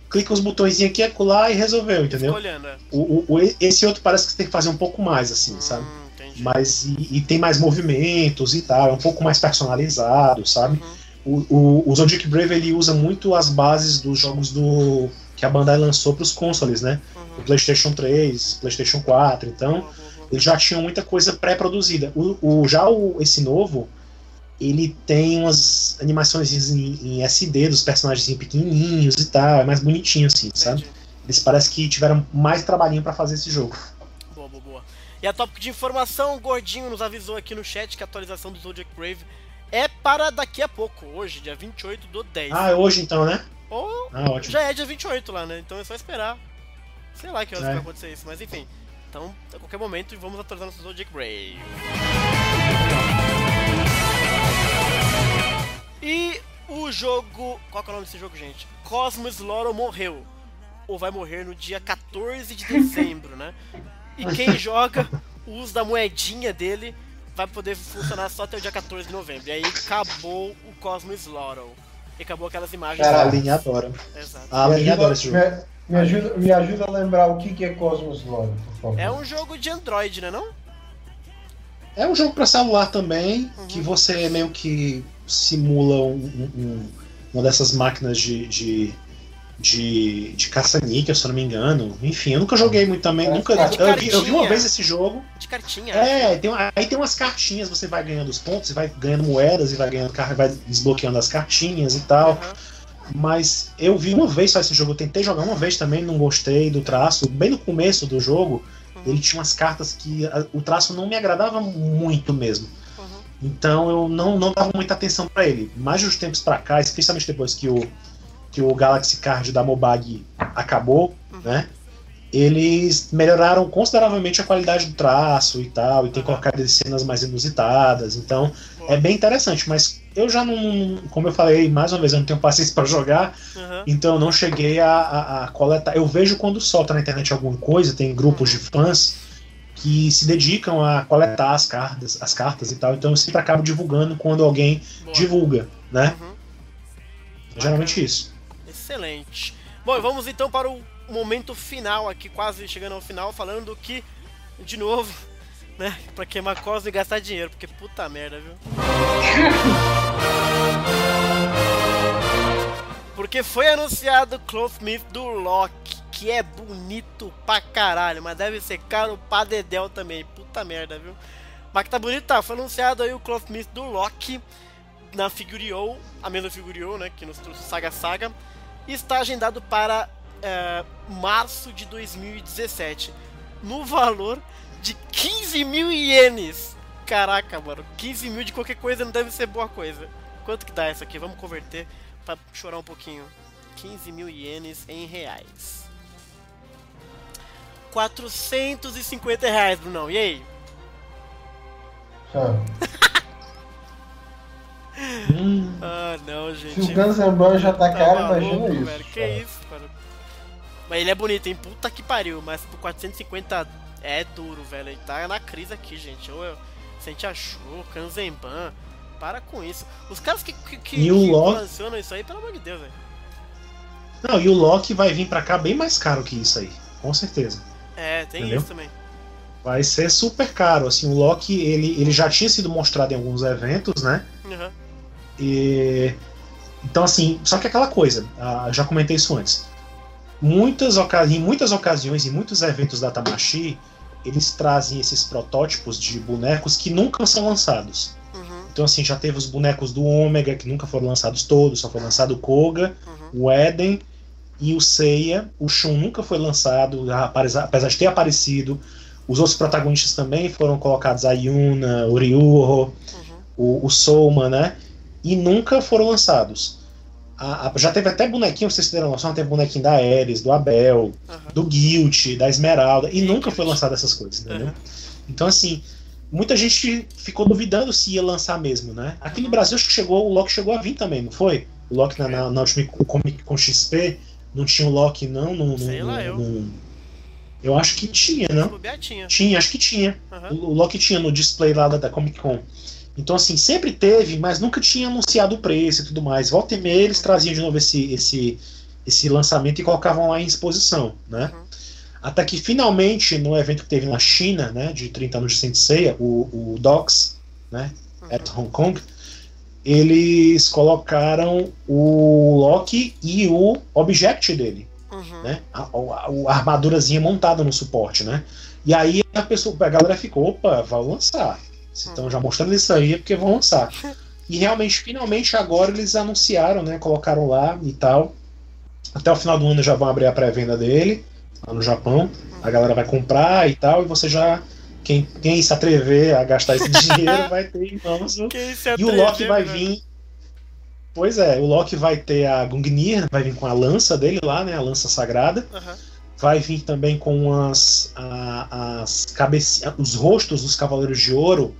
clica os botõezinhos aqui, acolá e resolveu, entendeu? olhando, é. O, o- o- esse outro parece que você tem que fazer um pouco mais, assim, sabe? Hum, entendi. Mas e, e tem mais movimentos e tal, é um pouco mais personalizado, sabe? Uhum. O, o, o Zodiac Brave ele usa muito as bases dos jogos do que a Bandai lançou para os consoles, né? O Uhum. PlayStation 3, PlayStation 4, então boa. Eles já tinham muita coisa pré-produzida. O, o- já o, esse novo, ele tem umas animações em, em SD dos personagens pequenininhos e tal, é mais bonitinho assim, sabe? Entendi. Eles parece que tiveram mais trabalhinho pra fazer esse jogo. Boa, boa, boa. E a tópico de informação, o Gordinho nos avisou aqui no chat que a atualização do Zodiac Brave é para daqui a pouco, hoje, dia 28 do 10. Ah, é hoje então, né? Ou Ah, ótimo. já é dia 28 lá, né? Então é só esperar. Sei lá que horas É. vai acontecer isso, mas enfim. Então, a qualquer momento, vamos atualizar nosso Zodiac Brave. E o jogo. Qual que é o nome desse jogo, gente? Cosmos Loro morreu. Ou vai morrer no dia 14 de dezembro, né? E quem joga o uso da moedinha dele vai poder funcionar só até o dia 14 de novembro. E aí acabou o Cosmos Loro. E acabou aquelas imagens. A Caralho. linha adora. Exato. A me, linha adora esse jogo. Me, ajuda, me ajuda a lembrar o que, que é Cosmos Lore, por favor. É um jogo de Android, né não? É um jogo pra celular também, Uhum. que você meio que simula um- um- um- uma dessas máquinas de, de, de, de caça-níquel, se eu não me engano. Enfim, eu nunca joguei muito também. É, nunca, é eu, vi, eu vi uma vez esse jogo. De cartinha. É, tem, aí tem umas cartinhas, você vai ganhando os pontos, você vai ganhando moedas e vai ganhando vai desbloqueando as cartinhas e tal. Aham. Mas eu vi uma vez só esse jogo, eu tentei jogar uma vez também, não gostei do traço. Bem no começo do jogo, Uhum. ele tinha umas cartas que a- o traço não me agradava muito mesmo. Uhum. Então eu não, não dava muita atenção pra ele. Mais uns tempos pra cá, especialmente depois que o, que o Galaxy Card da Mobag acabou, Uhum. né? Eles melhoraram consideravelmente a qualidade do traço e tal, e tem Uhum. colocado cenas mais inusitadas. Então é bem interessante, mas eu já não. Como eu falei mais uma vez, eu não tenho paciência pra jogar, Aham. então eu não cheguei a, a- a coletar. Eu vejo quando solta na internet alguma coisa, tem grupos de fãs que se dedicam a coletar as cartas, as cartas e tal. Então eu sempre acabo divulgando quando alguém Boa. divulga, né? Uhum. Geralmente isso. Excelente. Bom, e vamos então para o momento final aqui, quase chegando ao final, falando que, de novo, né, pra queimar cosmo e gastar dinheiro, porque puta merda, viu? Porque foi anunciado o Clothmith do Loki, que é bonito pra caralho, mas deve ser caro pra dedéu também, puta merda, viu? Mas que tá bonito, tá? Foi anunciado aí o Clothmith do Loki na Figurio, a mesma Figurio, né, que nos trouxe Saga Saga, e está agendado para é, março de 2017, no valor de 15 mil ienes. Caraca, mano, 15 mil de qualquer coisa não deve ser boa coisa. Quanto que dá isso aqui? Vamos converter pra chorar um pouquinho. 15 mil ienes em reais. 450 reais, Brunão. E aí? Ah, Hum, Ah, não, se o gente. Guns N' Roses já tá Tá caro, imagina isso. velho. Que cara. isso, mano. Mas ele é bonito, hein? Puta que pariu. Mas por 450 é duro, velho. Ele tá na crise aqui, gente. Ou eu. Sente achou, Kanzenban. Para com isso. Os caras que, que, que, E o que Loki? isso aí, pelo amor de Deus, velho. Não, e o Loki vai vir pra cá bem mais caro que isso aí, com certeza. É, tem Entendeu? isso também. Vai ser super caro. Assim, o Loki ele, ele já tinha sido mostrado em alguns eventos, né? Uhum. E, então, assim, só que aquela coisa, ah, já comentei isso antes. Muitas em muitas ocasiões, em muitos eventos da Tamashi, eles trazem esses protótipos de bonecos que nunca são lançados. Então, assim, já teve os bonecos do Ômega, que nunca foram lançados todos, só foi lançado o Koga, Uhum. o Eden e o Seiya. O Shun nunca foi lançado, apesar de ter aparecido. Os outros protagonistas também foram colocados, a Yuna, o Ryuho, Uhum. o, o Souma, né? E nunca foram lançados. A- a- já teve até bonequinho, vocês terem noção, teve bonequinho da Ares, do Abel, Uhum. do Guilt, da Esmeralda, e Ih, nunca foi lançado essas coisas, entendeu? Uhum. Então, assim, muita gente ficou duvidando se ia lançar mesmo, né? Aqui no Brasil, acho que chegou, o Loki chegou a vir também, não foi? O Loki na, na, na última Comic Con XP não tinha o Loki, não? não, não Sei lá, não- eu. não- eu acho que tinha, não? Bobear tinha. Tinha, acho que tinha. Uhum. O, o Loki tinha no display lá da, da Comic Con. Então, assim, sempre teve, mas nunca tinha anunciado o preço e tudo mais. Volta e meia eles traziam de novo esse, esse, esse lançamento e colocavam lá em exposição, né? Uhum. Até que finalmente, no evento que teve na China, né, de 30 anos de Senseiya, o, o DOCS, né, at Hong Kong, eles colocaram o Loki e o Object dele, Uhum. né? A, a- a armadurazinha montada no suporte, né? E aí a pessoa, a galera ficou, opa, vai lançar. Se estão já mostrando isso aí é porque vão lançar. E realmente, finalmente, agora eles anunciaram, né? Colocaram lá e tal. Até o final do ano já vão abrir a pré-venda dele, lá no Japão. A galera vai comprar e tal, e você já. Quem, quem se atrever a gastar esse dinheiro vai ter em mãos. E o Loki vai né? vir. Pois é, o Loki vai ter a Gungnir, vai vir com a lança dele lá, né? A lança sagrada. Aham. Vai vir também com as, a- as cabece... os rostos dos Cavaleiros de Ouro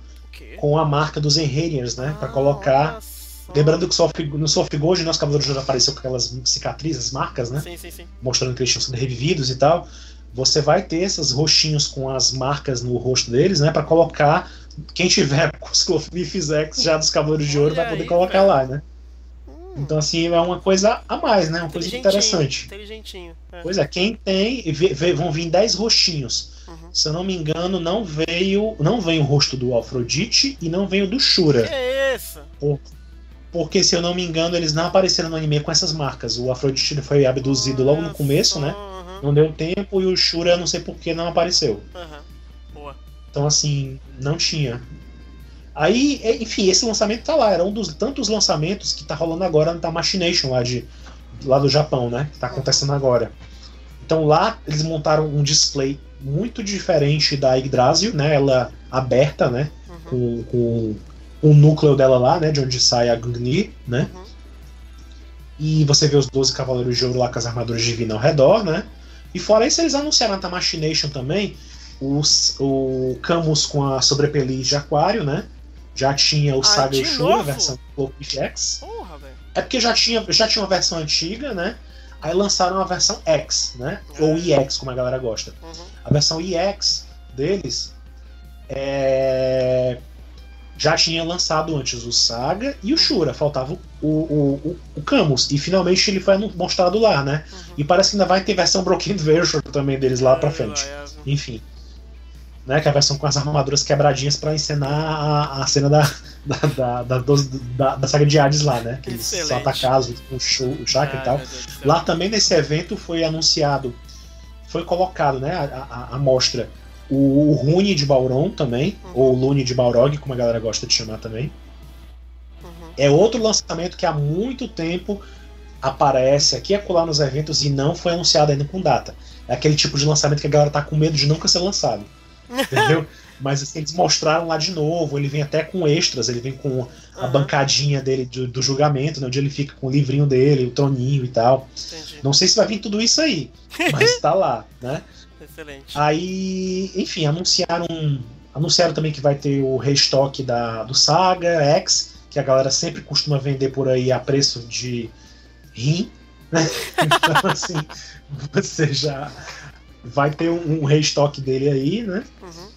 com a marca dos Enherians, né? Pra Ah, colocar. olha só. Lembrando que Soft- no Soft Gold, né, os Cavaleiros de Ouro apareceu com aquelas cicatrizes, marcas, né? Sim, sim, sim. Mostrando que eles tinham sido revividos e tal. Você vai ter esses rostinhos com as marcas no rosto deles, né? Pra colocar. Quem tiver com os Clothmiths X já dos Cavaleiros de Ouro Olha vai poder aí, colocar velho. lá, né? Então, assim, é uma coisa a mais, né? Uma coisa interessante. Inteligentinho. é. Pois é, quem tem. vê- vê- vão vir 10 rostinhos. Uhum. Se eu não me engano, não veio. Não vem o rosto do Afrodite e não vem o do Shura. Que é isso? Porque, se eu não me engano, eles não apareceram no anime com essas marcas. O Afrodite foi abduzido logo no começo, né? Não deu tempo e o Shura, não sei por que não apareceu. Então, assim, não tinha. Aí, é, enfim, esse lançamento tá lá. Era um dos tantos lançamentos que tá rolando agora na Machination, lá, de, lá do Japão, né? Que tá acontecendo agora. Então lá eles montaram um display muito diferente da Yggdrasil, né? Ela aberta, né? Uhum. Com, com o núcleo dela lá, né? De onde sai a Gungnir, né? Uhum. E você vê os 12 Cavaleiros de Ouro lá com as armaduras divinas ao redor, né? E fora isso, eles anunciaram na Machination também os, o Camus com a sobrepeliz de aquário, né? Já tinha o Ah, Saga Shura, a versão Clockwork X. Porra, velho. É porque já tinha, já tinha uma versão antiga, né? Aí lançaram a versão X, né? Ou. EX, como a galera gosta. Uhum. A versão EX deles é, já tinha lançado antes o Saga e o Shura. Faltava o, o, o, o Camus. E finalmente ele foi mostrado lá, né? Uhum. E parece que ainda vai ter versão Broken Version também deles lá pra frente. Enfim. Né, que é a versão com as armaduras quebradinhas pra encenar a, a cena da, da, da, da, da- saga de Hades lá, né? Que eles atacados com o, show, o Chakra Ai, e tal. Lá também nesse evento foi anunciado, foi colocado, né, a, a, a mostra o, o Rune de Bauron também, Uhum. ou Lune de Balrog, como a galera gosta de chamar também. Uhum. É outro lançamento que há muito tempo aparece aqui e acolá nos eventos e não foi anunciado ainda com data. É aquele tipo de lançamento que a galera tá com medo de nunca ser lançado. Entendeu? Mas assim, eles mostraram lá de novo, ele vem até com extras, ele vem com a Aham, bancadinha dele do, do julgamento, né, onde ele fica com o livrinho dele, o troninho e tal. Entendi. Não sei se vai vir tudo isso aí, mas tá lá, né? Excelente. Aí, enfim, anunciaram, anunciaram também que vai ter o restock da, do Saga X, que a galera sempre costuma vender por aí a preço de rim, né? Então, assim, você já vai ter um, um restock dele aí, né? Uhum.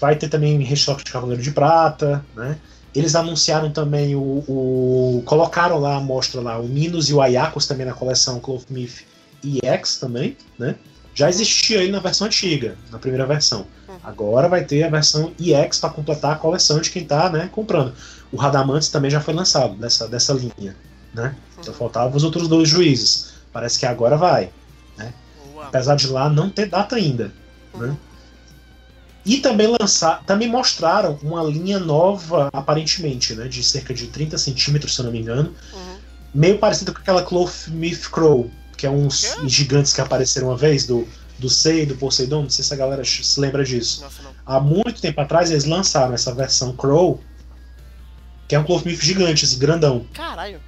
Vai ter também restock de Cavaleiro de Prata, né? Eles anunciaram também o, o- Colocaram lá a mostra lá, o Minos e o Ayakos também na coleção Clothmith EX também, né? Já existia ele na versão antiga, na primeira versão. Agora vai ter a versão EX para completar a coleção de quem tá, né, comprando. O Radamantes também já foi lançado dessa, dessa linha, né? Então faltavam os outros dois juízes. Parece que agora vai, Boa. apesar de lá não ter data ainda. Uhum. né? E também lançar, também mostraram uma linha nova, aparentemente, né, de cerca de 30 centímetros, se eu não me engano, Uhum. meio parecida com aquela Clothmith Crow, que é uns Quê? gigantes que apareceram uma vez, do, do Sei, do Poseidon, não sei se a galera se lembra disso. Nossa. Há muito tempo atrás eles lançaram essa versão Crow, que é um Clothmith gigante, assim, grandão. Caralho.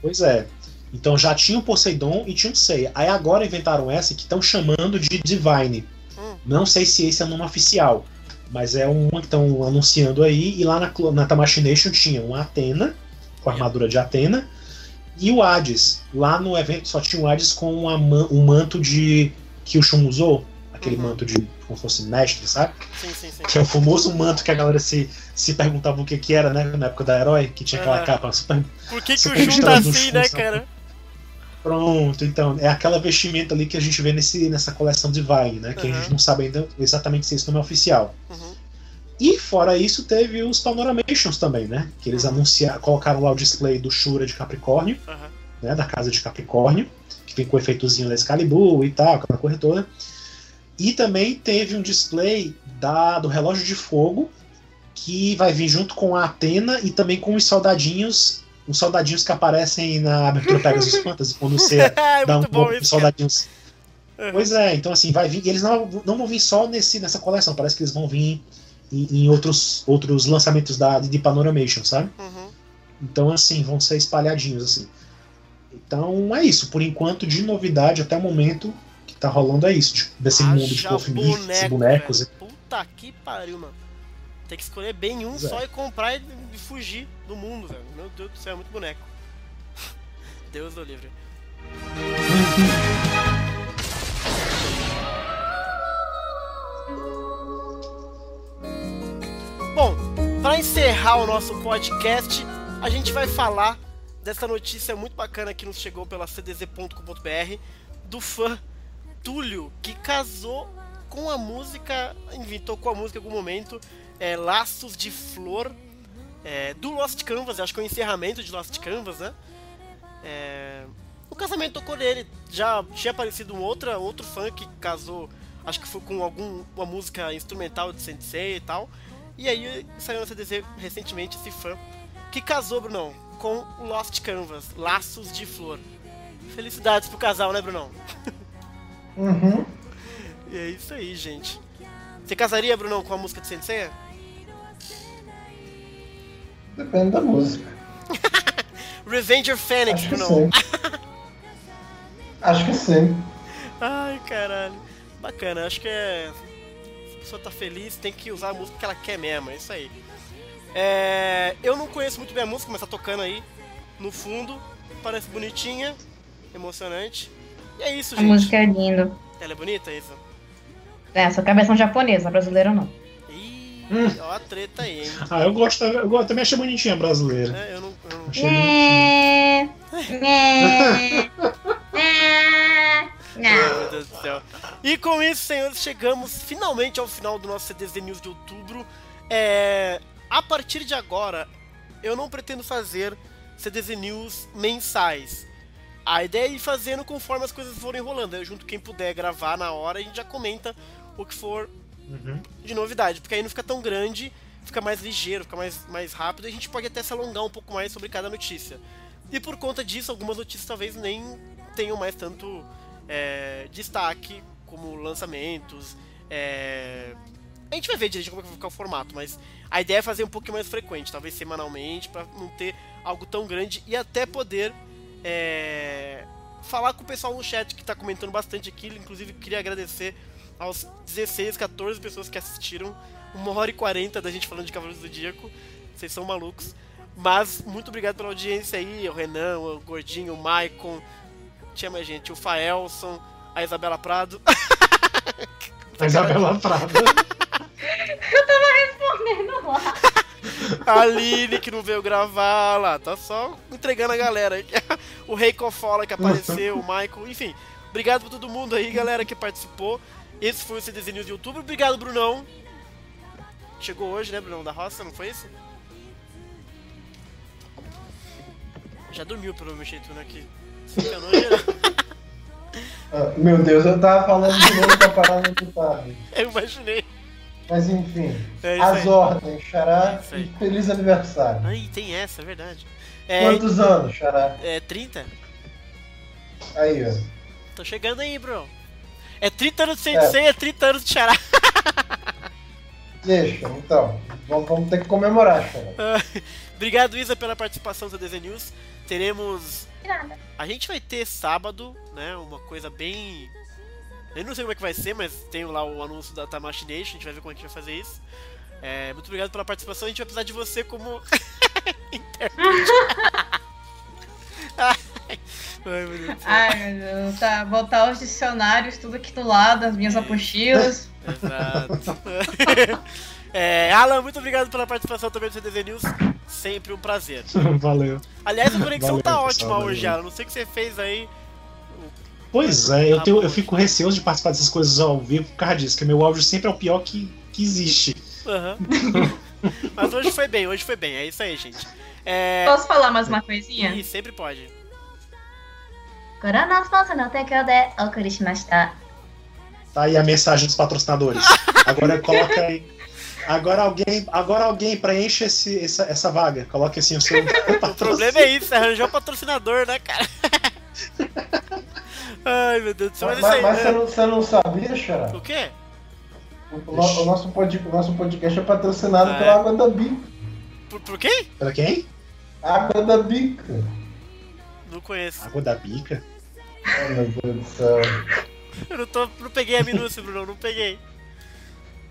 Pois é. Então já tinha o Poseidon e tinha o Sei. Aí agora inventaram essa que estão chamando de Divine. Hum. Não sei se esse é o nome oficial, mas é uma que estão anunciando aí. E lá na, na Tamachination tinha uma Atena, com a armadura de Atena, e o Hades. Lá no evento só tinha o Hades com man- um manto de que o Shun usou, aquele Uhum. manto de como se fosse mestre, sabe? Sim, sim, sim. Que é o famoso manto que a galera se, se perguntava o que, que era, né? Na época da herói, que tinha aquela capa super Por que, que o Shun tá assim, Shun, né, sabe? cara? Pronto, então, é aquela vestimenta ali que a gente vê nesse, nessa coleção de Vine, né? Que a Uhum. gente não sabe ainda exatamente se esse nome é oficial. Uhum. E fora isso, teve os Panoramations também, né? Que eles Uhum. anunciaram, colocaram lá o display do Shura de Capricórnio, Aham. né? Da casa de Capricórnio, que vem com o efeitozinho da Excalibur e tal, aquela coisa toda. E também teve um display da, do relógio de fogo, que vai vir junto com a Atena e também com os soldadinhos. Os soldadinhos que aparecem na abertura Pegasus Fantasy, quando você é dá um pouco cara. soldadinhos. Pois é, então assim, vai vir. e Eles não, não vão vir só nesse, nessa coleção, parece que eles vão vir em, em outros, outros lançamentos da, de Panoramation, sabe? Uhum. Então, assim, vão ser espalhadinhos, assim. Então é isso. Por enquanto, de novidade até o momento que tá rolando é isso. de- Desse mundo de Haja esses boneco, bonecos. velho. Puta que pariu, mano. Tem que escolher bem um é. só e comprar e, e fugir do mundo, velho. Meu Deus do céu, é muito boneco. Deus do livre. Bom, para encerrar o nosso podcast, a gente vai falar dessa notícia muito bacana que nos chegou pela cdz.com.br do fã Túlio, que casou com a música, inventou com a música em algum momento, é, Laços de Flor, é, do Lost Canvas, acho que é o encerramento de Lost Canvas, né? É, o casamento tocou nele, já tinha aparecido um outra, outro fã que casou, acho que foi com algum, uma música instrumental de Sensei e tal, e aí saiu na CDZ recentemente esse fã, que casou, Brunão, com o Lost Canvas, Laços de Flor. Felicidades pro casal, né, Brunão? Uhum. E é isso aí, gente. Você casaria, Brunão, com a música de Sensei? Depende da música. Revenger Phoenix, Acho Brunão. Acho que sim. Ai, caralho. Bacana, acho que é. A pessoa tá feliz, tem que usar a música que ela quer mesmo, é isso aí. É... Eu não conheço muito bem a música, mas tá tocando aí no fundo. Parece bonitinha, emocionante. E é isso, A gente. música é linda. Ela é bonita, isso? É, só que a versão japonesa, a brasileira não. Ih, Hum. ó a treta aí, hein? Ah, eu gosto, eu gosto também achei bonitinha a brasileira. É, eu não. eu não- Achei bonitinha. É, é, Ai, meu Deus do céu. E com isso, senhores, chegamos finalmente ao final do nosso CDZ News de outubro. É, a partir de agora, eu não pretendo fazer CDZ News mensais. A ideia é ir fazendo conforme as coisas forem rolando. Eu junto quem puder gravar na hora e a gente já comenta o que for Uhum. de novidade, porque aí não fica tão grande, fica mais ligeiro, fica mais, mais rápido e a gente pode até se alongar um pouco mais sobre cada notícia. E por conta disso, algumas notícias talvez nem tenham mais tanto é, destaque como lançamentos. é, A gente vai ver direito como é que vai ficar o formato, mas a ideia é fazer um pouquinho mais frequente, talvez semanalmente, para não ter algo tão grande e até poder é, falar com o pessoal no chat que tá comentando bastante aqui. Inclusive, queria agradecer aos 16, 14 pessoas que assistiram. Uma hora e 40 da gente falando de Cavaleiros do Zodíaco. Vocês são malucos. Mas muito obrigado pela audiência aí, o Renan, o Gordinho, o Maicon. Tinha mais gente, o Faelson, a Isabela Prado. A Isabela Prada. Respondendo lá. A Aline que não veio gravar lá, tá só entregando a galera. O Rei Cofola que apareceu, o Michael, enfim. Obrigado pra todo mundo aí, galera, que participou. Esse foi o CDZ News de outubro. Obrigado, Brunão. Chegou hoje, né, Brunão da Roça, não foi isso? Já dormiu pelo meu jeito, né? Que geral. Ah, meu Deus, eu tava falando de novo pra parar no ditado. Eu imaginei. Mas enfim, É isso as aí. ordens, Xará, Isso aí. e feliz aniversário. Ai, tem essa, é verdade. É, Quantos anos, Xará? é 30? Aí, ó. Tô chegando aí, bro. É 30 anos de Sensei, é 30 anos de Xará. Deixa, então. Vamos, vamos ter que comemorar, Xará. Obrigado, Isa, pela participação do DZ News. Teremos. A gente vai ter sábado, né? Uma coisa bem. Eu não sei como é que vai ser, mas tem lá o anúncio da Tamashi Nation, a gente vai ver como é a gente vai fazer isso. É, muito obrigado pela participação, a gente vai precisar de você como. intérprete. Ai, meu Deus. Ai, meu Deus. Tá, botar os dicionários tudo aqui do lado, as minhas apostilas. Exato. É, Alan, muito obrigado pela participação também do CDZ News. Sempre um prazer. Valeu. Aliás, a conexão Valeu, tá pessoal, ótima valeu. hoje, Alan. Não sei o que você fez aí. Pois é, eu, tenho, eu fico receoso de participar dessas coisas ao vivo por causa disso, que meu áudio sempre é o pior que, que existe. Aham. Mas hoje foi bem, hoje foi bem. É isso aí, gente. É. Posso falar mais uma coisinha? E sempre pode. ご覧のスポンサーの提供でお送りしました。 Tá aí a mensagem dos patrocinadores. Agora coloca aí. Agora alguém, agora alguém preenche esse, essa, essa vaga. Coloque assim o seu. O problema é isso, é arranjar um patrocinador, né, cara? Ai, meu Deus do céu, mas, Mas, isso aí. mas você, né? não, você não sabia, Xará? O quê? O, no- o nosso pod- o nosso podcast é patrocinado Ah, pela é? Água da Bica. Por, por quem? Pra quem? Água da Bica. Não conheço. Água da bica. Oh, meu Deus do céu. Eu não, tô, não peguei a minúcia, Bruno, não peguei.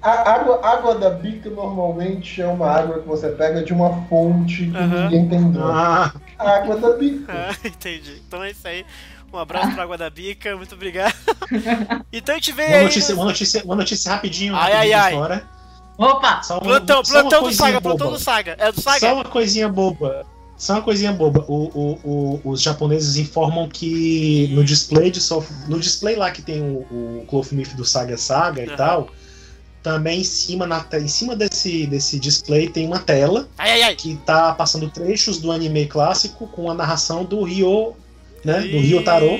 A água, água da bica normalmente é uma água que você pega de uma fonte que Aham. ninguém tem dono. Ah, A água da bica. Ah, entendi. Então é isso aí. Um abraço pra Água da Bica, muito obrigado. Então a gente vê uma aí. notícia, no- uma notícia, uma notícia rapidinho. Ai, rapidinho ai, ai. Fora. Opa! Só uma- Plantão, só plantão do Saga, plantão boba. do Saga. É do Saga? Só uma coisinha boba. Só uma coisinha boba. O, o- o- os japoneses informam que no display de no display lá que tem o, o Clothmith do Saga Saga Aham. e tal, também em cima, na, em cima desse, desse display tem uma tela Ai, ai, ai. que tá passando trechos do anime clássico com a narração do Ryo, né, do Ryo Taro,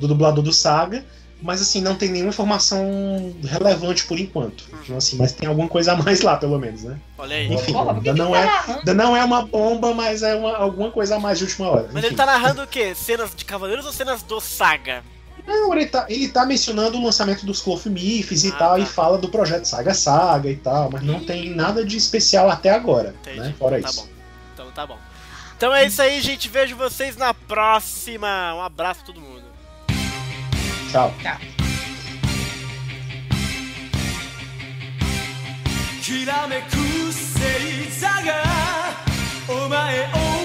do dublador do Saga, mas assim, não tem nenhuma informação relevante por enquanto. Então, assim, mas tem alguma coisa a mais lá, pelo menos, né? Olha aí. Enfim, Porra, ainda que não tá é, narrando? ainda não é uma bomba, mas é uma, alguma coisa a mais de última hora. Mas Enfim. ele tá narrando o quê? Cenas de Cavaleiros ou cenas do Saga? Não, ele tá, ele tá mencionando o lançamento dos Clothmiths e Ah, tal, tá. e fala do projeto Saga Saga e tal, mas não tem nada de especial até agora, Entendi. né? Fora tá isso. bom. Então tá bom. Então é isso aí, gente. Vejo vocês na próxima. Um abraço pra todo mundo. Tchau. きらめく星座がお前を